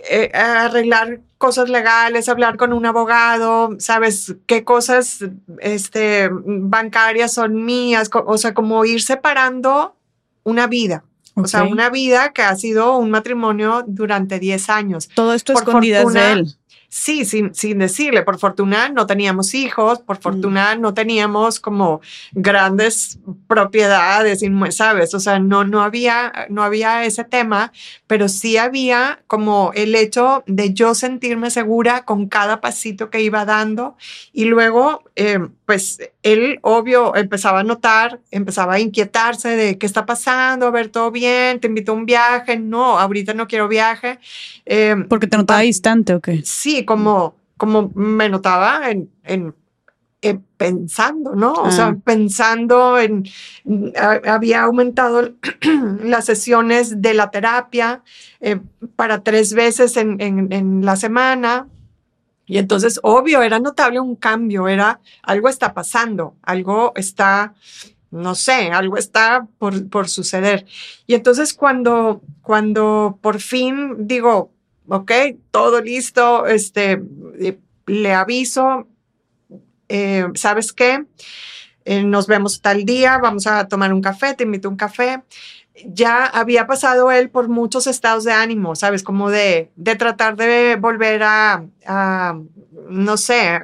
eh, arreglar cosas legales, hablar con un abogado, sabes qué cosas este, bancarias son mías, o sea, como ir separando una vida. O sea, una vida que ha sido un matrimonio durante 10 años. Todo esto Por escondidas fortuna, de él. Sí, sin, sin decirle, por fortuna no teníamos hijos, por mm. fortuna no teníamos como grandes propiedades, ¿sabes? O sea, no, no, había, no había ese tema, pero sí había como el hecho de yo sentirme segura con cada pasito que iba dando y luego, eh, pues él, obvio, empezaba a notar, empezaba a inquietarse de qué está pasando, a ver todo bien, te invito a un viaje, no, ahorita no quiero viaje. Eh, ¿Porque te notaba distante o qué? Sí, como, como me notaba en, en, pensando, ¿no? O sea, ah. pensando en, había aumentado las sesiones de la terapia eh, para tres veces en, en la semana, y entonces, obvio, era notable un cambio, era algo está pasando, algo está, no sé, algo está por, por suceder. Y entonces cuando, cuando por fin digo, ok, todo listo, este, eh, le aviso, eh, ¿sabes qué? Eh, nos vemos tal día, vamos a tomar un café, te invito a un café ya había pasado él por muchos estados de ánimo, ¿sabes? Como de, de tratar de volver a, no sé,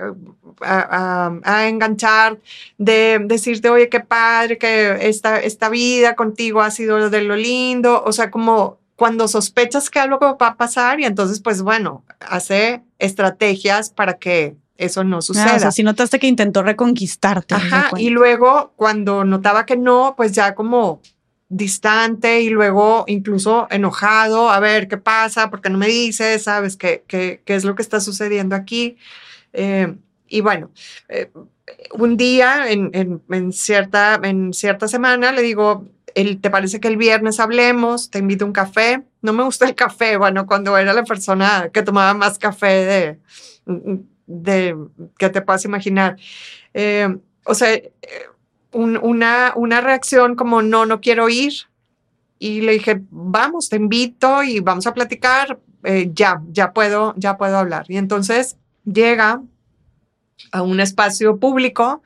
a, a, enganchar, de decirte, oye, qué padre, que esta, esta vida contigo ha sido de lo lindo, o sea, como cuando sospechas que algo va a pasar y entonces, pues bueno, hace estrategias para que eso no suceda. Ah, o sea, si notaste que intentó reconquistarte. Ajá, y luego cuando notaba que no, pues ya como distante y luego incluso enojado, a ver qué pasa, porque no me dices, sabes qué, qué, qué es lo que está sucediendo aquí. Eh, y bueno, eh, un día en, en, en, cierta, en cierta semana le digo, el, ¿te parece que el viernes hablemos? Te invito a un café. No me gusta el café, bueno, cuando era la persona que tomaba más café de, de que te puedas imaginar. Eh, o sea, una, una reacción como, no, no quiero ir. Y le dije, vamos, te invito y vamos a platicar. Eh, ya, ya puedo, ya puedo hablar. Y entonces llega a un espacio público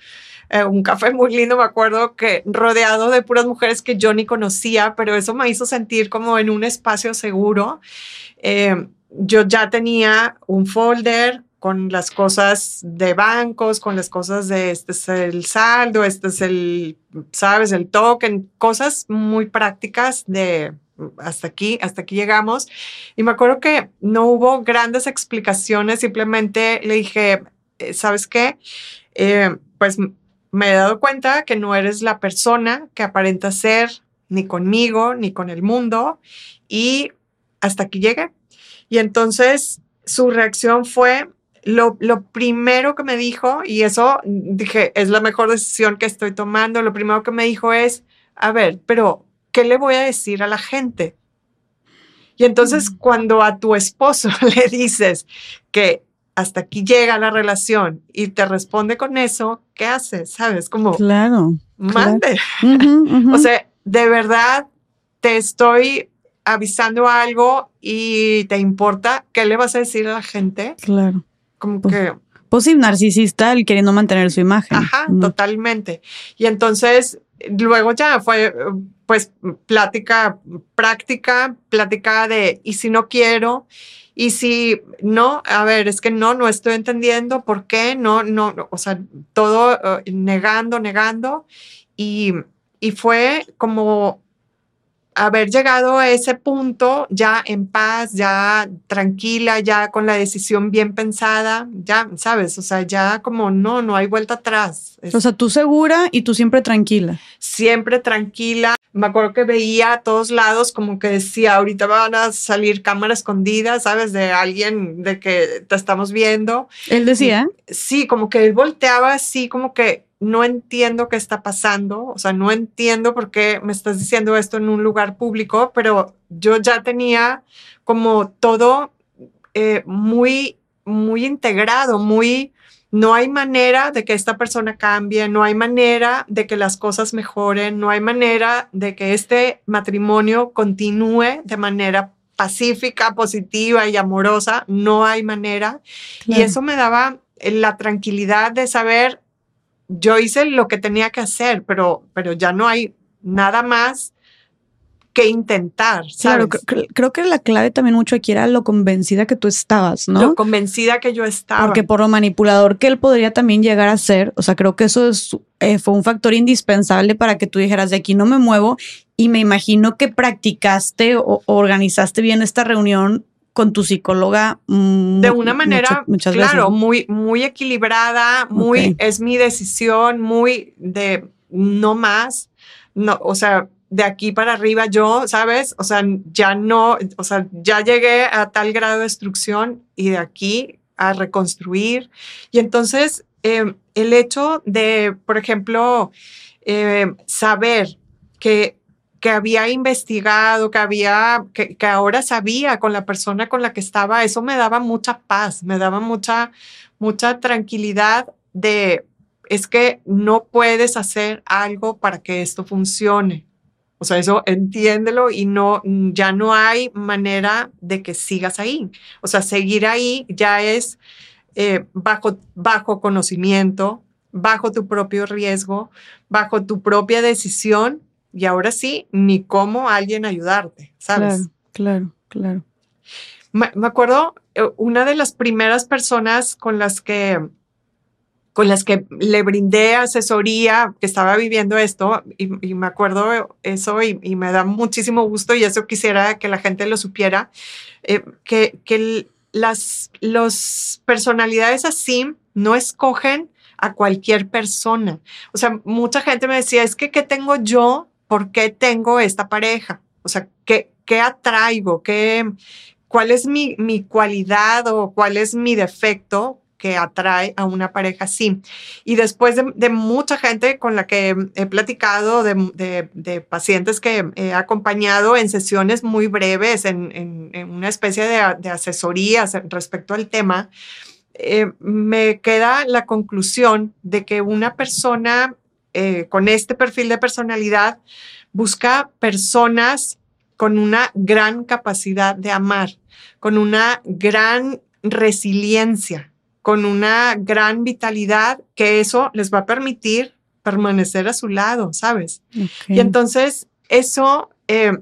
eh, un café muy lindo, me acuerdo que rodeado de puras mujeres que yo ni conocía, pero eso me hizo sentir como en un espacio seguro. Eh, yo ya tenía un folder con las cosas de bancos, con las cosas de este es el saldo, este es el, sabes, el token, cosas muy prácticas de hasta aquí, hasta aquí llegamos. Y me acuerdo que no hubo grandes explicaciones, simplemente le dije, eh, ¿sabes qué? Eh, pues me he dado cuenta que no eres la persona que aparenta ser ni conmigo, ni con el mundo, y hasta aquí llegué. Y entonces su reacción fue, lo, primero que me dijo, y eso dije, es la mejor decisión que estoy tomando, lo primero que me dijo es, a ver, pero ¿qué le voy a decir a la gente? Y entonces mm. cuando a tu esposo le dices que hasta aquí llega la relación y te responde con eso, ¿qué haces? ¿Sabes? Como, claro, mande. o sea, de verdad te estoy avisando algo y te importa, ¿qué le vas a decir a la gente? Claro como pues, que... Pues sí, narcisista, el queriendo mantener su imagen. Ajá, totalmente. Y entonces, luego ya fue, pues, plática práctica, plática de, ¿y si no quiero? Y si no, a ver, es que no, no estoy entendiendo por qué, no, no, o sea, todo eh, negando, negando. Y, y fue como haber llegado a ese punto ya en paz, ya tranquila, ya con la decisión bien pensada, ya, sabes, o sea, ya como no, no hay vuelta atrás. O sea, tú segura y tú siempre tranquila. Siempre tranquila. Me acuerdo que veía a todos lados como que decía, ahorita van a salir cámara escondida, ¿sabes? De alguien de que te estamos viendo. Él decía. Sí, como que él volteaba así, como que no entiendo qué está pasando, o sea, no entiendo por qué me estás diciendo esto en un lugar público, pero yo ya tenía como todo eh, muy, muy integrado, muy, no hay manera de que esta persona cambie, no hay manera de que las cosas mejoren, no hay manera de que este matrimonio continúe de manera pacífica, positiva y amorosa, no hay manera. Y eso me daba la tranquilidad de saber, yo hice lo que tenía que hacer, pero, pero ya no hay nada más que intentar. Claro, creo, que la clave también mucho aquí era lo convencida que tú estabas, ¿no? Lo convencida que yo estaba. Porque por lo manipulador que él podría también llegar a ser, o sea, creo que eso es, eh, fue un factor indispensable para que tú dijeras, de aquí no me muevo. Y me imagino que practicaste o organizaste bien esta reunión con tu psicóloga de una manera claro muy muy equilibrada muy es mi decisión muy de no más no o sea de aquí para arriba yo sabes o sea ya no o sea ya llegué a tal grado de destrucción y de aquí a reconstruir y entonces em, el hecho de por ejemplo em, saber que que había investigado, que había, que, ahora sabía con la persona con la que estaba, eso me daba mucha paz, me daba mucha, mucha tranquilidad de, es que no puedes hacer algo para que esto funcione. O sea, eso entiéndelo y no, ya no hay manera de que sigas ahí. O sea, seguir ahí ya es eh, bajo, bajo conocimiento, bajo tu propio riesgo, bajo tu propia decisión y ahora sí, ni cómo alguien ayudarte, ¿sabes? Claro, claro, Me, acuerdo, eh, una de las primeras personas con las que con las que le brindé asesoría, que estaba viviendo esto, y, me acuerdo eso y, me da muchísimo gusto y eso quisiera que la gente lo supiera, eh, que, que las los personalidades así no escogen a cualquier persona. O sea, mucha gente me decía, es que, ¿qué tengo yo ¿por qué tengo esta pareja? O sea, ¿qué, qué atraigo? ¿Qué, ¿Cuál es mi, mi cualidad o cuál es mi defecto que atrae a una pareja así. Y después de, mucha gente con la que he platicado, de, de, pacientes que he acompañado en sesiones muy breves, en, en, una especie de, de, asesorías respecto al tema, eh, me queda la conclusión de que una persona eh, con este perfil de personalidad, busca personas con una gran capacidad de amar, con una gran resiliencia, con una gran vitalidad, que eso les va a permitir permanecer a su lado, ¿sabes? Y entonces eso eh,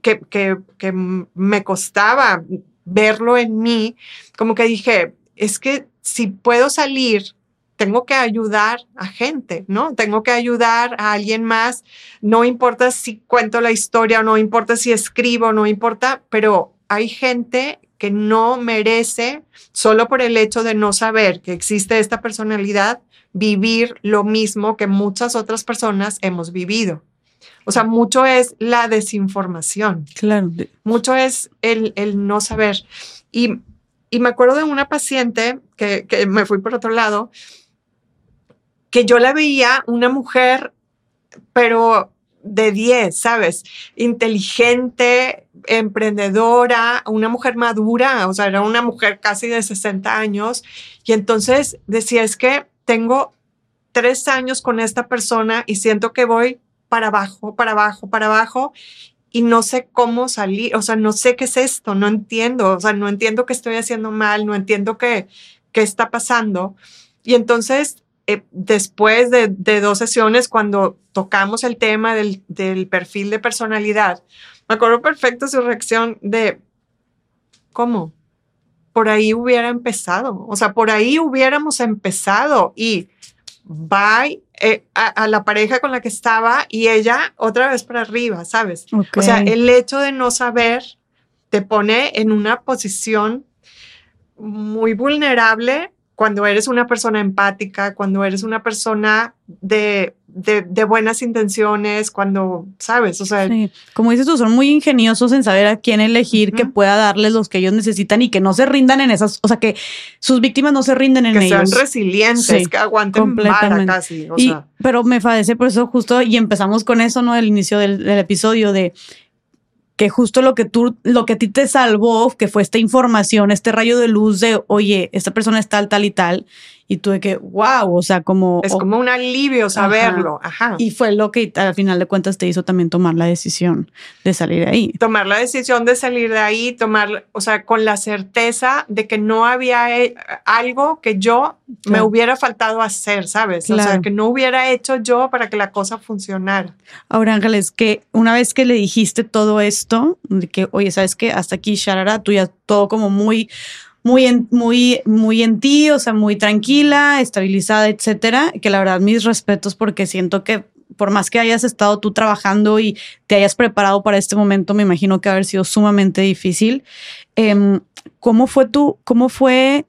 que, que, que me costaba verlo en mí, como que dije, es que si puedo salir tengo que ayudar a gente, ¿no? Tengo que ayudar a alguien más. No importa si cuento la historia, no importa si escribo, no importa, pero hay gente que no merece, solo por el hecho de no saber que existe esta personalidad, vivir lo mismo que muchas otras personas hemos vivido. O sea, mucho es la desinformación. Claro. Mucho es el, el no saber. Y, y, me acuerdo de una paciente que, que me fui por otro lado, que yo la veía una mujer, pero de 10, ¿sabes? Inteligente, emprendedora, una mujer madura, o sea, era una mujer casi de 60 años. Y entonces decía, es que tengo tres años con esta persona y siento que voy para abajo, para abajo, para abajo y no sé cómo salir, o sea, no sé qué es esto, no entiendo, o sea, no entiendo qué estoy haciendo mal, no entiendo qué, qué está pasando. Y entonces eh, después de, dos sesiones, cuando tocamos el tema del, perfil de personalidad, me acuerdo perfecto su reacción de, ¿cómo? Por ahí hubiera empezado, o sea, por ahí hubiéramos empezado y bye eh, a, la pareja con la que estaba y ella otra vez para arriba, ¿sabes? O sea, el hecho de no saber te pone en una posición muy vulnerable cuando eres una persona empática, cuando eres una persona de, de, buenas intenciones, cuando, ¿sabes? O sea, como dices tú, son muy ingeniosos en saber a quién elegir que pueda darles los que ellos necesitan y que no se rindan en esas, o sea, que sus víctimas no se rinden en ellos. Que sean resilientes, que aguanten vara casi. O sea. Pero me parece por eso justo, y empezamos con eso, ¿no? El inicio del, del episodio de que justo lo que tú, lo que a ti te salvó, que fue esta información, este rayo de luz de, oye, esta persona es tal, tal y tal, y tú de que, wow, o sea, como... Es como un alivio saberlo, ajá. Y fue lo que al final de cuentas te hizo también tomar la decisión de salir de ahí. Tomar la decisión de salir de ahí, tomar, o sea, con la certeza de que no había eh, algo que yo me hubiera faltado hacer, ¿sabes? O sea, que no hubiera hecho yo para que la cosa funcionara. Ahora, Ángeles, que una vez que le dijiste todo esto, de que, oye, ¿sabes qué? Hasta aquí, Sharara, tú ya todo como muy muy en, muy, muy en ti, o sea, muy tranquila, estabilizada, etcétera. Que la verdad, mis respetos, porque siento que por más que hayas estado tú trabajando y te hayas preparado para este momento, me imagino que haber sido sumamente difícil. Em, ¿Cómo fue tu, cómo fue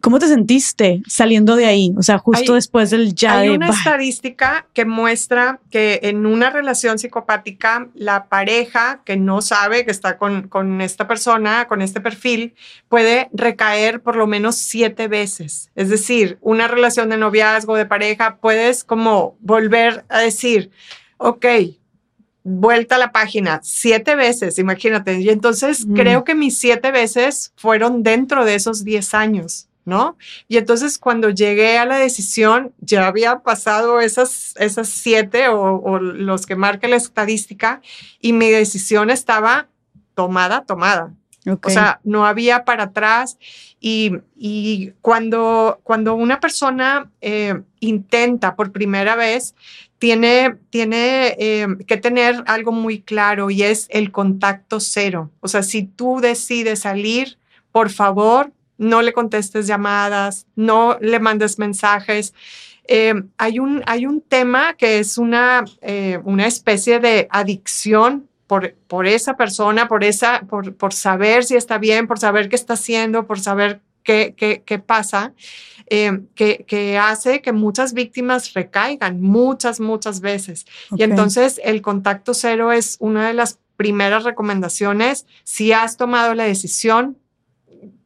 ¿Cómo te sentiste saliendo de ahí? O sea, justo después del ya hay una estadística que muestra que en una relación psicopática, la pareja que no sabe que está con, con esta persona, con este perfil, puede recaer por lo menos siete veces. Es decir, una relación de noviazgo, de pareja, puedes como volver a decir, ok, vuelta a la página siete veces, imagínate. Y entonces creo que mis siete veces fueron dentro de esos diez años. ¿No? Y entonces cuando llegué a la decisión, ya había pasado esas, esas siete o, los que marca la estadística y mi decisión estaba tomada, tomada. O sea, no había para atrás y, y cuando, cuando una persona eh, intenta por primera vez, tiene, tiene eh, que tener algo muy claro y es el contacto cero. O sea, si tú decides salir, por favor, no le contestes llamadas, no le mandes mensajes. Eh, hay, un, hay un tema que es una, eh, una especie de adicción por, por esa persona, por, esa, por, por saber si está bien, por saber qué está haciendo, por saber qué, qué, qué pasa, eh, que, que, hace que muchas víctimas recaigan muchas, muchas veces. Y entonces el contacto cero es una de las primeras recomendaciones. Si has tomado la decisión,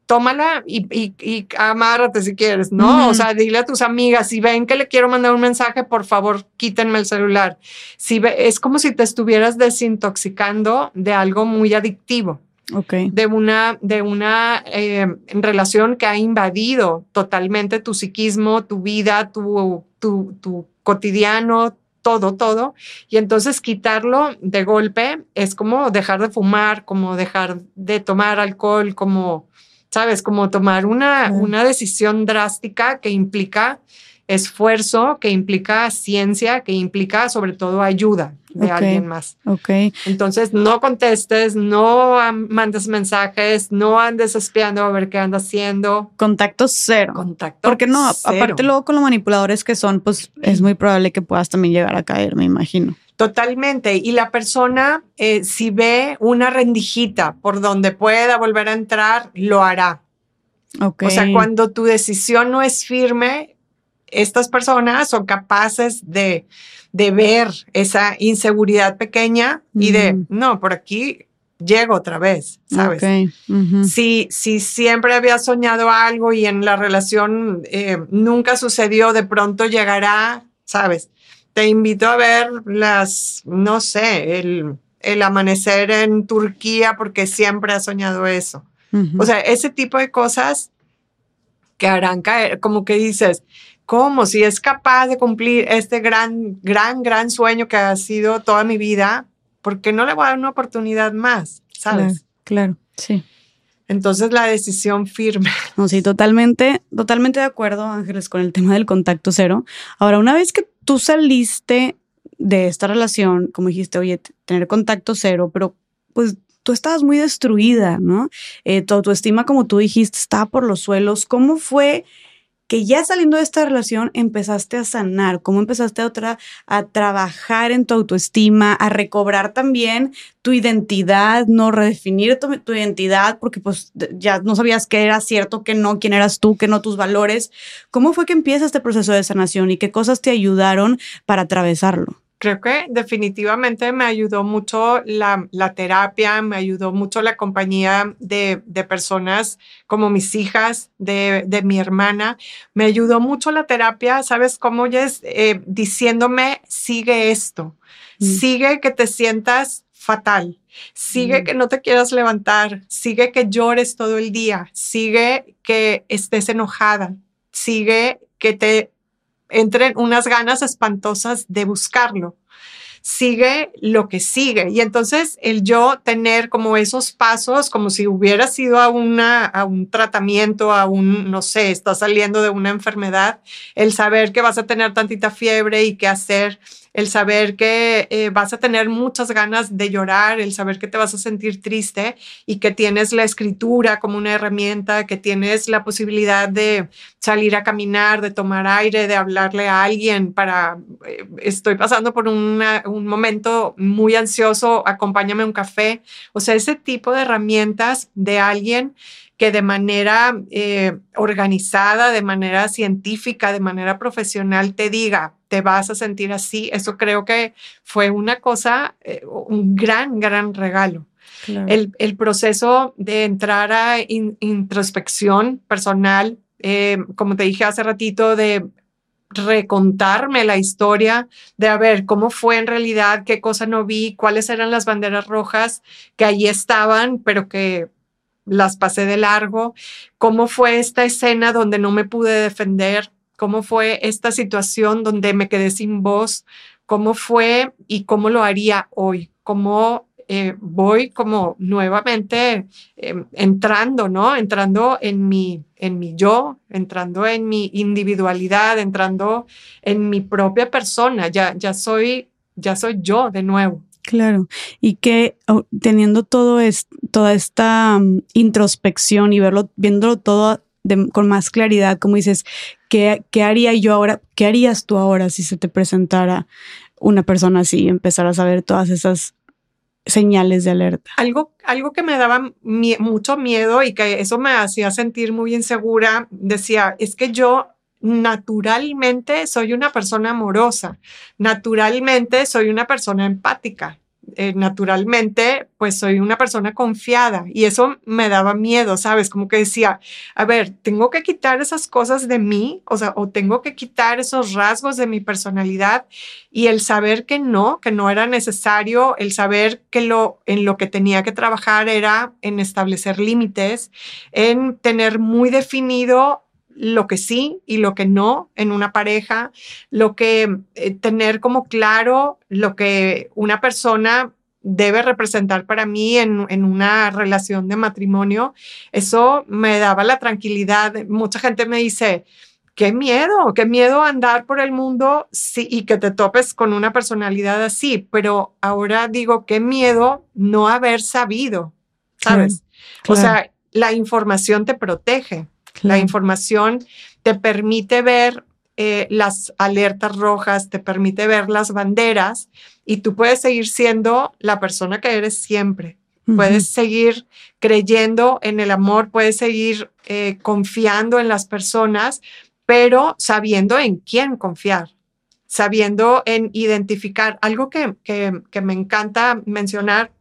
tómala y, y, amárrate si quieres, ¿no? O sea, dile a tus amigas, si ven que le quiero mandar un mensaje, por favor, quítenme el celular. Si es como si te estuvieras desintoxicando de algo muy adictivo. Okay. De una, de una eh, relación que ha invadido totalmente tu psiquismo, tu vida, tu, tu, tu cotidiano, todo, todo. Y entonces quitarlo de golpe es como dejar de fumar, como dejar de tomar alcohol, como ¿sabes? Como tomar una, una decisión drástica que implica esfuerzo, que implica ciencia, que implica sobre todo ayuda de alguien más. Ok. Entonces, no contestes, no mandes mensajes, no andes espiando a ver qué anda haciendo. Contacto cero. Contacto Porque no, aparte luego con los manipuladores que son, pues es muy probable que puedas también llegar a caer, me imagino. Totalmente. Y la persona, eh, si ve una rendijita por donde pueda volver a entrar, lo hará. Okay. O sea, cuando tu decisión no es firme, estas personas son capaces de, de ver esa inseguridad pequeña y de, no, por aquí llego otra vez, ¿sabes? si, si siempre había soñado algo y en la relación eh, nunca sucedió, de pronto llegará, ¿sabes? Te invito a ver las, no sé, el, el amanecer en Turquía porque siempre has soñado eso. O sea, ese tipo de cosas que harán caer, como que dices, ¿cómo? Si es capaz de cumplir este gran, gran, gran sueño que ha sido toda mi vida, ¿por qué no le voy a dar una oportunidad más? ¿Sabes? Claro, sí. Entonces la decisión firme. No, sí, totalmente, totalmente de acuerdo, Ángeles, con el tema del contacto cero. Ahora, una vez que tú saliste de esta relación, como dijiste, oye, tener contacto cero, pero pues tú estabas muy destruida, ¿no? Eh, tu autoestima, como tú dijiste, estaba por los suelos. ¿Cómo fue que ya saliendo de esta relación empezaste a sanar? ¿Cómo empezaste a, otra, a trabajar en tu autoestima, a recobrar también tu identidad, no redefinir tu, identidad porque pues ya no sabías qué era cierto, qué no, quién eras tú, qué no tus valores? ¿Cómo fue que empieza este proceso de sanación y qué cosas te ayudaron para atravesarlo? Creo que definitivamente me ayudó mucho la, terapia, me ayudó mucho la compañía de, personas como mis hijas, de, mi hermana, me ayudó mucho la terapia, ¿sabes cómo? es eh, diciéndome, sigue esto, mm. sigue que te sientas fatal, sigue mm. que no te quieras levantar, sigue que llores todo el día, sigue que estés enojada, sigue que te entren unas ganas espantosas de buscarlo. Sigue lo que sigue. Y entonces el yo tener como esos pasos, como si hubiera sido a, una, a un tratamiento, a un, no sé, estás saliendo de una enfermedad, el saber que vas a tener tantita fiebre y qué hacer el saber que eh, vas a tener muchas ganas de llorar, el saber que te vas a sentir triste y que tienes la escritura como una herramienta, que tienes la posibilidad de salir a caminar, de tomar aire, de hablarle a alguien para, eh, estoy pasando por un momento muy ansioso, acompáñame a un café. O sea, ese tipo de herramientas de alguien que de manera eh, organizada, de manera científica, de manera profesional te diga, te vas a sentir así, eso creo que fue una cosa, eh, un gran, gran regalo. El, el, proceso de entrar a introspección personal, eh, como te dije hace ratito, de recontarme la historia de a ver cómo fue en realidad, qué cosa no vi, cuáles eran las banderas rojas que allí estaban, pero que las pasé de largo, cómo fue esta escena donde no me pude defender, cómo fue esta situación donde me quedé sin voz, cómo fue y cómo lo haría hoy, cómo eh, voy como nuevamente em, entrando, ¿no? Entrando en mi, en mi yo, entrando en mi individualidad, entrando en mi propia persona, ya, ya soy, ya soy yo de nuevo. Claro, y que oh, teniendo todo es, toda esta mm, introspección y verlo, viéndolo todo con más claridad, como dices, ¿qué, ¿qué, haría yo ahora? ¿Qué harías tú ahora si se te presentara una persona así y empezar a saber todas esas señales de alerta? Algo, algo que me daba mucho miedo y que eso me hacía sentir muy insegura, decía, es que yo naturalmente soy una persona amorosa, naturalmente soy una persona empática, eh, naturalmente, pues soy una persona confiada y eso me daba miedo, ¿sabes? Como que decía, a ver, tengo que quitar esas cosas de mí, o sea, o tengo que quitar esos rasgos de mi personalidad y el saber que no, que no era necesario, el saber que lo en lo que tenía que trabajar era en establecer límites, en tener muy definido lo que sí y lo que no en una pareja, lo que eh, tener como claro lo que una persona debe representar para mí en, en, una relación de matrimonio, eso me daba la tranquilidad. Mucha gente me dice, qué miedo, qué miedo andar por el mundo sí, y que te topes con una personalidad así, pero ahora digo, qué miedo no haber sabido, ¿sabes? O sea, la información te protege, la información te permite ver eh, las alertas rojas, te permite ver las banderas y tú puedes seguir siendo la persona que eres siempre. Puedes seguir creyendo en el amor, puedes seguir eh, confiando en las personas, pero sabiendo en quién confiar, sabiendo en identificar. Algo que, que, me encanta mencionar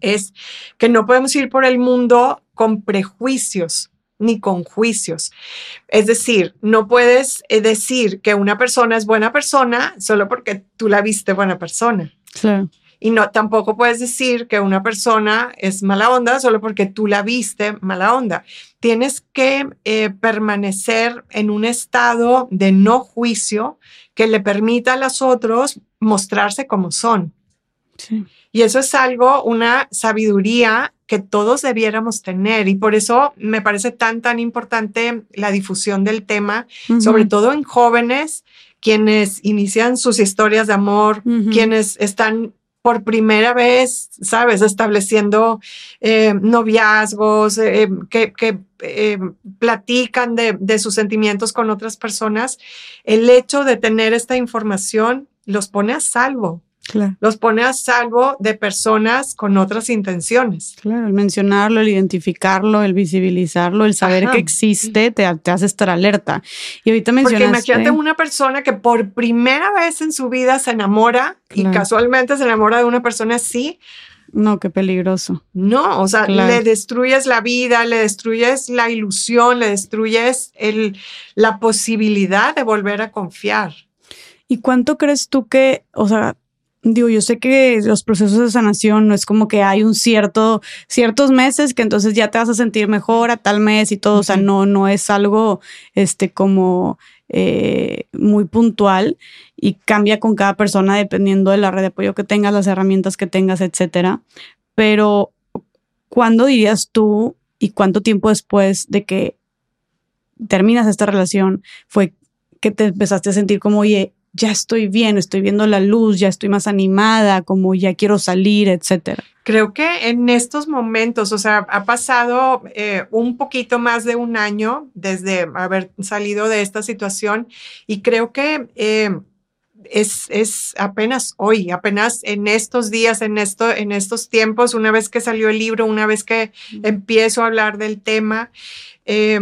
es que no podemos ir por el mundo con prejuicios ni con juicios. Es decir, no puedes eh, decir que una persona es buena persona solo porque tú la viste buena persona. Claro. Y no, tampoco puedes decir que una persona es mala onda solo porque tú la viste mala onda. Tienes que eh, permanecer en un estado de no juicio que le permita a los otros mostrarse como son. Y eso es algo, una sabiduría que todos debiéramos tener y por eso me parece tan, tan importante la difusión del tema, sobre todo en jóvenes, quienes inician sus historias de amor, quienes están por primera vez, ¿sabes? Estableciendo eh, noviazgos, eh, que, eh, platican de, de, sus sentimientos con otras personas. El hecho de tener esta información los pone a salvo. Los pone a salvo de personas con otras intenciones. Claro, el mencionarlo, el identificarlo, el visibilizarlo, el saber que existe, te, hace estar alerta. Y ahorita mencionaste... Porque imagínate una persona que por primera vez en su vida se enamora y casualmente se enamora de una persona así. No, qué peligroso. No, o sea, le destruyes la vida, le destruyes la ilusión, le destruyes el, la posibilidad de volver a confiar. ¿Y cuánto crees tú que, o sea, digo, yo sé que los procesos de sanación no es como que hay un cierto, ciertos meses que entonces ya te vas a sentir mejor a tal mes y todo, o sea, no, no es algo, este, como eh, muy puntual y cambia con cada persona dependiendo de la red de apoyo que tengas, las herramientas que tengas, etcétera. Pero, ¿cuándo dirías tú y cuánto tiempo después de que terminas esta relación fue que te empezaste a sentir como, oye, ya estoy bien, estoy viendo la luz, ya estoy más animada, como ya quiero salir, etcétera. Creo que en estos momentos, o sea, ha pasado eh, un poquito más de un año desde haber salido de esta situación y creo que eh, es, es, apenas hoy, apenas en estos días, en, esto, en estos tiempos, una vez que salió el libro, una vez que empiezo a hablar del tema, eh,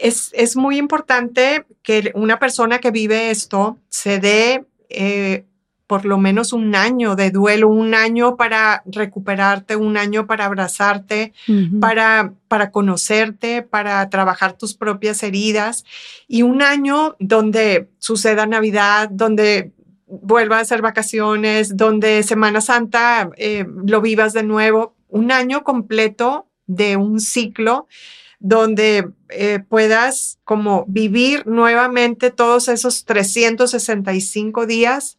es, muy importante que una persona que vive esto se dé eh, por lo menos un año de duelo, un año para recuperarte, un año para abrazarte, para, para conocerte, para trabajar tus propias heridas y un año donde suceda Navidad, donde vuelva a ser vacaciones, donde Semana Santa eh, lo vivas de nuevo, un año completo de un ciclo donde eh, puedas como vivir nuevamente todos esos 365 días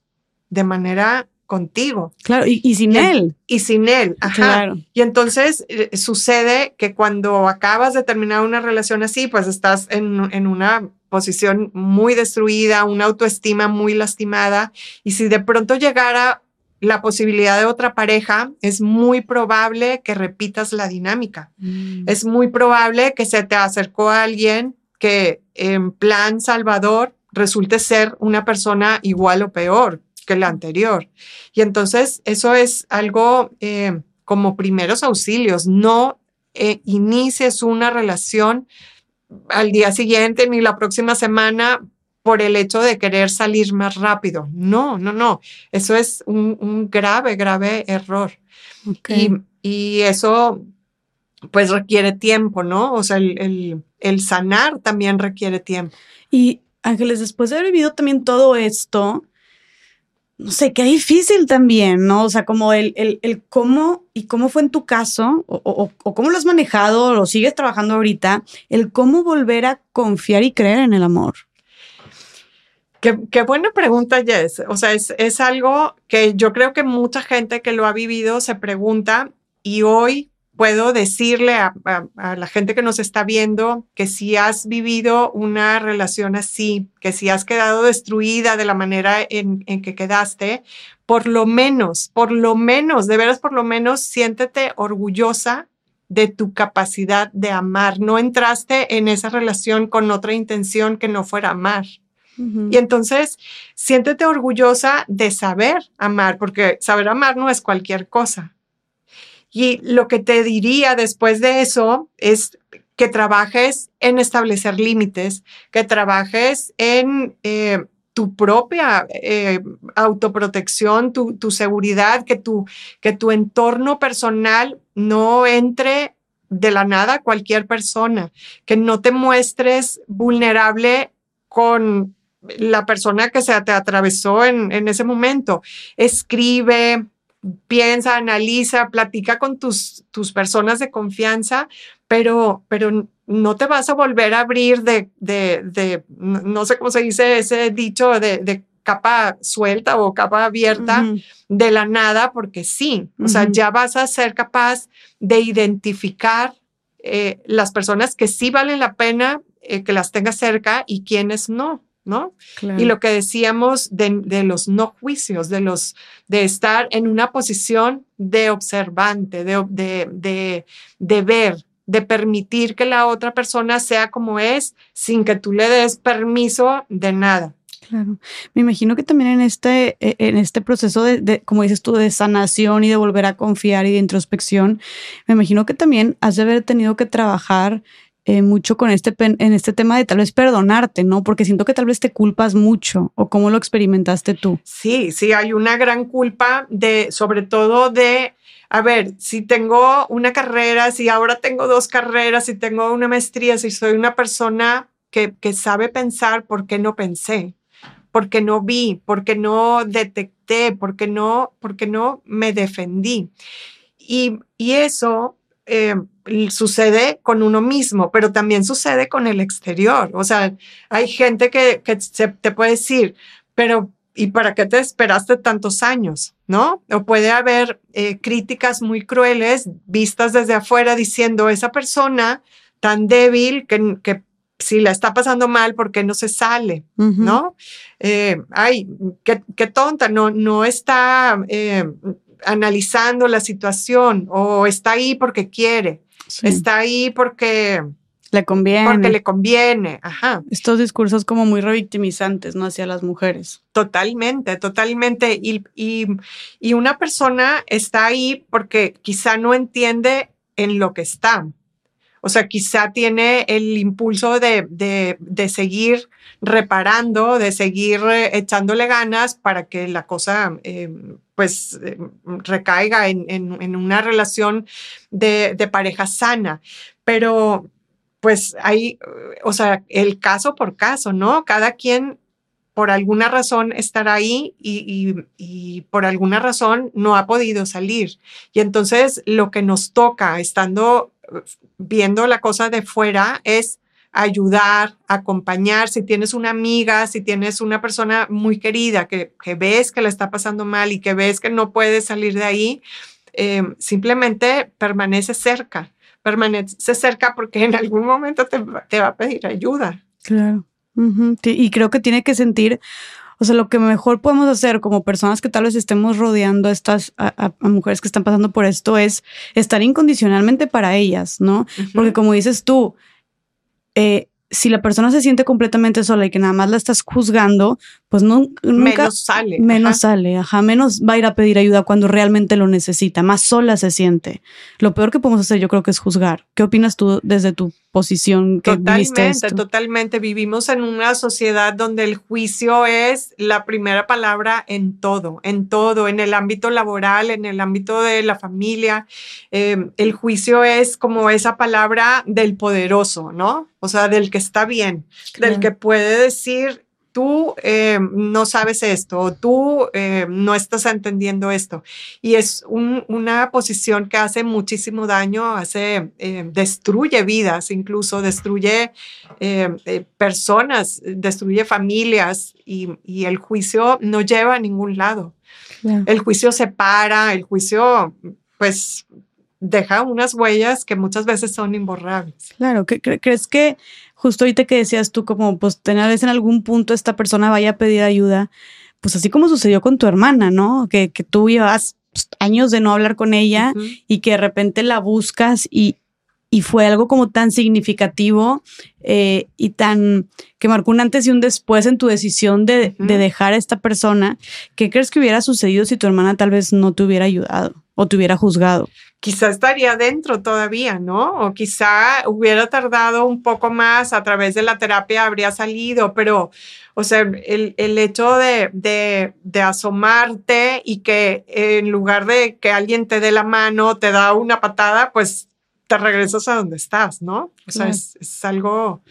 de manera contigo. Claro, y, sin él. Y sin él, ajá. Claro. Y entonces eh, sucede que cuando acabas de terminar una relación así, pues estás en, en una posición muy destruida, una autoestima muy lastimada, y si de pronto llegara la posibilidad de otra pareja, es muy probable que repitas la dinámica. Mm. Es muy probable que se te acercó a alguien que en plan salvador resulte ser una persona igual o peor que la anterior. Y entonces eso es algo eh, como primeros auxilios. No eh, inicies una relación al día siguiente ni la próxima semana por el hecho de querer salir más rápido. No, no, no. Eso es un, grave, grave error. Y, eso pues requiere tiempo, ¿no? O sea, el, el, sanar también requiere tiempo. Y Ángeles, después de haber vivido también todo esto, no sé, qué difícil también, ¿no? O sea, como el, el, cómo y cómo fue en tu caso, o, o, cómo lo has manejado, o lo sigues trabajando ahorita, el cómo volver a confiar y creer en el amor. Qué, buena pregunta, Jess. O sea, es, algo que yo creo que mucha gente que lo ha vivido se pregunta y hoy puedo decirle a, la gente que nos está viendo que si has vivido una relación así, que si has quedado destruida de la manera en, en que quedaste, por lo menos, por lo menos, de veras por lo menos, siéntete orgullosa de tu capacidad de amar. No entraste en esa relación con otra intención que no fuera amar. Y entonces, siéntete orgullosa de saber amar, porque saber amar no es cualquier cosa. Y lo que te diría después de eso es que trabajes en establecer límites, que trabajes en eh, tu propia eh, autoprotección, tu, seguridad, que tu, que tu entorno personal no entre de la nada cualquier persona, que no te muestres vulnerable con la persona que se te atravesó en, en ese momento. Escribe, piensa, analiza, platica con tus, tus personas de confianza, pero, pero no te vas a volver a abrir de, de, de no sé cómo se dice ese dicho de, de capa suelta o capa abierta de la nada, porque sí, o sea, ya vas a ser capaz de identificar eh, las personas que sí valen la pena eh, que las tengas cerca y quienes no. ¿No? Y lo que decíamos de, los no juicios, de, los, de estar en una posición de observante, de, de, de, ver, de permitir que la otra persona sea como es sin que tú le des permiso de nada. Claro. Me imagino que también en este, e, en este proceso de, como dices tú, de sanación y de volver a confiar y de introspección, me imagino que también has de haber tenido que trabajar eh, mucho con este, en este tema de tal vez perdonarte, ¿no? Porque siento que tal vez te culpas mucho o cómo lo experimentaste tú. Sí, sí, hay una gran culpa de, sobre todo de, a ver, si tengo una carrera, si ahora tengo dos carreras, si tengo una maestría, si soy una persona que, que sabe pensar, ¿por qué no pensé? ¿Por qué no vi? ¿Por qué no detecté? ¿Por qué no, por qué no me defendí? Y, y eso eh, sucede con uno mismo, pero también sucede con el exterior. O sea, hay gente que, se, te puede decir, pero ¿y para qué te esperaste tantos años? ¿No? O puede haber eh, críticas muy crueles vistas desde afuera diciendo, esa persona tan débil que, que si la está pasando mal, ¿por qué no se sale? ¿No? Eh, ay, qué, qué, tonta, no, no está analizando la situación o está ahí porque quiere, está ahí porque le conviene. Porque le conviene, ajá. Estos discursos como muy revictimizantes, ¿no? Hacia las mujeres. Totalmente, totalmente. Y, y, y una persona está ahí porque quizá no entiende en lo que está. O sea, quizá tiene el impulso de, de, seguir reparando, de seguir eh, echándole ganas para que la cosa em, pues em, recaiga en, en, una relación de, de, pareja sana. Pero pues hay, o sea, el caso por caso, ¿no? Cada quien por alguna razón estará ahí y, y, y, por alguna razón no ha podido salir. Y entonces lo que nos toca, estando viendo la cosa de fuera es ayudar, acompañar, si tienes una amiga, si tienes una persona muy querida que, ves que la está pasando mal y que ves que no puede salir de ahí, eh, simplemente permanece cerca, permanece cerca porque en algún momento te, va a pedir ayuda. Claro. Y creo que tiene que sentir o sea, lo que mejor podemos hacer como personas que tal vez estemos rodeando a estas a, mujeres que están pasando por esto es estar incondicionalmente para ellas, ¿no? Porque como dices tú, eh, si la persona se siente completamente sola y que nada más la estás juzgando, pues no, nunca menos sale. Menos sale, ajá, menos va a ir a pedir ayuda cuando realmente lo necesita, más sola se siente. Lo peor que podemos hacer yo creo que es juzgar. ¿Qué opinas tú desde tu posición que Totalmente, totalmente. Vivimos en una sociedad donde el juicio es la primera palabra en todo, en todo, en el ámbito laboral, en el ámbito de la familia. Em, el juicio es como esa palabra del poderoso, ¿no? O sea, del que está bien, del que puede decir tú eh, no sabes esto, o tú eh, no estás entendiendo esto. Y es una posición que hace muchísimo daño, hace, eh, destruye vidas, incluso destruye personas, destruye familias y, el juicio no lleva a ningún lado. El juicio separa, el juicio, pues deja unas huellas que muchas veces son imborrables. Claro, ¿crees que justo ahorita que decías tú como pues tener vez en algún punto esta persona vaya a pedir ayuda, pues así como sucedió con tu hermana, ¿no? Que, que tú llevas años de no hablar con ella y que de repente la buscas y, y fue algo como tan significativo eh, y tan que marcó un antes y un después en tu decisión de, de, dejar a esta persona. ¿Qué crees que hubiera sucedido si tu hermana tal vez no te hubiera ayudado o te hubiera juzgado? Quizá estaría dentro todavía, ¿no? O quizá hubiera tardado un poco más, a través de la terapia habría salido, pero, o sea, el, el hecho de, de, de asomarte y que en lugar de que alguien te dé la mano, te da una patada, pues te regresas a donde estás, ¿no? O sea, es, es, algo,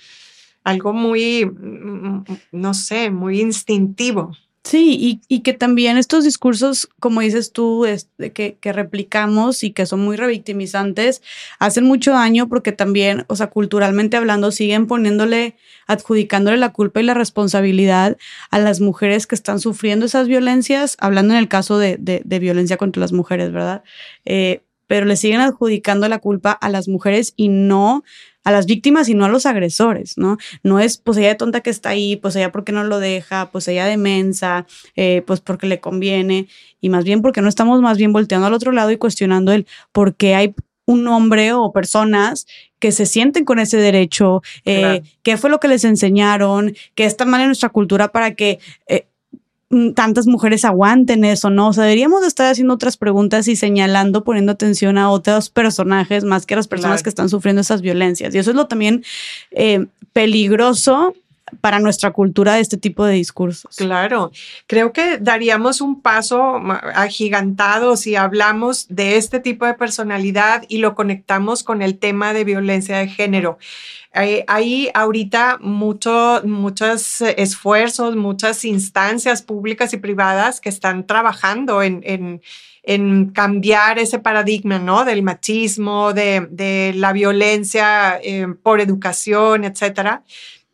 algo muy, mm, no sé, muy instintivo. Sí, y, y, que también estos discursos, como dices tú, este, que, que, replicamos y que son muy revictimizantes, hacen mucho daño porque también, o sea, culturalmente hablando, siguen poniéndole, adjudicándole la culpa y la responsabilidad a las mujeres que están sufriendo esas violencias, hablando en el caso de, de, de violencia contra las mujeres, ¿verdad? Eh, pero le siguen adjudicando la culpa a las mujeres y no a las víctimas y no a los agresores, ¿no? No es, pues ella de tonta que está ahí, pues ella porque no lo deja, pues ella de mensa, eh, pues porque le conviene, y más bien porque no estamos más bien volteando al otro lado y cuestionando el por qué hay un hombre o personas que se sienten con ese derecho, eh, qué fue lo que les enseñaron, qué está mal en nuestra cultura para que eh, tantas mujeres aguanten eso, ¿no? O sea, deberíamos estar haciendo otras preguntas y señalando, poniendo atención a otros personajes más que a las personas que están sufriendo esas violencias. Y eso es lo también eh, peligroso para nuestra cultura de este tipo de discursos. Claro, creo que daríamos un paso agigantado si hablamos de este tipo de personalidad y lo conectamos con el tema de violencia de género. Hay, ahorita mucho, muchos esfuerzos, muchas instancias públicas y privadas que están trabajando en, en, cambiar ese paradigma, ¿no? Del machismo, de, la violencia eh, por educación, etcétera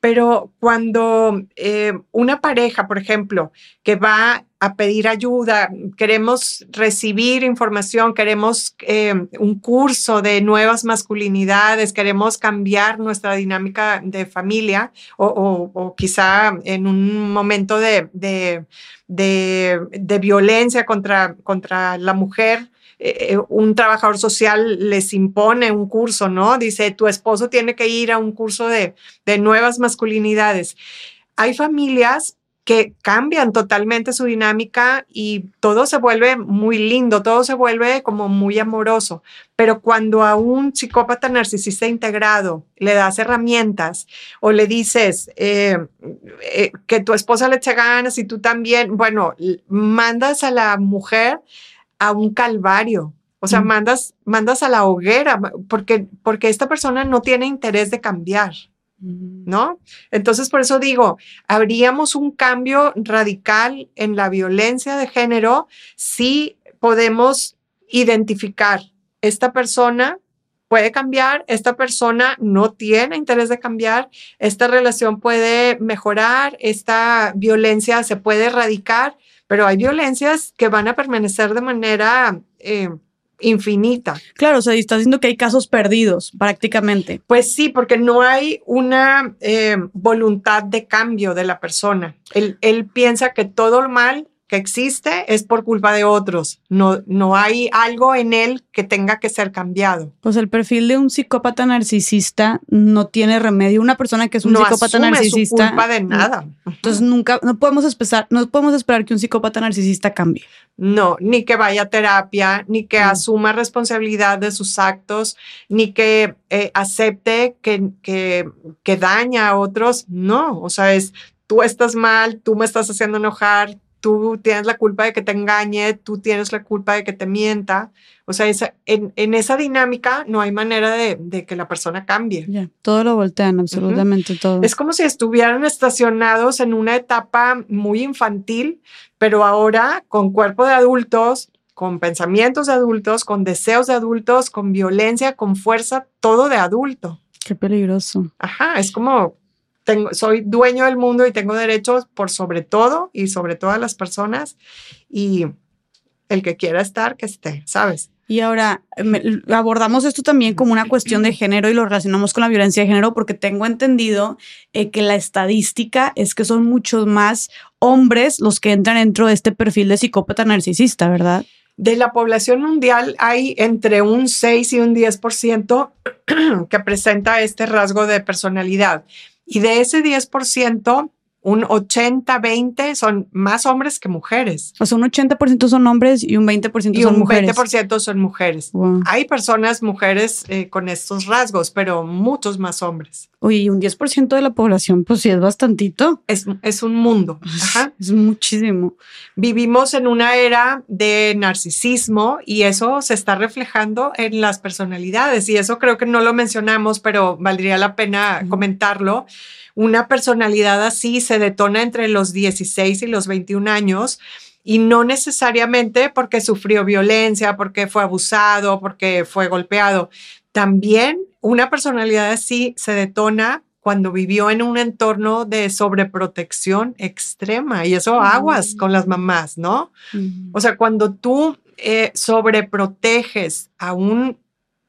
pero cuando eh, una pareja, por ejemplo, que va a pedir ayuda, queremos recibir información, queremos eh, un curso de nuevas masculinidades, queremos cambiar nuestra dinámica de familia o, quizá en un momento de, de, violencia contra, contra la mujer, eh, un trabajador social les impone un curso, ¿no? Dice, tu esposo tiene que ir a un curso de, de nuevas masculinidades. Hay familias que cambian totalmente su dinámica y todo se vuelve muy lindo, todo se vuelve como muy amoroso. Pero cuando a un psicópata narcisista integrado le das herramientas o le dices eh, eh, que tu esposa le eche ganas y tú también, bueno, mandas a la mujer a un calvario. O sea, mandas, mandas a la hoguera porque, porque esta persona no tiene interés de cambiar, ¿no? Entonces, por eso digo, habríamos un cambio radical en la violencia de género si podemos identificar esta persona puede cambiar, esta persona no tiene interés de cambiar, esta relación puede mejorar, esta violencia se puede erradicar pero hay violencias que van a permanecer de manera eh, infinita. Claro, o sea, estás diciendo que hay casos perdidos prácticamente. Pues sí, porque no hay una eh, voluntad de cambio de la persona. Él, él piensa que todo lo mal que existe es por culpa de otros. No, no hay algo en él que tenga que ser cambiado. Pues el perfil de un psicópata narcisista no tiene remedio. Una persona que es un psicópata narcisista. No culpa de nada. Entonces nunca, no podemos esperar, no podemos esperar que un psicópata narcisista cambie. No, ni que vaya a terapia, ni que asuma responsabilidad de sus actos, ni que eh, acepte que, que, que daña a otros. No, o sea, es tú estás mal, tú me estás haciendo enojar, tú tienes la culpa de que te engañe, tú tienes la culpa de que te mienta. O sea, en, esa dinámica no hay manera de, que la persona cambie. todo lo voltean, absolutamente todo. Es como si estuvieran estacionados en una etapa muy infantil, pero ahora con cuerpo de adultos, con pensamientos de adultos, con deseos de adultos, con violencia, con fuerza, todo de adulto. Qué peligroso. Ajá, es como soy dueño del mundo y tengo derechos por sobre todo y sobre todas las personas y el que quiera estar, que esté, ¿sabes? Y ahora abordamos esto también como una cuestión de género y lo relacionamos con la violencia de género porque tengo entendido eh, que la estadística es que son muchos más hombres los que entran dentro de este perfil de psicópata narcisista, ¿verdad? De la población mundial hay entre un 6 y un 10% que presenta este rasgo de personalidad. Y de ese 10%, un 80-20 son más hombres que mujeres. O sea, un 80% son hombres y un 20% son mujeres. Y un 20% son mujeres. Hay personas, mujeres eh, con estos rasgos, pero muchos más hombres. Oye, y un 10% de la población, pues sí es bastantito. Es, es un mundo. Es muchísimo. Vivimos en una era de narcisismo y eso se está reflejando en las personalidades. Y eso creo que no lo mencionamos, pero valdría la pena comentarlo una personalidad así se detona entre los 16 y los 21 años y no necesariamente porque sufrió violencia, porque fue abusado, porque fue golpeado. También una personalidad así se detona cuando vivió en un entorno de sobreprotección extrema y eso aguas con las mamás, ¿no? O sea, cuando tú eh, sobreproteges a un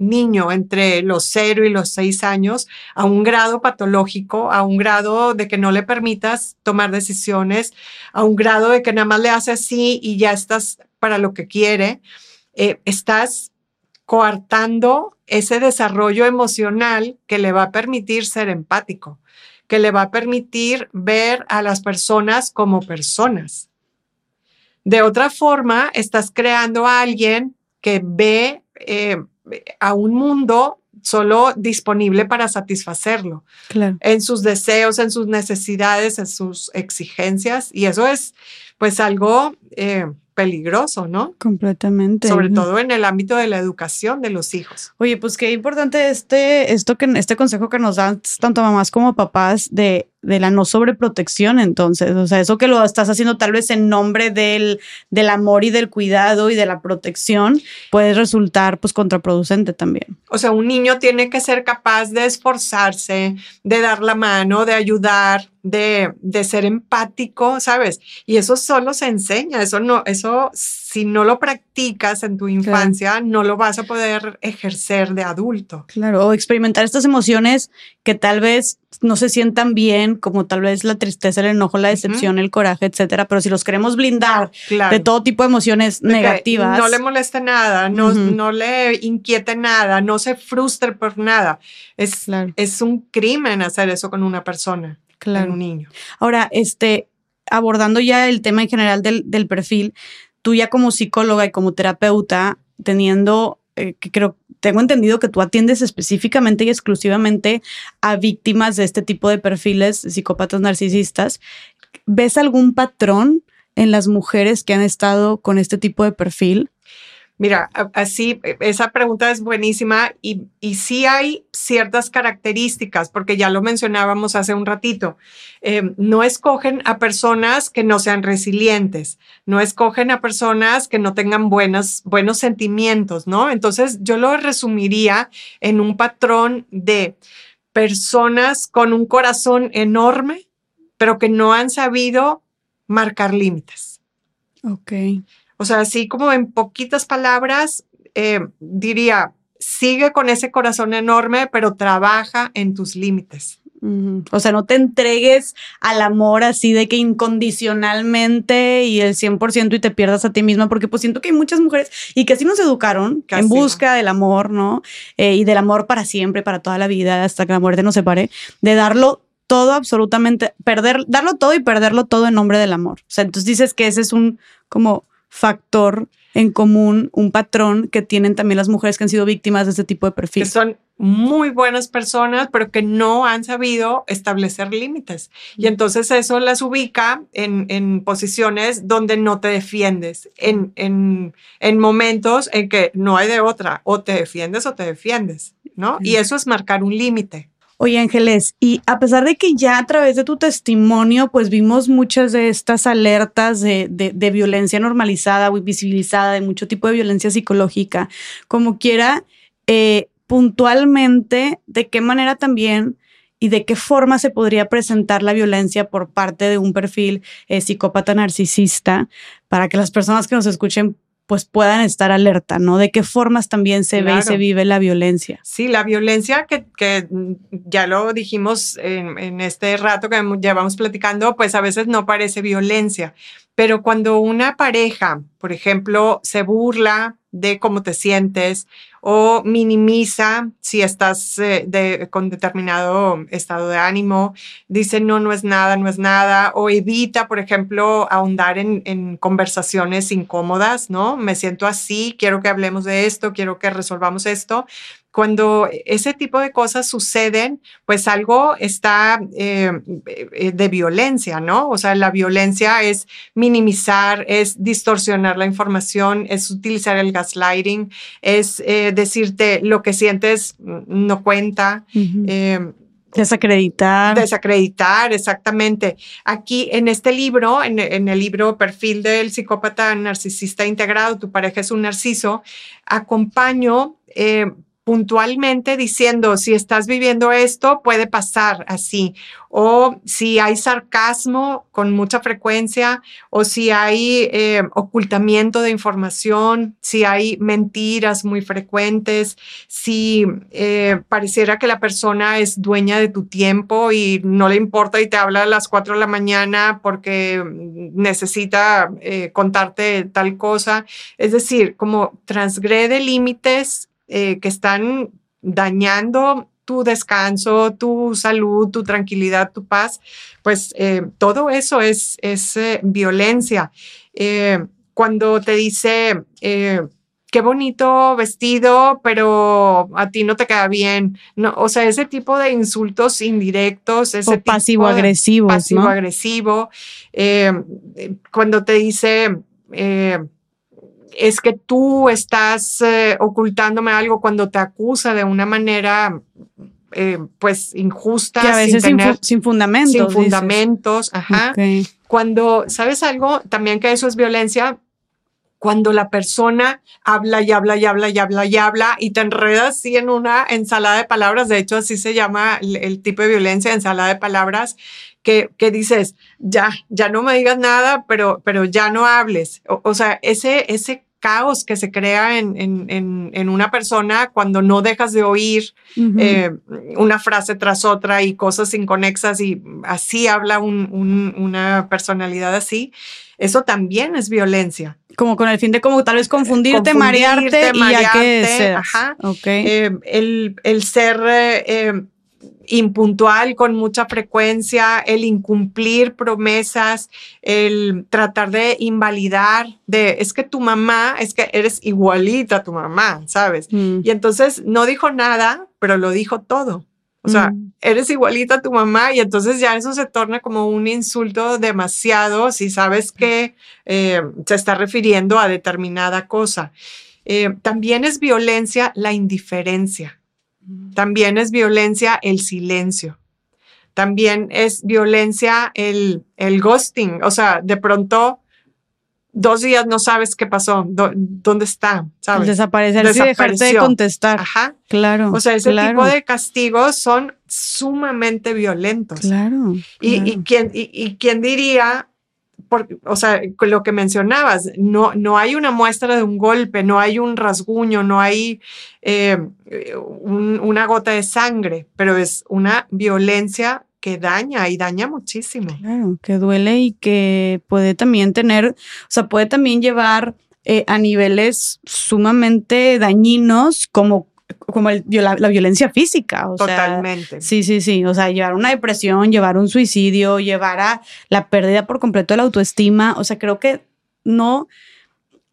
niño entre los 0 y los 6 años a un grado patológico, a un grado de que no le permitas tomar decisiones, a un grado de que nada más le hace así y ya estás para lo que quiere, eh, estás coartando ese desarrollo emocional que le va a permitir ser empático, que le va a permitir ver a las personas como personas. De otra forma, estás creando a alguien que ve eh, a un mundo solo disponible para satisfacerlo en sus deseos, en sus necesidades, en sus exigencias. Y eso es pues algo eh, peligroso, ¿no? Completamente. Sobre todo en el ámbito de la educación de los hijos. Oye, pues qué importante este, esto que, este consejo que nos dan tanto mamás como papás de de la no sobreprotección, entonces, o sea, eso que lo estás haciendo tal vez en nombre del, del amor y del cuidado y de la protección, puede resultar pues contraproducente también. O sea, un niño tiene que ser capaz de esforzarse, de dar la mano, de ayudar, de, de ser empático, ¿sabes? Y eso solo se enseña, eso no, eso si no lo practicas en tu infancia, no lo vas a poder ejercer de adulto. Claro, o experimentar estas emociones que tal vez no se sientan bien, como tal vez la tristeza, el enojo, la decepción, el coraje, etcétera. Pero si los queremos blindar de todo tipo de emociones negativas. No le moleste nada, no, no le inquiete nada, no se frustre por nada. Es, es un crimen hacer eso con una persona, con un niño. Ahora, este, abordando ya el tema en general del, del perfil, tú ya como psicóloga y como terapeuta, teniendo eh, que creo, tengo entendido que tú atiendes específicamente y exclusivamente a víctimas de este tipo de perfiles psicópatas narcisistas. ¿Ves algún patrón en las mujeres que han estado con este tipo de perfil? Mira, así, e, esa pregunta es buenísima y, y sí hay ciertas características, porque ya lo mencionábamos hace un ratito. Em, no escogen a personas que no sean resilientes, no escogen a personas que no tengan buenos sentimientos, ¿no? Entonces, yo lo resumiría en un patrón de personas con un corazón enorme, pero que no han sabido marcar límites. Ok. O sea, así como en poquitas palabras, eh, diría, sigue con ese corazón enorme, pero trabaja en tus límites. O sea, no te entregues al amor así de que incondicionalmente y el 100% y te pierdas a ti misma, porque pues siento que hay muchas mujeres y que así nos educaron en busca del amor, ¿no? Eh, y del amor para siempre, para toda la vida, hasta que la muerte nos separe, de darlo todo absolutamente, perder, darlo todo y perderlo todo en nombre del amor. O sea, entonces dices que ese es un como factor en común, un patrón que tienen también las mujeres que han sido víctimas de este tipo de perfil. Que son muy buenas personas, pero que no han sabido establecer límites. Y entonces eso las ubica en, en posiciones donde no te defiendes, en, en, en, momentos en que no hay de otra, o te defiendes o te defiendes, ¿no? Y eso es marcar un límite. Oye, Ángeles, y a pesar de que ya a través de tu testimonio, pues vimos muchas de estas alertas de, de, violencia normalizada o visibilizada, de mucho tipo de violencia psicológica, como quiera, eh, puntualmente, ¿de qué manera también y de qué forma se podría presentar la violencia por parte de un perfil eh, psicópata narcisista para que las personas que nos escuchen pues puedan estar alerta, ¿no? De qué formas también se ve y se vive la violencia. Sí, la violencia que, que ya lo dijimos en, en, este rato que llevamos platicando, pues a veces no parece violencia, pero cuando una pareja, por ejemplo, se burla de cómo te sientes o minimiza si estás eh, de, con determinado estado de ánimo, dice no, no es nada, no es nada, o evita, por ejemplo, ahondar en, en conversaciones incómodas, ¿no? Me siento así, quiero que hablemos de esto, quiero que resolvamos esto, cuando ese tipo de cosas suceden, pues algo está eh, eh, de violencia, ¿no? O sea, la violencia es minimizar, es distorsionar la información, es utilizar el gaslighting, es eh, decirte lo que sientes no cuenta. Desacreditar. Desacreditar, exactamente. Aquí en este libro, en, el libro Perfil del psicópata narcisista integrado, tu pareja es un narciso, acompaño puntualmente diciendo, si estás viviendo esto, puede pasar así. O si hay sarcasmo con mucha frecuencia, o si hay eh, ocultamiento de información, si hay mentiras muy frecuentes, si eh, pareciera que la persona es dueña de tu tiempo y no le importa y te habla a las 4 de la mañana porque necesita eh, contarte tal cosa. Es decir, como transgrede límites eh, que están dañando tu descanso, tu salud, tu tranquilidad, tu paz, pues eh, todo eso es, es eh, violencia. cuando te dice, qué bonito vestido, pero a ti no te queda bien. No, o sea, ese tipo de insultos indirectos, ese pasivo agresivo. Pasivo agresivo. cuando te dice, es que tú estás eh, ocultándome algo cuando te acusa de una manera eh, pues injusta. Que a veces sin, sin, fundamentos. Sin fundamentos, ajá. Cuando, ¿sabes algo? También que eso es violencia. Cuando la persona habla y habla y habla y habla y habla y te enredas así en una ensalada de palabras, de hecho así se llama el, tipo de violencia, ensalada de palabras, que, que, dices, ya, ya no me digas nada, pero, pero ya no hables. O, sea, ese, ese caos que se crea en, en, en, una persona cuando no dejas de oír eh, una frase tras otra y cosas inconexas y así habla un, una personalidad así, eso también es violencia. Como con el fin de como tal vez confundirte, marearte, y ya que Ajá. Okay. Eh, el, el, ser eh, impuntual con mucha frecuencia, el incumplir promesas, el tratar de invalidar, de es que tu mamá, es que eres igualita a tu mamá, ¿sabes? Mm. Y entonces no dijo nada, pero lo dijo todo. O sea, mm. eres igualita a tu mamá y entonces ya eso se torna como un insulto demasiado si sabes que eh, se está refiriendo a determinada cosa. Eh, también es violencia la indiferencia. También es violencia el silencio. También es violencia el, el ghosting. O sea, de pronto dos días no sabes qué pasó, dónde está, ¿sabes? Desaparecer y dejarte de contestar. Ajá. Claro. O sea, ese tipo de castigos son sumamente violentos. Claro. Y, y, ¿quién, y, y quién diría o sea, lo que mencionabas, no, no hay una muestra de un golpe, no hay un rasguño, no hay eh, una gota de sangre, pero es una violencia que daña y daña muchísimo. Claro, que duele y que puede también tener, o sea, puede también llevar eh, a niveles sumamente dañinos como como el, la, violencia física. O Totalmente. sí, sí, sí. O sea, llevar una depresión, llevar un suicidio, llevar a la pérdida por completo de la autoestima. O sea, creo que no,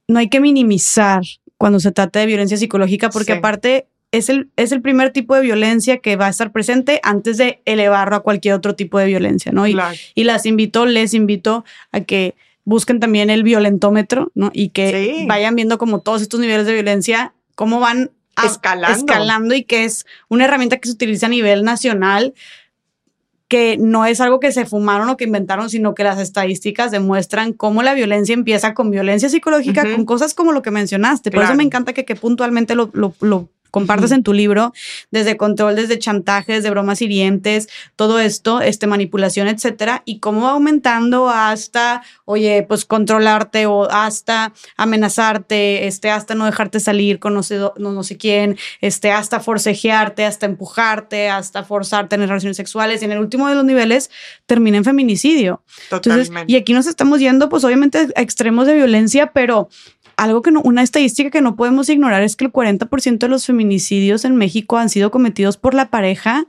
no hay que minimizar cuando se trata de violencia psicológica, porque aparte es el, es el primer tipo de violencia que va a estar presente antes de elevarlo a cualquier otro tipo de violencia, ¿no? Y, y las invito, les invito a que busquen también el violentómetro, ¿no? Y que vayan viendo como todos estos niveles de violencia, cómo van escalando. escalando y que es una herramienta que se utiliza a nivel nacional que no es algo que se fumaron o que inventaron, sino que las estadísticas demuestran cómo la violencia empieza con violencia psicológica, con cosas como lo que mencionaste. Por eso me encanta que, que puntualmente lo, lo, compartes en tu libro, desde control, desde chantajes, de bromas hirientes, todo esto, este, manipulación, etcétera, y cómo va aumentando hasta, oye, pues controlarte o hasta amenazarte, este, hasta no dejarte salir con no sé, no, no sé quién, este, hasta forcejearte, hasta empujarte, hasta forzarte en relaciones sexuales, y en el último de los niveles termina en feminicidio. Totalmente. y aquí nos estamos yendo, pues obviamente, a extremos de violencia, pero algo que no, una estadística que no podemos ignorar es que el 40% de los feminicidios en México han sido cometidos por la pareja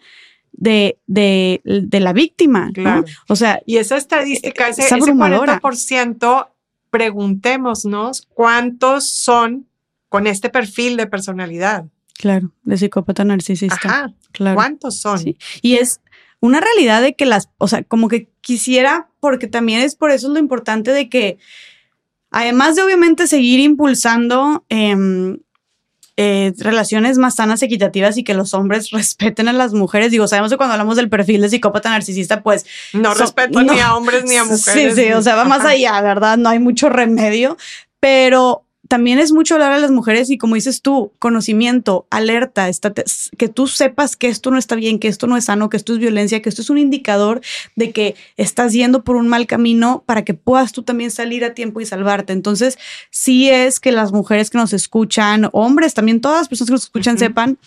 de, de, de la víctima. ¿no? O sea, y esa estadística, ese, ese 40%, preguntémonos cuántos son con este perfil de personalidad. Claro, de psicópata narcisista. Ajá, claro. ¿Cuántos son? Sí. Y es una realidad de que las, o sea, como que quisiera, porque también es por eso lo importante de que Además de obviamente seguir impulsando em, eh, relaciones más sanas, equitativas y que los hombres respeten a las mujeres. Digo, sabemos que cuando hablamos del perfil de psicópata narcisista, pues... No respeto ni a hombres ni a mujeres. Sí, sí, o sea, va más allá, ¿verdad? No hay mucho remedio, pero también es mucho hablar a las mujeres y como dices tú, conocimiento, alerta, que tú sepas que esto no está bien, que esto no es sano, que esto es violencia, que esto es un indicador de que estás yendo por un mal camino para que puedas tú también salir a tiempo y salvarte. Entonces, sí es que las mujeres que nos escuchan, hombres, también todas las personas que nos escuchan sepan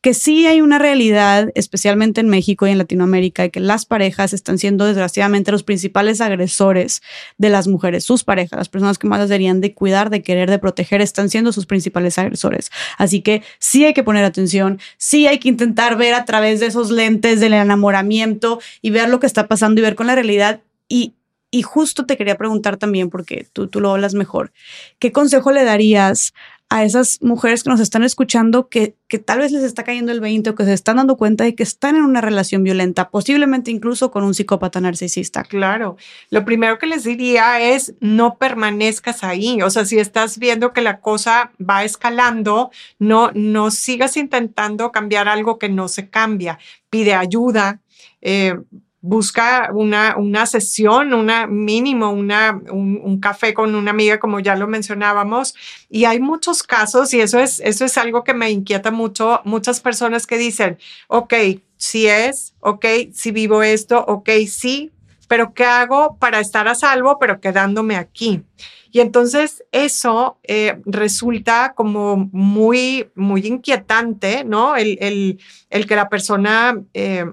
que sí hay una realidad, especialmente en México y en Latinoamérica, de que las parejas están siendo desgraciadamente los principales agresores de las mujeres, sus parejas, las personas que más las deberían de cuidar, de querer, de proteger, están siendo sus principales agresores. Así que sí hay que poner atención, sí hay que intentar ver a través de esos lentes del enamoramiento y ver lo que está pasando y ver con la realidad y y justo te quería preguntar también, porque tú, tú lo hablas mejor, ¿qué consejo le darías a esas mujeres que nos están escuchando que, que tal vez les está cayendo el 20 o que se están dando cuenta de que están en una relación violenta, posiblemente incluso con un psicópata narcisista. Claro, lo primero que les diría es no permanezcas ahí, o sea, si estás viendo que la cosa va escalando, no, no sigas intentando cambiar algo que no se cambia, pide ayuda. Eh, busca una, una sesión, una mínimo, una, un, café con una amiga, como ya lo mencionábamos. Y hay muchos casos, y eso es, eso es algo que me inquieta mucho, muchas personas que dicen, ok, si es, ok, si vivo esto, ok, sí, pero ¿qué hago para estar a salvo, pero quedándome aquí? Y entonces eso eh, resulta como muy, muy inquietante, ¿no? El, el, el que la persona... Eh,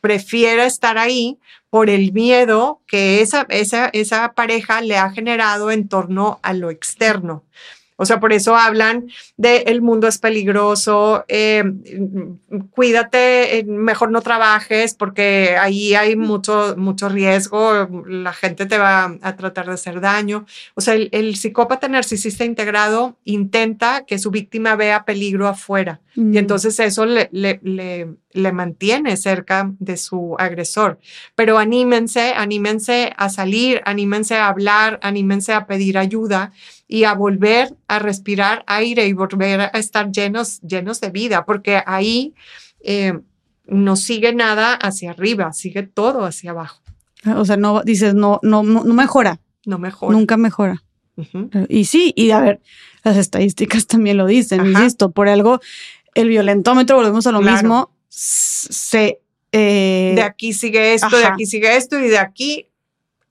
prefiera estar ahí por el miedo que esa, esa, esa pareja le ha generado en torno a lo externo. O sea, por eso hablan de el mundo es peligroso, eh, cuídate, eh, mejor no trabajes porque ahí hay mucho, mucho riesgo, la gente te va a tratar de hacer daño. O sea, el, psicópata narcisista integrado intenta que su víctima vea peligro afuera y mm. entonces eso le, le, le, le mantiene cerca de su agresor. Pero anímense, anímense a salir, anímense a hablar, anímense a pedir ayuda y a volver a respirar aire y volver a estar llenos, llenos de vida, porque ahí eh, no sigue nada hacia arriba, sigue todo hacia abajo. O sea, no dices, no, no, no, mejora. No mejora. Nunca mejora. Y sí, y a ver, las estadísticas también lo dicen, insisto, por algo, el violentómetro, volvemos a lo mismo, se... Eh, de aquí sigue esto, de aquí sigue esto y de aquí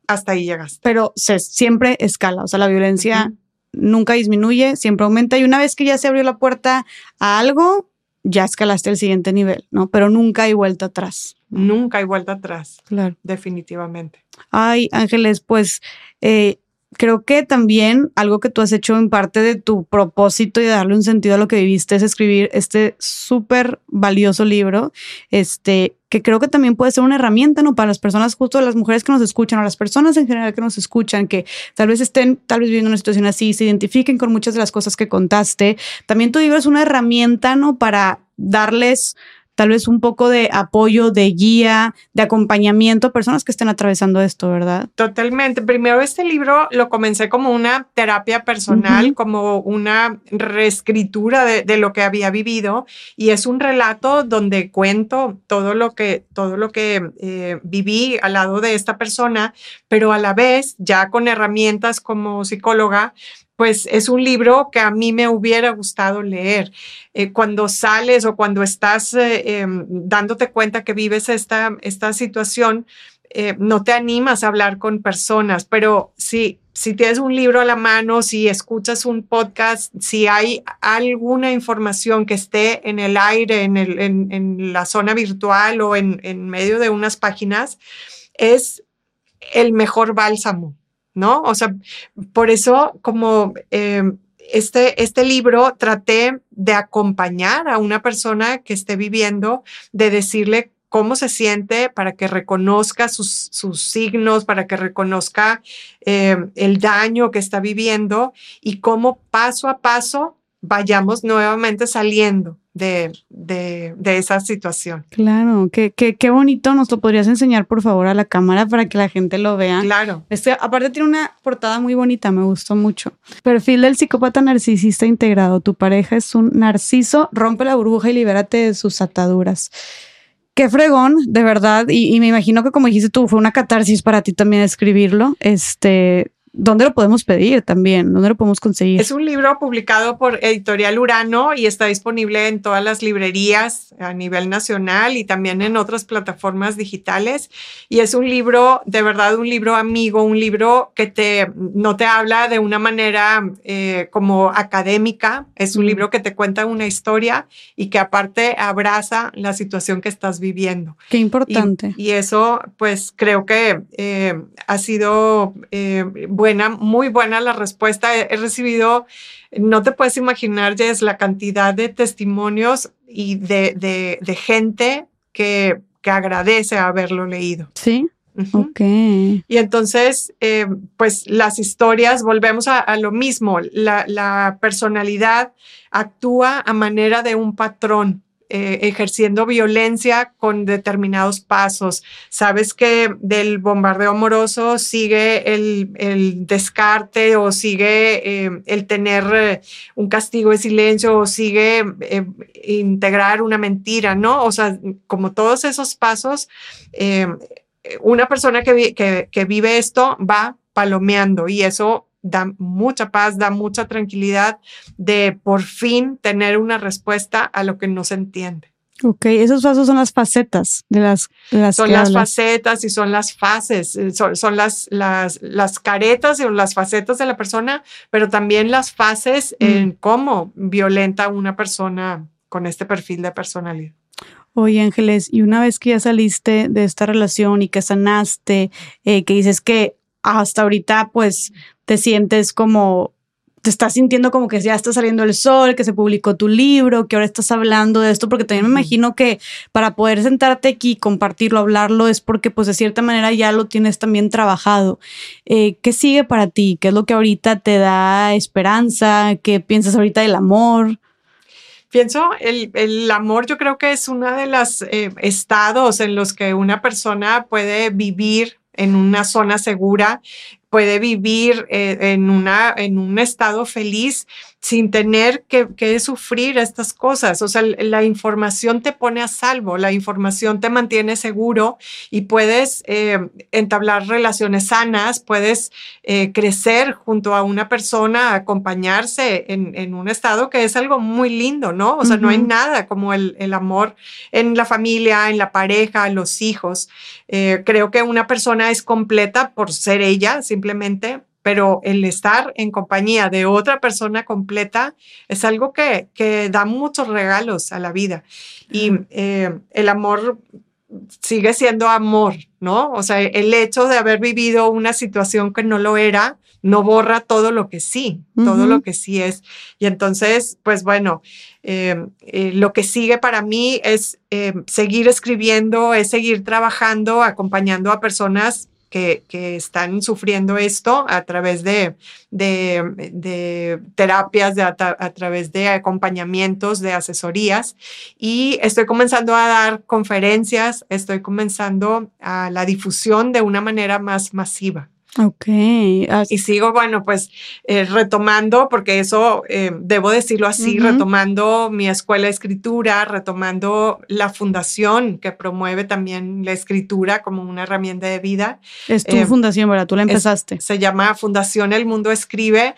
hasta ahí llegas. Pero se siempre escala, o sea, la violencia nunca disminuye, siempre aumenta y una vez que ya se abrió la puerta a algo, ya escalaste el siguiente nivel, ¿no? Pero nunca hay vuelta atrás. Nunca hay vuelta atrás. Claro. Definitivamente. Ay, Ángeles, pues eh, creo que también algo que tú has hecho en parte de tu propósito y de darle un sentido a lo que viviste es escribir este súper valioso libro, este, que creo que también puede ser una herramienta, ¿no? Para las personas, justo las mujeres que nos escuchan o las personas en general que nos escuchan, que tal vez estén tal vez viviendo una situación así, se identifiquen con muchas de las cosas que contaste. También tu libro es una herramienta, ¿no? Para darles tal vez un poco de apoyo, de guía, de acompañamiento a personas que estén atravesando esto, ¿verdad? Totalmente. Primero, este libro lo comencé como una terapia personal, como una reescritura de, lo que había vivido y es un relato donde cuento todo lo que, todo lo que eh, viví al lado de esta persona, pero a la vez ya con herramientas como psicóloga pues es un libro que a mí me hubiera gustado leer. Eh, cuando sales o cuando estás eh, em, dándote cuenta que vives esta, esta situación, eh, no te animas a hablar con personas, pero si, si tienes un libro a la mano, si escuchas un podcast, si hay alguna información que esté en el aire, en, el, en, la zona virtual o en, en, medio de unas páginas, es el mejor bálsamo, ¿no? O sea, por eso como... Eh, este, este libro traté de acompañar a una persona que esté viviendo, de decirle cómo se siente para que reconozca sus, sus signos, para que reconozca eh, el daño que está viviendo y cómo paso a paso vayamos nuevamente saliendo de, de, de esa situación. Claro, qué, qué, qué, bonito. Nos lo podrías enseñar, por favor, a la cámara para que la gente lo vea. Claro. Este, aparte tiene una portada muy bonita, me gustó mucho. Perfil del psicópata narcisista integrado. Tu pareja es un narciso, rompe la burbuja y libérate de sus ataduras qué fregón, de verdad. Y, y, me imagino que como dijiste tú, fue una catarsis para ti también escribirlo. Este, ¿Dónde lo podemos pedir también? ¿Dónde lo podemos conseguir? Es un libro publicado por Editorial Urano y está disponible en todas las librerías a nivel nacional y también en otras plataformas digitales. Y es un libro, de verdad, un libro amigo, un libro que te, no te habla de una manera eh, como académica, es un libro que te cuenta una historia y que aparte abraza la situación que estás viviendo. Qué importante. Y, eso, pues creo que eh, ha sido... Eh, buena, muy buena la respuesta. He, recibido, no te puedes imaginar, Jess, la cantidad de testimonios y de, de, gente que, que agradece haberlo leído. Sí. Ok. Y entonces, eh, pues las historias, volvemos a, a lo mismo, la, la, personalidad actúa a manera de un patrón. Eh, ejerciendo violencia con determinados pasos. Sabes que del bombardeo amoroso sigue el, descarte o sigue eh, el tener eh, un castigo de silencio o sigue integrar una mentira, ¿no? O sea, como todos esos pasos, una persona que, que vive esto va palomeando y eso da mucha paz, da mucha tranquilidad de por fin tener una respuesta a lo que no se entiende. Ok, esos pasos son las facetas de las... las son las facetas y son las fases, eh, son, las, las, las, caretas y las facetas de la persona, pero también las fases mm. en cómo violenta una persona con este perfil de personalidad. Oye, Ángeles, y una vez que ya saliste de esta relación y que sanaste, eh, que dices que hasta ahorita pues te sientes como, te estás sintiendo como que ya está saliendo el sol, que se publicó tu libro, que ahora estás hablando de esto, porque también me imagino que para poder sentarte aquí, compartirlo, hablarlo, es porque pues de cierta manera ya lo tienes también trabajado. Eh, ¿Qué sigue para ti? ¿Qué es lo que ahorita te da esperanza? ¿Qué piensas ahorita del amor? Pienso, el, el, amor yo creo que es uno de los eh, estados en los que una persona puede vivir en una zona segura, puede vivir eh, en, una, en un estado feliz sin tener que, sufrir estas cosas. O sea, la información te pone a salvo, la información te mantiene seguro y puedes eh, entablar relaciones sanas, puedes eh, crecer junto a una persona, acompañarse en, un estado que es algo muy lindo, ¿no? O sea, no hay nada como el, amor en la familia, en la pareja, en los hijos. Eh, creo que una persona es completa por ser ella, simplemente pero el estar en compañía de otra persona completa es algo que, que da muchos regalos a la vida. Y eh, el amor sigue siendo amor, ¿no? O sea, el hecho de haber vivido una situación que no lo era, no borra todo lo que sí, todo lo que sí es. Y entonces, pues bueno, eh, eh, lo que sigue para mí es seguir escribiendo, es seguir trabajando, acompañando a personas que, están sufriendo esto a través de, terapias, a, través de acompañamientos, de asesorías. Y estoy comenzando a dar conferencias, estoy comenzando a la difusión de una manera más masiva. Ok. Y sigo, bueno, pues eh, retomando, porque eso eh, debo decirlo así, retomando mi escuela de escritura, retomando la fundación que promueve también la escritura como una herramienta de vida. Es tu eh, fundación, ¿verdad? Tú la empezaste. se llama Fundación El Mundo Escribe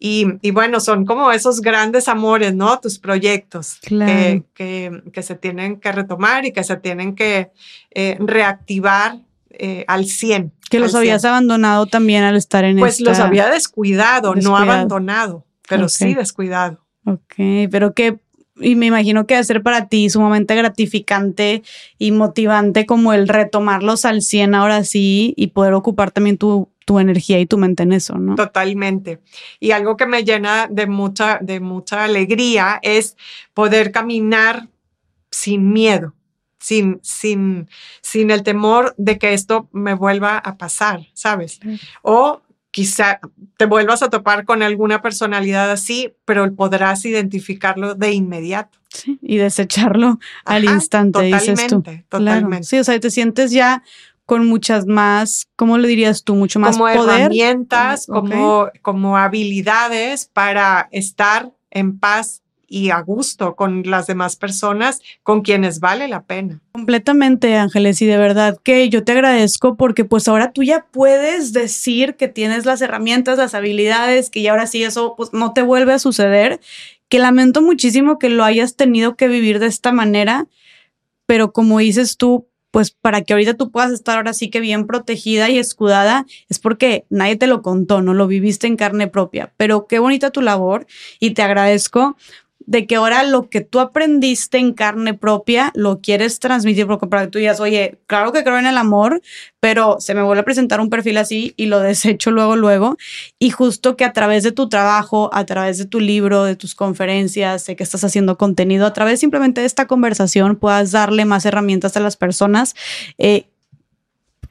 Y, bueno, son como esos grandes amores, ¿no? Tus proyectos que, que, se tienen que retomar y que se tienen que eh, reactivar eh, al 100. Que los habías abandonado también al estar en Pues los había descuidado, no abandonado, pero sí descuidado. Ok, pero qué, y me imagino que va a ser para ti sumamente gratificante y motivante como el retomarlos al 100 ahora sí y poder ocupar también tu, tu energía y tu mente en eso, ¿no? Totalmente. Y algo que me llena de mucha, de mucha alegría es poder caminar sin miedo sin, sin, sin el temor de que esto me vuelva a pasar, ¿sabes? O quizá te vuelvas a topar con alguna personalidad así, pero podrás identificarlo de inmediato. Sí, y desecharlo al instante, totalmente, dices tú. Totalmente. Sí, o sea, te sientes ya con muchas más, ¿cómo le dirías tú? Mucho más como herramientas, como, como habilidades para estar en paz y a gusto con las demás personas con quienes vale la pena. Completamente, Ángeles, y de verdad que yo te agradezco porque pues ahora tú ya puedes decir que tienes las herramientas, las habilidades, que ya ahora sí eso pues no te vuelve a suceder, que lamento muchísimo que lo hayas tenido que vivir de esta manera, pero como dices tú, pues para que ahorita tú puedas estar ahora sí que bien protegida y escudada, es porque nadie te lo contó, no lo viviste en carne propia. Pero qué bonita tu labor y te agradezco de que ahora lo que tú aprendiste en carne propia lo quieres transmitir, porque para que tú digas, oye, claro que creo en el amor, pero se me vuelve a presentar un perfil así y lo desecho luego, luego. Y justo que a través de tu trabajo, a través de tu libro, de tus conferencias, de que estás haciendo contenido, a través simplemente de esta conversación puedas darle más herramientas a las personas. Eh,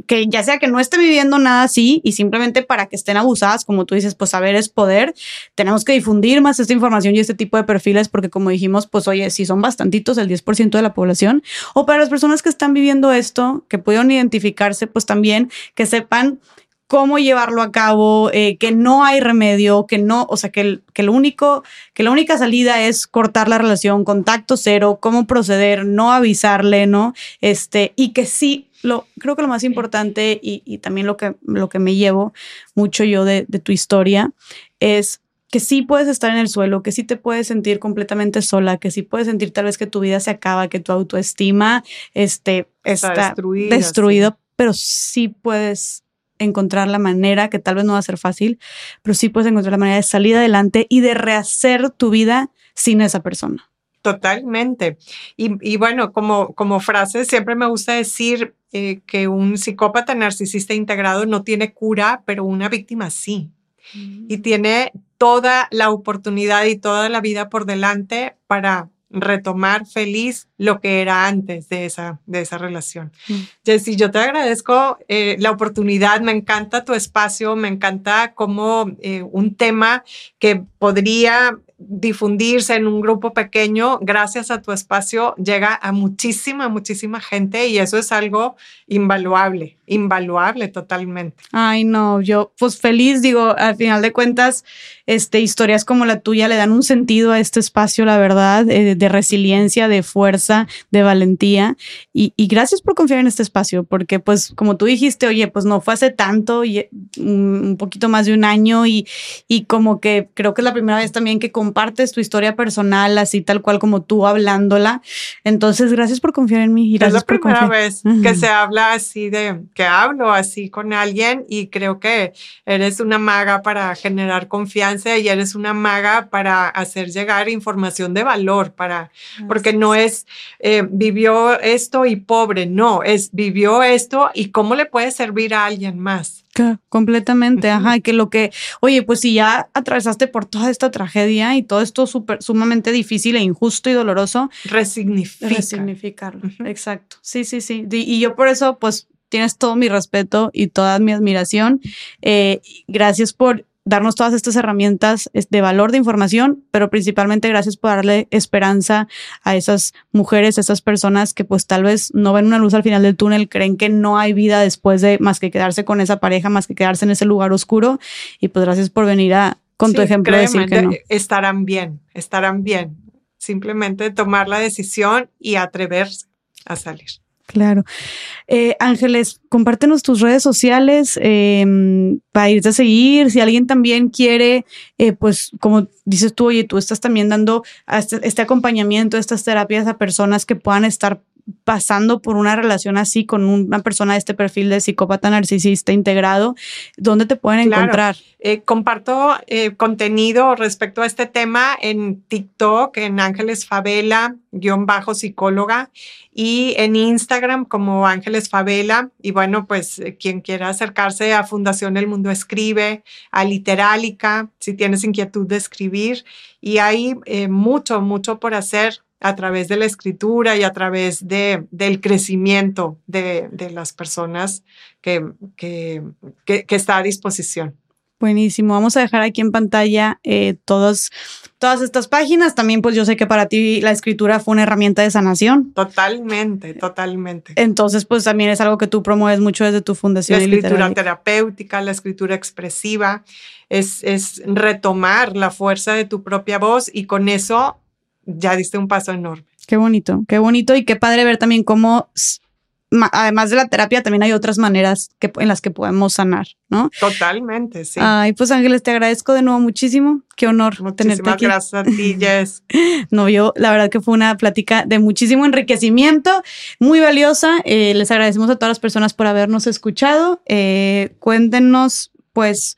que ya sea que no esté viviendo nada así y simplemente para que estén abusadas, como tú dices, pues saber es poder, tenemos que difundir más esta información y este tipo de perfiles porque como dijimos, pues oye, si son bastantitos, el 10% de la población, o para las personas que están viviendo esto, que pudieron identificarse, pues también que sepan cómo llevarlo a cabo, eh, que no hay remedio, que no, o sea, que, que, lo único, que la única salida es cortar la relación, contacto cero, cómo proceder, no avisarle, ¿no? Este, y que sí lo, creo que lo más importante y, también lo que, lo que me llevo mucho yo de, tu historia es que sí puedes estar en el suelo, que sí te puedes sentir completamente sola, que sí puedes sentir tal vez que tu vida se acaba, que tu autoestima este, está, destruido, pero sí puedes encontrar la manera, que tal vez no va a ser fácil, pero sí puedes encontrar la manera de salir adelante y de rehacer tu vida sin esa persona. Totalmente. Y, bueno, como, como frase, siempre me gusta decir eh, que un psicópata narcisista integrado no tiene cura, pero una víctima sí. Y mm. tiene toda la oportunidad y toda la vida por delante para retomar feliz lo que era antes de esa, de esa relación. Mm. Jessy, yo te agradezco eh, la oportunidad, me encanta tu espacio, me encanta como eh, un tema que podría difundirse en un grupo pequeño, gracias a tu espacio, llega a muchísima, muchísima gente y eso es algo invaluable, invaluable totalmente. Ay, no, yo pues feliz, digo, al final de cuentas, este, historias como la tuya le dan un sentido a este espacio, la verdad, eh, de resiliencia, de fuerza, de valentía. Y, gracias por confiar en este espacio, porque pues como tú dijiste, oye, pues no fue hace tanto, y, mm, un poquito más de un año y, y como que creo que es la primera vez también que compartes tu historia personal, así tal cual como tú hablándola. Entonces, gracias por confiar en mí. Y es la primera vez que se habla así de, que hablo así con alguien y creo que eres una maga para generar confianza y eres una maga para hacer llegar información de valor, para, porque no es eh, vivió esto y pobre, no, es vivió esto y cómo le puede servir a alguien más. Completamente, ajá, que lo que, oye, pues si ya atravesaste por toda esta tragedia y todo esto súper, sumamente difícil e injusto y doloroso, resignifica. resignificarlo, exacto, sí, sí, sí, y yo por eso, pues tienes todo mi respeto y toda mi admiración. Eh, gracias por darnos todas estas herramientas de valor de información, pero principalmente gracias por darle esperanza a esas mujeres, a esas personas que pues tal vez no ven una luz al final del túnel, creen que no hay vida después de más que quedarse con esa pareja, más que quedarse en ese lugar oscuro. Y pues gracias por venir a, con tu ejemplo decir que no. Estarán bien, estarán bien. Simplemente tomar la decisión y atreverse a salir. Claro. Eh, Ángeles, compártenos tus redes sociales em, para irte a seguir. Si alguien también quiere, eh, pues como dices tú, oye, tú estás también dando este, este acompañamiento, estas terapias a personas que puedan estar pasando por una relación así con una persona de este perfil de psicópata narcisista integrado, ¿dónde te pueden encontrar? Eh, comparto eh, contenido respecto a este tema en TikTok, en Ángeles Favela, guion bajo psicóloga, y en Instagram como Ángeles Favela. Y bueno, pues eh, quien quiera acercarse a Fundación El Mundo Escribe, a Literálica, si tienes inquietud de escribir. Y hay mucho, mucho por hacer a través de la escritura y a través de, del crecimiento de, de las personas que, que, que, está a disposición. Buenísimo. Vamos a dejar aquí en pantalla eh, todas, todas estas páginas. También, pues yo sé que para ti la escritura fue una herramienta de sanación. Totalmente, totalmente. Entonces, pues también es algo que tú promueves mucho desde tu fundación. La escritura terapéutica, la escritura expresiva, es, es retomar la fuerza de tu propia voz y con eso ya diste un paso enorme. Qué bonito, qué bonito y qué padre ver también cómo, además de la terapia, también hay otras maneras que, en las que podemos sanar, ¿no? Totalmente, sí. Ay, pues Ángeles, te agradezco de nuevo muchísimo. Qué honor tenerte aquí. gracias a ti, Jess. no, yo, la verdad que fue una plática de muchísimo enriquecimiento, muy valiosa. Eh, les agradecemos a todas las personas por habernos escuchado. Eh, cuéntenos, pues,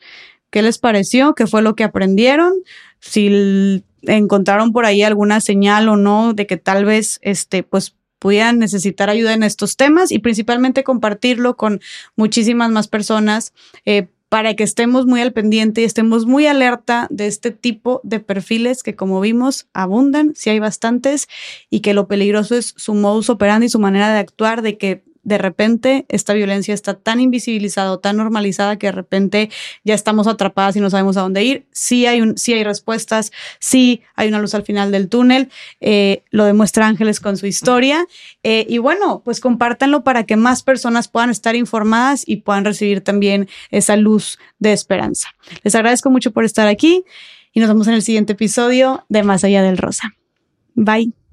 qué les pareció, qué fue lo que aprendieron. Si encontraron por ahí alguna señal o no de que tal vez este pues pudieran necesitar ayuda en estos temas y principalmente compartirlo con muchísimas más personas eh, para que estemos muy al pendiente y estemos muy alerta de este tipo de perfiles que como vimos abundan, si hay bastantes, y que lo peligroso es su modus operandi su manera de actuar, de que de repente esta violencia está tan invisibilizada o tan normalizada que de repente ya estamos atrapadas y no sabemos a dónde ir. Sí hay, un, hay respuestas, sí hay una luz al final del túnel, eh, lo demuestra Ángeles con su historia. Eh, y bueno, pues compártanlo para que más personas puedan estar informadas y puedan recibir también esa luz de esperanza. Les agradezco mucho por estar aquí y nos vemos en el siguiente episodio de Más allá del Rosa. Bye.